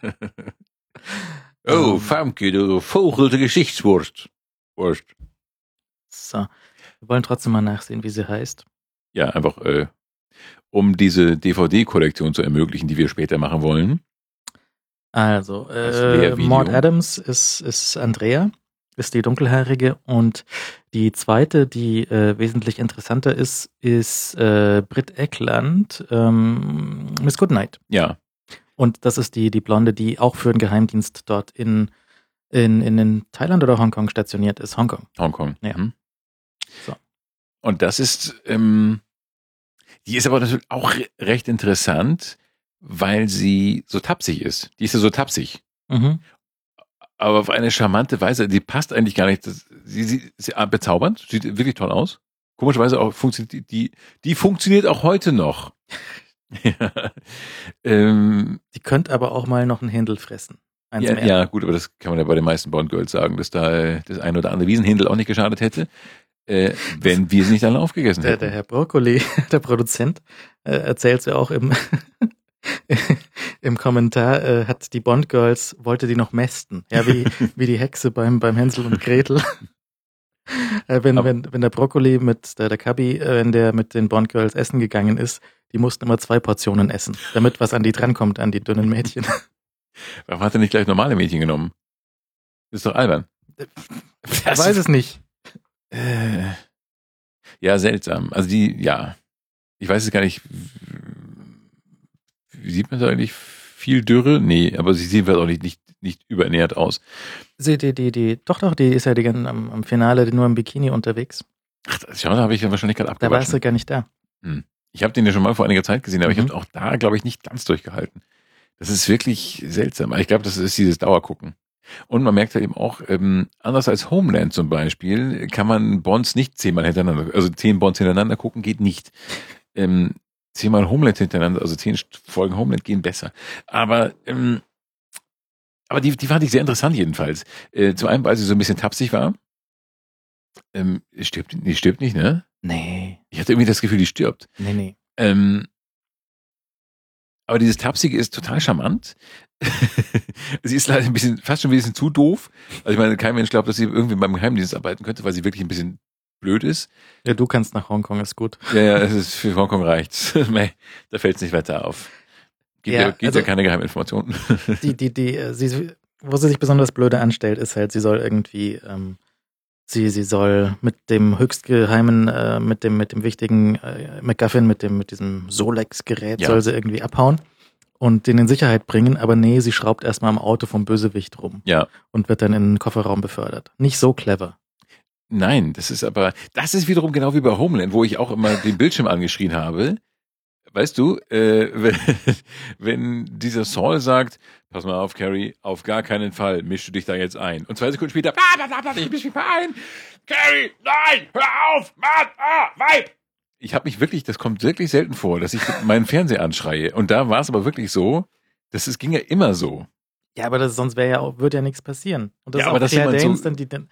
ähm. Famke, du Vogel der Gesichtswurst. Wurst. So. Wir wollen trotzdem mal nachsehen, wie sie heißt. Ja, einfach, äh, um diese DVD-Kollektion zu ermöglichen, die wir später machen wollen. Also, äh, Maud Adams ist, ist Andrea ist die dunkelhaarige und die zweite, die äh, wesentlich interessanter ist, ist äh, Britt Eckland, ähm, Miss Goodnight. Ja. Und das ist die, die Blonde, die auch für den Geheimdienst dort in, in, in, in Thailand oder Hongkong stationiert ist. Hongkong. Hongkong. Ja. Mhm. So. Und das ist, ähm, die ist aber natürlich auch recht interessant, weil sie so tapsig ist. Die ist ja so tapsig. Mhm aber auf eine charmante Weise, die passt eigentlich gar nicht. sie, sie, sie ah, bezaubernd, sieht wirklich toll aus. Komischerweise auch funktioniert die, die funktioniert auch heute noch. ja. Ähm, die könnte aber auch mal noch einen Händel fressen. Ja, ja, gut, aber das kann man ja bei den meisten Bond Girls sagen, dass da äh, das ein oder andere Wiesenhändel auch nicht geschadet hätte, äh, wenn wir sie nicht alle aufgegessen hätten. Der, der Herr Broccoli, der Produzent, äh, erzählt ja auch im im Kommentar äh, hat die Bond Girls, wollte die noch mästen. Ja, wie, wie die Hexe beim, beim Hänsel und Gretel. äh, wenn, wenn, wenn der Brokkoli mit der, der Cubby, äh, wenn der mit den Bond Girls essen gegangen ist, die mussten immer zwei Portionen essen, damit was an die drankommt, an die dünnen Mädchen. Warum hat er nicht gleich normale Mädchen genommen? ist doch albern. Ich weiß es nicht. Äh, ja, seltsam. Also die, ja. Ich weiß es gar nicht, sieht man da eigentlich? Viel Dürre? Nee, aber sie sehen vielleicht auch nicht, nicht, nicht überernährt aus. Sie, die, die, die, doch, doch, die ist ja die, am, am Finale nur im Bikini unterwegs. Ach, schau, da habe ich ja wahrscheinlich gerade abgewaschen. Da warst du gar nicht da. Hm. Ich habe den ja schon mal vor einiger Zeit gesehen, aber mhm. ich habe auch da, glaube ich, nicht ganz durchgehalten. Das ist wirklich seltsam. Ich glaube, das ist dieses Dauergucken. Und man merkt ja eben auch, ähm, anders als Homeland zum Beispiel, kann man Bonds nicht zehnmal hintereinander, also zehn Bonds hintereinander gucken, geht nicht. Ähm, zehnmal Homeland hintereinander, also zehn Folgen Homeland gehen besser. Aber ähm, aber die, die fand ich sehr interessant jedenfalls. Äh, zum einen, weil sie so ein bisschen tapsig war. Ähm, stirbt, die stirbt nicht, ne? Nee. Ich hatte irgendwie das Gefühl, die stirbt. Nee, nee. Ähm, aber dieses Tapsige ist total charmant. sie ist leider ein bisschen, fast schon ein bisschen zu doof. Also ich meine, kein Mensch glaubt, dass sie irgendwie beim Geheimdienst arbeiten könnte, weil sie wirklich ein bisschen blöd ist. Ja, du kannst nach Hongkong, ist gut. Ja, ja, es ist, für Hongkong reicht's. da fällt es nicht weiter auf. Gibt ja, ja, gibt also, ja keine Geheiminformationen. Die, die, die, äh, sie, wo sie sich besonders blöde anstellt, ist halt, sie soll irgendwie, ähm, sie, sie soll mit dem höchstgeheimen, äh, mit dem, mit dem wichtigen äh, McGuffin, mit dem, mit diesem Solex-Gerät, ja. soll sie irgendwie abhauen und den in Sicherheit bringen, aber nee, sie schraubt erstmal am Auto vom Bösewicht rum. Ja. Und wird dann in den Kofferraum befördert. Nicht so clever. Nein, das ist aber, das ist wiederum genau wie bei Homeland, wo ich auch immer den Bildschirm angeschrien habe. Weißt du, äh, wenn, wenn dieser Saul sagt, pass mal auf, Carrie, auf gar keinen Fall mischst du dich da jetzt ein. Und zwei Sekunden später, bla, bla, bla, ich misch mich mal ein. Carrie, nein, hör auf, Mann, ah, Weib. Ich habe mich wirklich, das kommt wirklich selten vor, dass ich meinen Fernseher anschreie. Und da war es aber wirklich so, dass es ging ja immer so. Ja, aber das, sonst wäre ja auch, würde ja nichts passieren. Und das ja, ist aber auch Claire Danes, so, dann die, dann,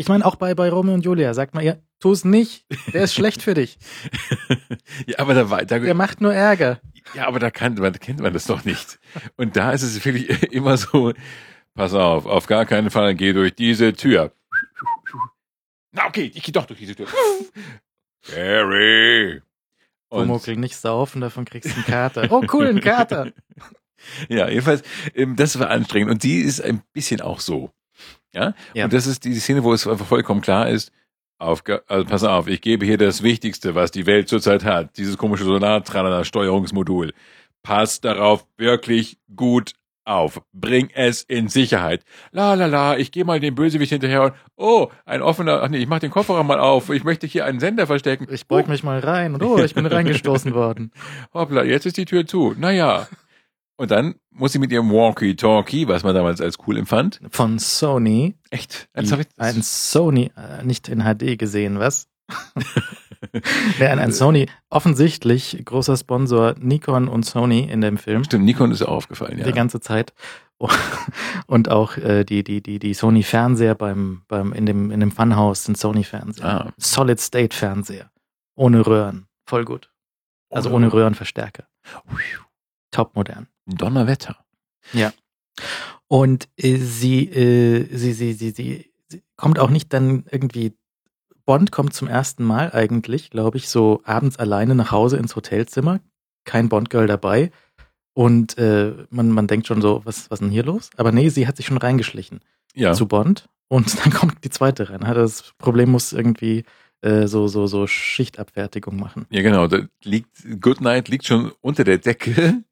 ich meine, auch bei, bei Romeo und Julia sagt man, ja, tu es nicht, der ist schlecht für dich. ja, aber da war, da, der macht nur Ärger. Ja, aber da kann, man, kennt man das doch nicht. Und da ist es wirklich immer so, pass auf, auf gar keinen Fall geh durch diese Tür. Na, okay, ich geh doch durch diese Tür. Harry. Pumuckl nicht saufen, davon kriegst du einen Kater. Oh, cool, einen Kater. ja, jedenfalls, ähm, das war anstrengend. Und die ist ein bisschen auch so. Ja? ja. Und das ist die Szene, wo es einfach vollkommen klar ist, Auf, also pass auf, ich gebe hier das Wichtigste, was die Welt zurzeit hat. Dieses komische Solartralala-Steuerungsmodul. Pass darauf wirklich gut auf. Bring es in Sicherheit. La la la, ich gehe mal dem Bösewicht hinterher und oh, ein offener, ach nee, ich mach den Kofferraum mal auf. Ich möchte hier einen Sender verstecken. Ich beug mich mal rein und oh, ich bin reingestoßen worden. Hoppla, jetzt ist die Tür zu. Naja. Und dann muss sie mit ihrem Walkie-Talkie, was man damals als cool empfand. Von Sony. Echt? Die, ein Sony, äh, nicht in HD gesehen, was? nee, ein, Sony, offensichtlich großer Sponsor Nikon und Sony in dem Film. Stimmt, Nikon ist ja aufgefallen, ja. Die ganze Zeit. Und auch äh, die, die, die, die Sony Fernseher beim, beim, in dem, in dem Funhouse sind Sony Fernseher. Ah. Solid State Fernseher. Ohne Röhren. Voll gut. Also ohne Röhrenverstärker. Top modern. Donnerwetter. Ja. Und äh, sie, äh, sie, sie, sie, sie, sie kommt auch nicht dann irgendwie. Bond kommt zum ersten Mal eigentlich, glaube ich, so abends alleine nach Hause ins Hotelzimmer. Kein Bond-Girl dabei. Und äh, man, man denkt schon so, was, was ist denn hier los? Aber nee, sie hat sich schon reingeschlichen Ja. zu Bond. Und dann kommt die zweite rein. Das Problem muss irgendwie äh, so, so, so Schichtabfertigung machen. Ja, genau. Da liegt, Goodnight liegt schon unter der Decke.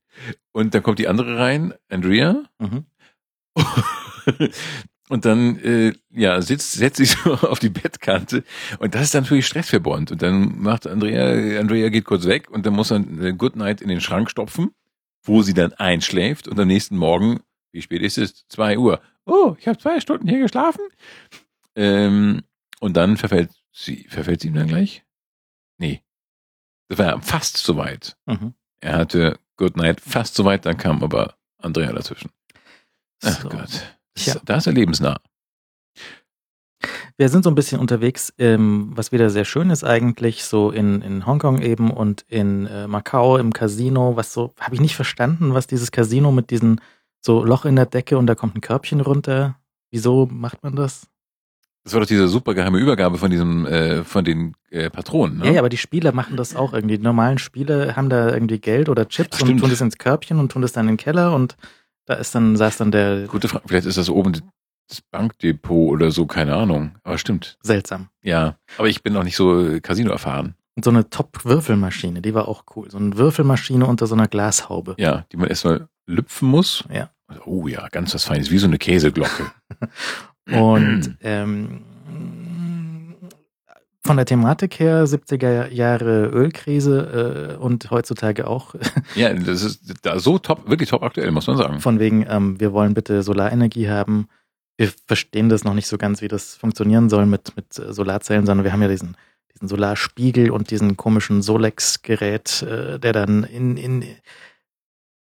Und dann kommt die andere rein, Andrea. Mhm. Und dann äh, ja, sitzt, setzt sich so auf die Bettkante und das ist dann natürlich Stress für Bond. Und dann macht Andrea, Andrea geht kurz weg und dann muss er äh, Goodnight in den Schrank stopfen, wo sie dann einschläft und am nächsten Morgen, wie spät ist es? Zwei Uhr. Oh, ich habe zwei Stunden hier geschlafen. Ähm, und dann verfällt sie, verfällt sie ihm dann gleich? Nee. Das war fast soweit. Mhm. Er hatte Goodnight fast soweit, dann kam aber Andrea dazwischen. Ach So. Gott. Tja. Da ist er lebensnah. Wir sind so ein bisschen unterwegs, ähm, was wieder sehr schön ist eigentlich, so in, in Hongkong eben und in äh, Macau im Casino, was so, habe ich nicht verstanden, was dieses Casino mit diesem so Loch in der Decke und da kommt ein Körbchen runter. Wieso macht man das? Das war doch diese super geheime Übergabe von diesem, äh, von den äh, Patronen, ne? Ja, ja, aber die Spieler machen das auch irgendwie. Die normalen Spieler haben da irgendwie Geld oder Chips Ach, und tun das ins Körbchen und tun das dann in den Keller und da ist dann, saß dann der Gute Frage. Vielleicht ist das oben das Bankdepot oder so, keine Ahnung. Aber stimmt. seltsam. Ja. Aber ich bin noch nicht so äh, Casino erfahren. Und so eine Top-Würfelmaschine, die war auch cool. So eine Würfelmaschine unter so einer Glashaube. Ja, die man erstmal lüpfen muss. Ja. Oh ja, ganz was Feines, wie so eine Käseglocke. Und ähm, von der Thematik her 70er Jahre Ölkrise äh, und heutzutage auch ja, das ist da so top, wirklich top aktuell, muss man sagen. von wegen, ähm, wir wollen bitte Solarenergie haben. Wir verstehen das noch nicht so ganz, wie das funktionieren soll mit, mit äh, Solarzellen, sondern wir haben ja diesen, diesen Solarspiegel und diesen komischen Solex-Gerät, äh, der dann in, in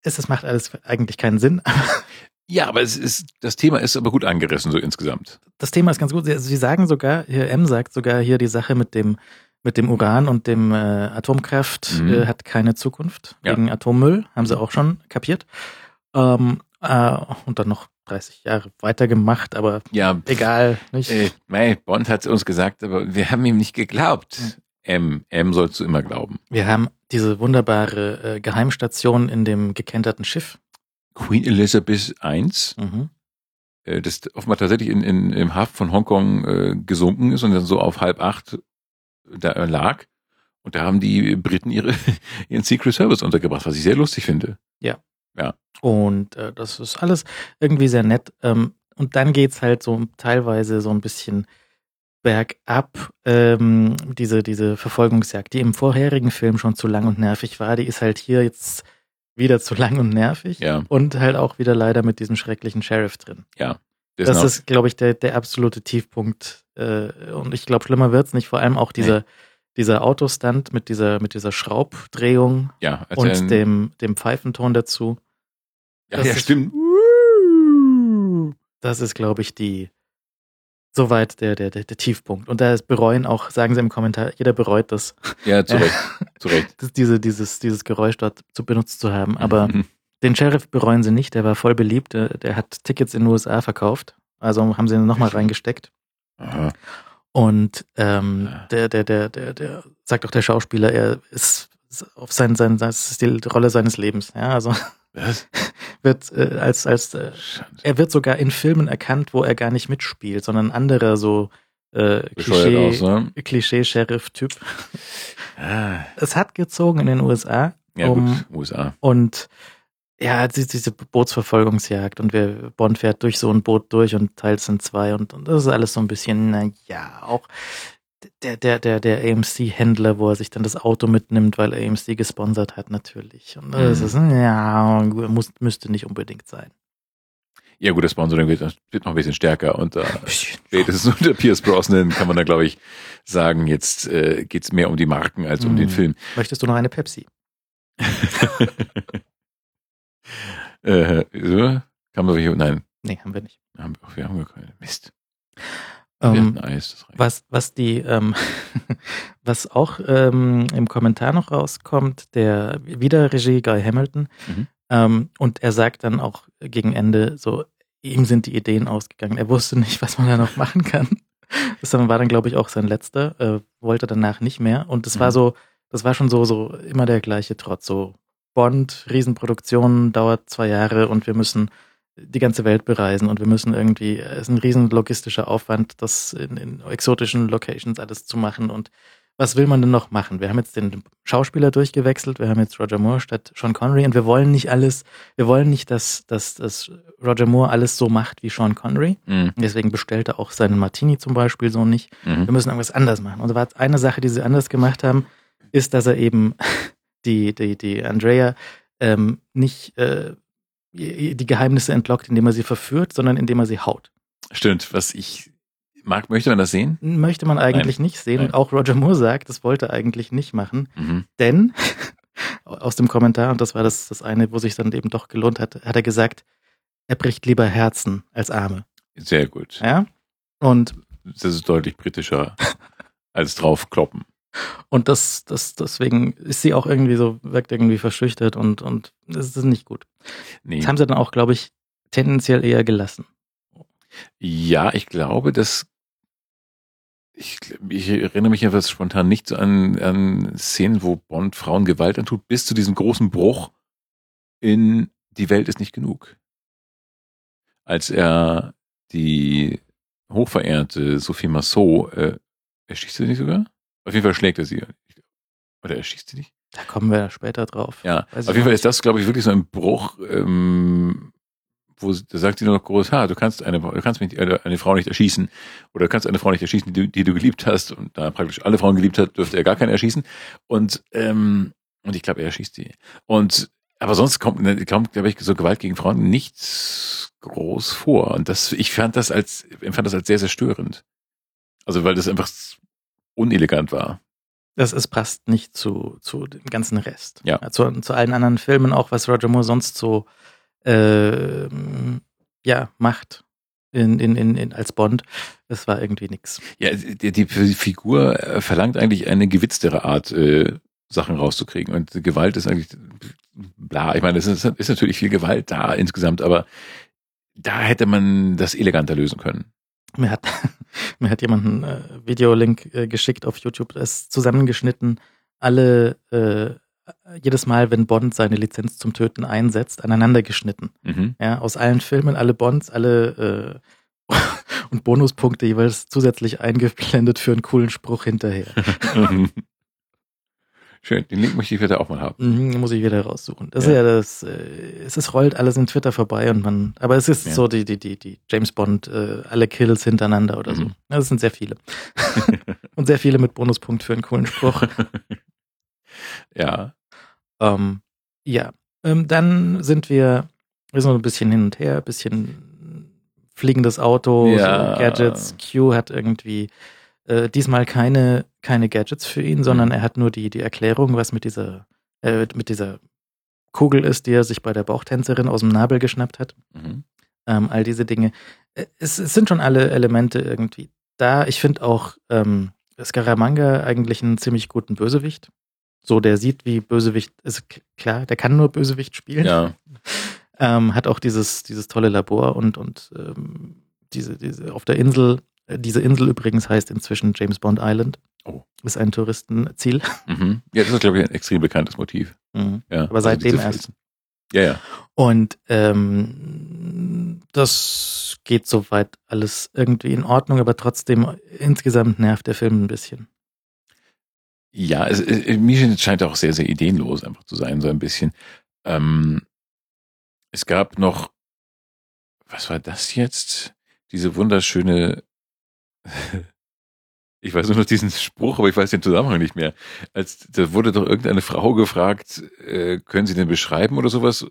es, es macht alles eigentlich keinen Sinn. Ja, aber es ist, das Thema ist aber gut angerissen, so insgesamt. Das Thema ist ganz gut. Sie, sagen sogar, hier M sagt sogar hier die Sache mit dem mit dem Uran und dem äh, Atomkraft Mhm. äh, hat keine Zukunft Ja. wegen Atommüll, haben sie auch schon kapiert. Ähm, äh, und dann noch 30 Jahre weitergemacht, aber Ja, egal, nicht? Äh, mei, Bond hat uns gesagt, aber wir haben ihm nicht geglaubt. M, M sollst du immer glauben. Wir haben diese wunderbare äh, Geheimstation in dem gekenterten Schiff. Queen Elizabeth I, Mhm. äh, das offenbar tatsächlich in, in, im Hafen von Hongkong äh, gesunken ist und dann so auf halb acht da äh, lag. Und da haben die Briten ihre, ihren Secret Service untergebracht, was ich sehr lustig finde. Und äh, das ist alles irgendwie sehr nett. Ähm, und dann geht's halt so teilweise so ein bisschen bergab. Ähm, diese, diese Verfolgungsjagd, die im vorherigen Film schon zu lang und nervig war, die ist halt hier jetzt wieder zu lang und nervig. Ja. Und halt auch wieder leider mit diesem schrecklichen Sheriff drin. Das Das noch- ist, glaube ich, der, der absolute Tiefpunkt. Äh, und ich glaube, schlimmer wird's nicht. Vor allem auch dieser, dieser Autostunt mit dieser, mit dieser Schraubdrehung ja, als und dem, dem Pfeifenton dazu. ja, das ja, ist- stimmt. Das ist, glaube ich, die soweit der, der, der, der Tiefpunkt. Und da ist bereuen auch, sagen sie im Kommentar, jeder bereut das, Ja, zu Recht. zu Recht. das diese, dieses, dieses Geräusch dort zu benutzt zu haben. Aber Mhm. den Sheriff bereuen sie nicht, der war voll beliebt, der, der hat Tickets in den USA verkauft. Also haben sie ihn nochmal reingesteckt. Aha. Und ähm, Ja. der, der, der, der, der, sagt auch der Schauspieler, er ist auf sein, sein, das ist die Rolle seines Lebens. Ja, also Was? wird äh, als, als äh. Er wird sogar in Filmen erkannt, wo er gar nicht mitspielt, sondern ein anderer so äh, ne? Klischee-Sheriff-Typ. Ah, Es hat gezogen in den USA. ja, um, gut, USA. Und ja, die- diese Bootsverfolgungsjagd und wir Bond fährt durch so ein Boot durch und teilt es in zwei und, und das ist alles so ein bisschen, na ja, auch der, der, der, der AMC-Händler, wo er sich dann das Auto mitnimmt, weil AMC gesponsert hat, natürlich. Und das Mhm. ist, ja, muss, müsste nicht unbedingt sein. Ja, gut, das Sponsoring wird, wird noch ein bisschen stärker und da spätestens unter Pierce Brosnan kann man da, glaube ich, sagen, jetzt äh, geht's mehr um die Marken als um Mhm. den Film. Möchtest du noch eine Pepsi? äh, so, kann man hier, nein, Nee, haben wir nicht. haben wir, wir haben gar keine. Mist. Ähm, reicht. Was, was die, ähm, was auch ähm, im Kommentar noch rauskommt, der wieder Regie Guy Hamilton, Mhm. ähm, und er sagt dann auch gegen Ende so, ihm sind die Ideen ausgegangen. Er wusste nicht, was man da noch machen kann. Das war dann, glaube ich, auch sein letzter, äh, wollte danach nicht mehr. Und das war Mhm. so, das war schon so, so immer der gleiche Trotz. So Bond, Riesenproduktion, dauert zwei Jahre und wir müssen die ganze Welt bereisen und wir müssen irgendwie, es ist ein riesen logistischer Aufwand, das in, in exotischen Locations alles zu machen und was will man denn noch machen? Wir haben jetzt den Schauspieler durchgewechselt, wir haben jetzt Roger Moore statt Sean Connery und wir wollen nicht alles, wir wollen nicht, dass, dass, dass Roger Moore alles so macht wie Sean Connery. Mhm. Deswegen bestellt er auch seinen Martini zum Beispiel so nicht. Wir Mhm. müssen irgendwas anders machen. Und eine Sache, die sie anders gemacht haben, ist, dass er eben die, die, die Andrea ähm, nicht äh, die Geheimnisse entlockt, indem er sie verführt, sondern indem er sie haut. Stimmt, was ich mag, möchte man das sehen? Möchte man eigentlich nicht sehen. Nein. Und auch Roger Moore sagt, das wollte er eigentlich nicht machen. Mhm. Denn aus dem Kommentar, und das war das, das eine, wo sich dann eben doch gelohnt hat, hat er gesagt, er bricht lieber Herzen als Arme. Sehr gut. Ja? Und, Das ist deutlich britischer als draufkloppen. Und das, das, deswegen ist sie auch irgendwie so, wirkt irgendwie verschüchtert und, und das ist nicht gut. Nee. Das haben sie dann auch, glaube ich, tendenziell eher gelassen. Ja, ich glaube, dass ich, ich erinnere mich etwas spontan nicht so an, an Szenen, wo Bond Frauen Gewalt antut, bis zu diesem großen Bruch in Die Welt ist nicht genug. Als er die hochverehrte Sophie Massot, äh, erschießt sie nicht sogar? Auf jeden Fall schlägt er sie. Oder erschießt sie nicht? Da kommen wir später drauf. Ja, Weiß auf jeden Fall ist das, glaube ich, wirklich so ein Bruch, ähm, wo sie- da sagt sie nur noch groß, ha, du kannst eine, du kannst mich, eine, eine Frau nicht erschießen oder du kannst eine Frau nicht erschießen, die, du- die du geliebt hast und da er praktisch alle Frauen geliebt hat, dürfte er gar keine erschießen und ähm, und ich glaube, er erschießt die und aber sonst kommt, ne, kommt glaube ich, so Gewalt gegen Frauen nicht groß vor und das, ich fand das als, empfand das als sehr, sehr störend. Also weil das einfach unelegant war. Das ist, passt nicht zu, zu dem ganzen Rest. Ja. Zu, zu allen anderen Filmen, auch was Roger Moore sonst so ähm, ja, macht in, in, in, in, als Bond. Das war irgendwie nix. Ja, die, die Figur äh, verlangt eigentlich eine gewitztere Art, äh, Sachen rauszukriegen. Und Gewalt ist eigentlich bla. Ich meine, es ist, ist natürlich viel Gewalt da insgesamt, aber da hätte man das eleganter lösen können. Mir hat, mir hat jemand einen äh, Videolink äh, geschickt auf YouTube, das ist zusammengeschnitten, alle, äh, jedes Mal, wenn Bond seine Lizenz zum Töten einsetzt, aneinander geschnitten. Mhm. Ja, aus allen Filmen, alle Bonds, alle äh, und Bonuspunkte jeweils zusätzlich eingeblendet für einen coolen Spruch hinterher. Schön, den Link möchte ich bitte auch mal haben. Mhm, muss ich wieder raussuchen. Das Ja. ist ja das, äh, es ist, rollt alles in Twitter vorbei und man, aber es ist Ja. so die, die, die, die James Bond, äh, alle Kills hintereinander oder so. Mhm. Das sind sehr viele. und sehr viele mit Bonuspunkt für einen coolen Spruch. ja. ähm, ja, ähm, dann sind wir, wir sind so ein bisschen hin und her, ein bisschen fliegendes Auto, Ja. so Gadgets. Q hat irgendwie äh, diesmal keine, keine Gadgets für ihn, sondern Mhm. er hat nur die, die Erklärung, was mit dieser, äh, mit dieser Kugel ist, die er sich bei der Bauchtänzerin aus dem Nabel geschnappt hat. Mhm. Ähm, all diese Dinge. Äh, Es, es sind schon alle Elemente irgendwie da. Ich finde auch ähm, Scaramanga eigentlich einen ziemlich guten Bösewicht. So, der sieht, wie Bösewicht ist klar, der kann nur Bösewicht spielen. Ja. Ähm, hat auch dieses, dieses tolle Labor und, und ähm, diese, diese auf der Insel, diese Insel übrigens heißt inzwischen James Bond Island. Oh. Ist ein Touristenziel. Mhm. Ja, das ist, glaube ich, ein extrem bekanntes Motiv. Mhm. Ja. Aber seitdem diese erst. Ja, ja. Und ähm, das geht soweit alles irgendwie in Ordnung, aber trotzdem insgesamt nervt der Film ein bisschen. Ja, es, es, mir scheint auch sehr, sehr ideenlos einfach zu sein, so ein bisschen. Ähm, es gab noch, was war das jetzt? Diese wunderschöne, ich weiß nur noch diesen Spruch, aber ich weiß den Zusammenhang nicht mehr. Als da wurde doch irgendeine Frau gefragt, äh, können Sie den beschreiben oder sowas?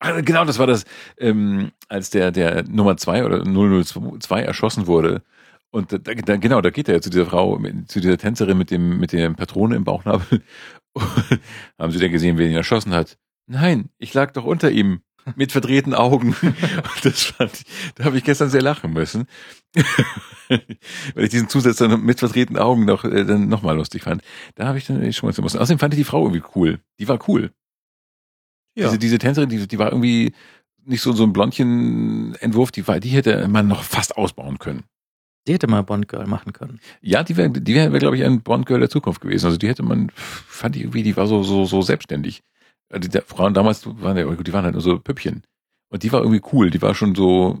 Ah, genau, das war das, ähm, als der der Nummer zwei oder 002 erschossen wurde. Und da, da, genau, da geht er zu dieser Frau, zu dieser Tänzerin mit dem mit der Patrone im Bauchnabel. Haben Sie denn gesehen, wer ihn erschossen hat? Nein, ich lag doch unter ihm mit verdrehten Augen. das fand ich, da habe ich gestern sehr lachen müssen. Weil ich diesen Zusatz dann mit verdrehten Augen noch, äh, dann nochmal lustig fand. Da habe ich dann schmunzeln müssen. Außerdem fand ich die Frau irgendwie cool. Die war cool. Ja. Diese, diese Tänzerin, die, die war irgendwie nicht so, so ein Blondchen-Entwurf, die war, die hätte man noch fast ausbauen können. Die hätte mal Bond Girl machen können. Ja, die wäre, die wäre, wär, glaube ich, ein Bond Girl der Zukunft gewesen. Also die hätte man, fand ich irgendwie, die war so, so, so selbstständig. Also die Frauen damals waren ja, die waren halt nur so Püppchen. Und die war irgendwie cool. Die war schon so,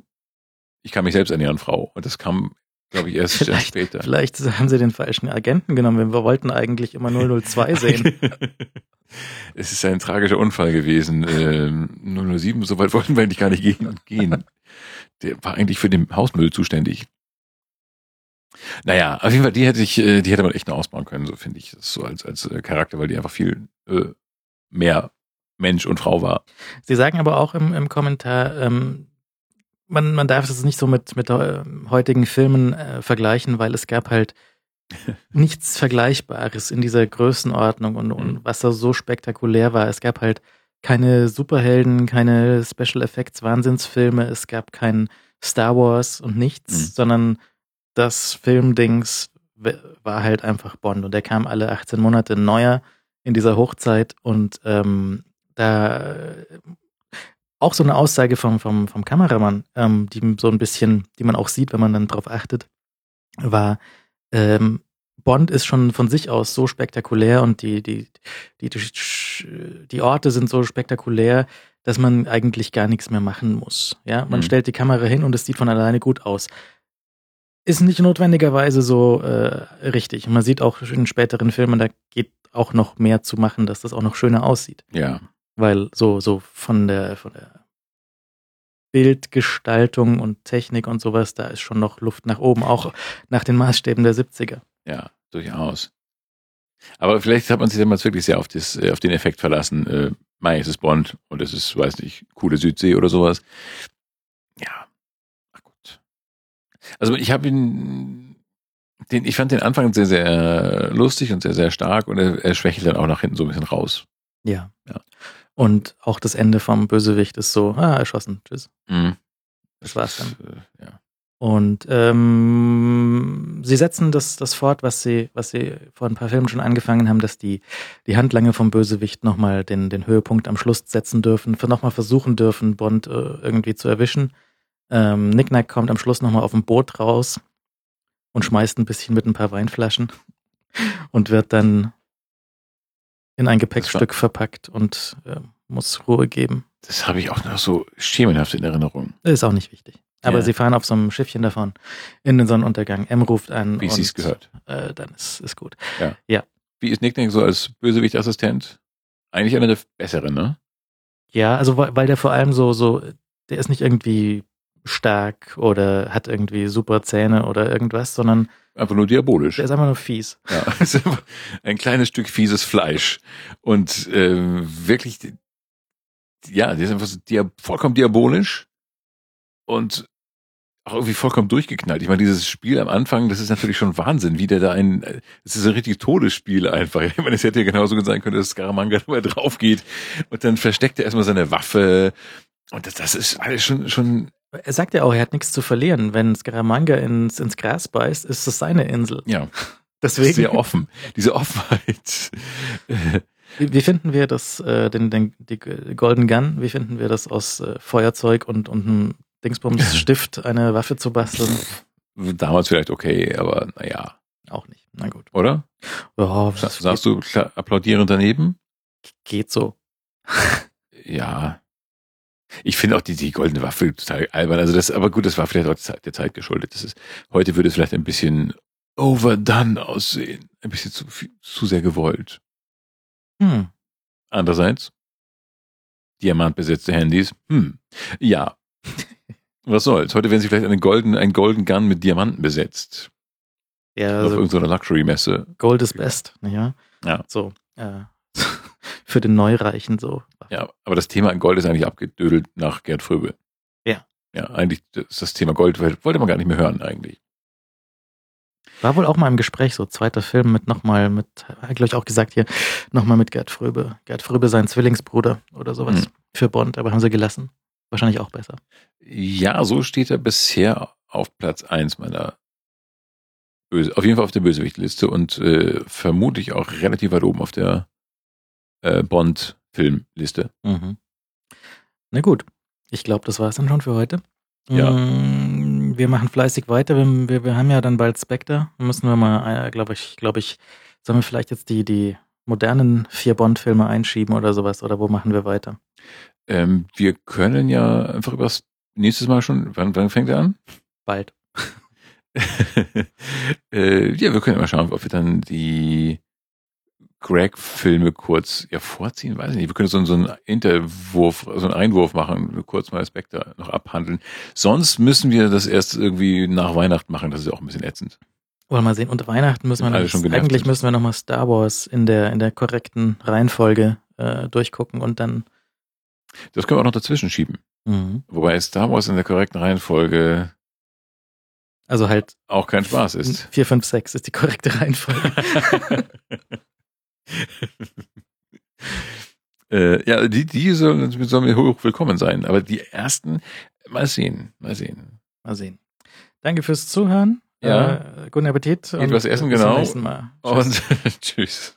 ich kann mich selbst ernähren, Frau. Und das kam, glaube ich, erst vielleicht, später. Vielleicht haben sie den falschen Agenten genommen. Wir wollten eigentlich immer 002 sehen. es ist ein tragischer Unfall gewesen. Ähm, 007, so weit wollten wir eigentlich gar nicht gehen. gehen. Der war eigentlich für den Hausmüll zuständig. Naja, auf jeden Fall, die hätte ich, äh, die hätte man echt noch ausbauen können, so finde ich. Das so als, als äh, Charakter, weil die einfach viel äh, mehr Mensch und Frau war. Sie sagen aber auch im, im Kommentar, ähm, man, man darf es nicht so mit, mit äh, heutigen Filmen äh, vergleichen, weil es gab halt nichts Vergleichbares in dieser Größenordnung und, und mhm. was da so spektakulär war. Es gab halt keine Superhelden, keine Special Effects Wahnsinnsfilme, es gab kein Star Wars und nichts, mhm. sondern das Filmdings war halt einfach Bond und der kam alle 18 Monate neuer in dieser Hochzeit und ähm, da auch so eine Aussage vom, vom, vom Kameramann, ähm, die so ein bisschen, die man auch sieht, wenn man dann drauf achtet, war, ähm, Bond ist schon von sich aus so spektakulär und die, die, die, die, Orte sind so spektakulär, dass man eigentlich gar nichts mehr machen muss. Ja, man mhm. stellt die Kamera hin und es sieht von alleine gut aus. Ist nicht notwendigerweise so äh, richtig. Man sieht auch in späteren Filmen, da geht auch noch mehr zu machen, dass das auch noch schöner aussieht. Ja. Weil so, so von der, von der Bildgestaltung und Technik und sowas, da ist schon noch Luft nach oben, auch nach den Maßstäben der 70er. Ja, durchaus. Aber vielleicht hat man sich damals wirklich sehr auf, das, äh, auf den Effekt verlassen. Äh, Mai, es ist Bond und es ist, weiß nicht, coole Südsee oder sowas. Ja, ach gut. Also ich habe ihn, den, ich fand den Anfang sehr, sehr lustig und sehr, sehr stark und er, er schwächelt dann auch nach hinten so ein bisschen raus. Ja. ja. Und auch das Ende vom Bösewicht ist so, ah, erschossen, tschüss. Mhm. Das war's dann. Äh, ja. Und ähm, sie setzen das, das fort, was sie, was sie vor ein paar Filmen schon angefangen haben, dass die, die Handlange vom Bösewicht nochmal den, den Höhepunkt am Schluss setzen dürfen, nochmal versuchen dürfen, Bond äh, irgendwie zu erwischen. Ähm, Nick Nack kommt am Schluss nochmal auf dem Boot raus und schmeißt ein bisschen mit ein paar Weinflaschen und wird dann in ein Gepäckstück verpackt und äh, muss Ruhe geben. Das habe ich auch noch so schemenhaft in Erinnerung. Ist auch nicht wichtig. Aber ja. sie fahren auf so einem Schiffchen davon in den Sonnenuntergang. M ruft an. Wie sie es gehört. Äh, dann ist, ist gut. Ja. ja. Wie ist Nick so als Bösewicht-Assistent? Eigentlich einer der besseren, ne? Ja, also weil der vor allem so, so, der ist nicht irgendwie stark oder hat irgendwie super Zähne oder irgendwas, sondern einfach nur diabolisch. Der ist einfach nur fies. Ja, ein kleines Stück fieses Fleisch und äh, wirklich, ja, der ist einfach so dia vollkommen diabolisch und auch irgendwie vollkommen durchgeknallt. Ich meine, dieses Spiel am Anfang, das ist natürlich schon Wahnsinn, wie der da ein, es ist ein richtig Todesspiel einfach. Ich meine, es hätte ja genauso sein können, dass Scaramanga nur drauf geht und dann versteckt er erstmal seine Waffe und das, das ist alles schon, schon er sagt ja auch, er hat nichts zu verlieren. Wenn Scaramanga ins, ins Gras beißt, ist es seine Insel. Ja. Deswegen. Sehr offen. Diese Offenheit. Wie, wie finden wir das, äh, den, den, die Golden Gun, wie finden wir das aus äh, Feuerzeug und, und einem Dingsbums Stift eine Waffe zu basteln? Damals vielleicht okay, aber naja. Auch nicht. Na gut. Oder? Ja, Sa sagst du applaudierend daneben? Geht so. ja. Ich finde auch die, die goldene Waffe total albern. Also das, aber gut, das war vielleicht auch der Zeit geschuldet. Das ist, heute würde es vielleicht ein bisschen overdone aussehen. Ein bisschen zu, zu sehr gewollt. Hm. Andererseits, diamantbesetzte Handys, hm, ja. Was soll's? Heute werden sie vielleicht einen golden, ein Golden Gun mit Diamanten besetzt. Ja, Auf also irgendeiner Luxury-Messe. Gold ist best, ja. Ja. So, äh, für den Neureichen so. Ja, aber das Thema Gold ist eigentlich abgedödelt nach Gerd Fröbe. Ja. Ja, eigentlich ist das Thema Gold, wollte man gar nicht mehr hören eigentlich. War wohl auch mal im Gespräch, so zweiter Film mit nochmal mit, glaube ich auch gesagt hier, nochmal mit Gerd Fröbe. Gerd Fröbe, sein Zwillingsbruder oder sowas Mhm. für Bond, aber haben sie gelassen. Wahrscheinlich auch besser. Ja, so steht er bisher auf Platz eins meiner Böse, auf jeden Fall auf der Bösewichtliste und äh, vermutlich auch relativ weit oben auf der äh, Bond-Filmliste. Mhm. Na gut, ich glaube, das war es dann schon für heute. Ja. Mm, Wir machen fleißig weiter. Wir, wir, wir haben ja dann bald Spectre. Müssen wir mal, glaube ich, glaube ich, sollen wir vielleicht jetzt die, die modernen vier Bond-Filme einschieben oder sowas? Oder wo machen wir weiter? Ähm, wir können ja einfach übers nächstes Mal schon, wann, wann fängt er an? Bald. äh, ja, wir können ja mal schauen, ob wir dann die Greg-Filme kurz ja, vorziehen, weiß ich nicht. Wir können so, so einen Interwurf, so einen Einwurf machen, kurz mal Spectre noch abhandeln. Sonst müssen wir das erst irgendwie nach Weihnachten machen, das ist ja auch ein bisschen ätzend. Wollen wir mal sehen. Und Weihnachten müssen wir noch, eigentlich müssen wir nochmal Star Wars in der, in der korrekten Reihenfolge äh, durchgucken und dann. Das können wir auch noch dazwischen schieben. Mhm. Wobei Star Wars in der korrekten Reihenfolge Also halt auch kein Spaß ist. 4, 5, 6 ist die korrekte Reihenfolge. äh, ja, die, die sollen, sollen mir hoch willkommen sein. Aber die ersten, mal sehen, mal sehen. mal sehen. Danke fürs Zuhören. Ja. Äh, guten Appetit. Geht was essen, bis genau. Zum nächsten Mal. Tschüss. Und tschüss.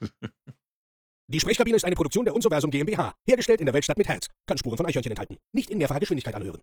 Die Sprechkabine ist eine Produktion der Unsoversum GmbH. Hergestellt in der Weltstadt mit Herz. Kann Spuren von Eichhörnchen enthalten. Nicht in mehrfacher Geschwindigkeit anhören.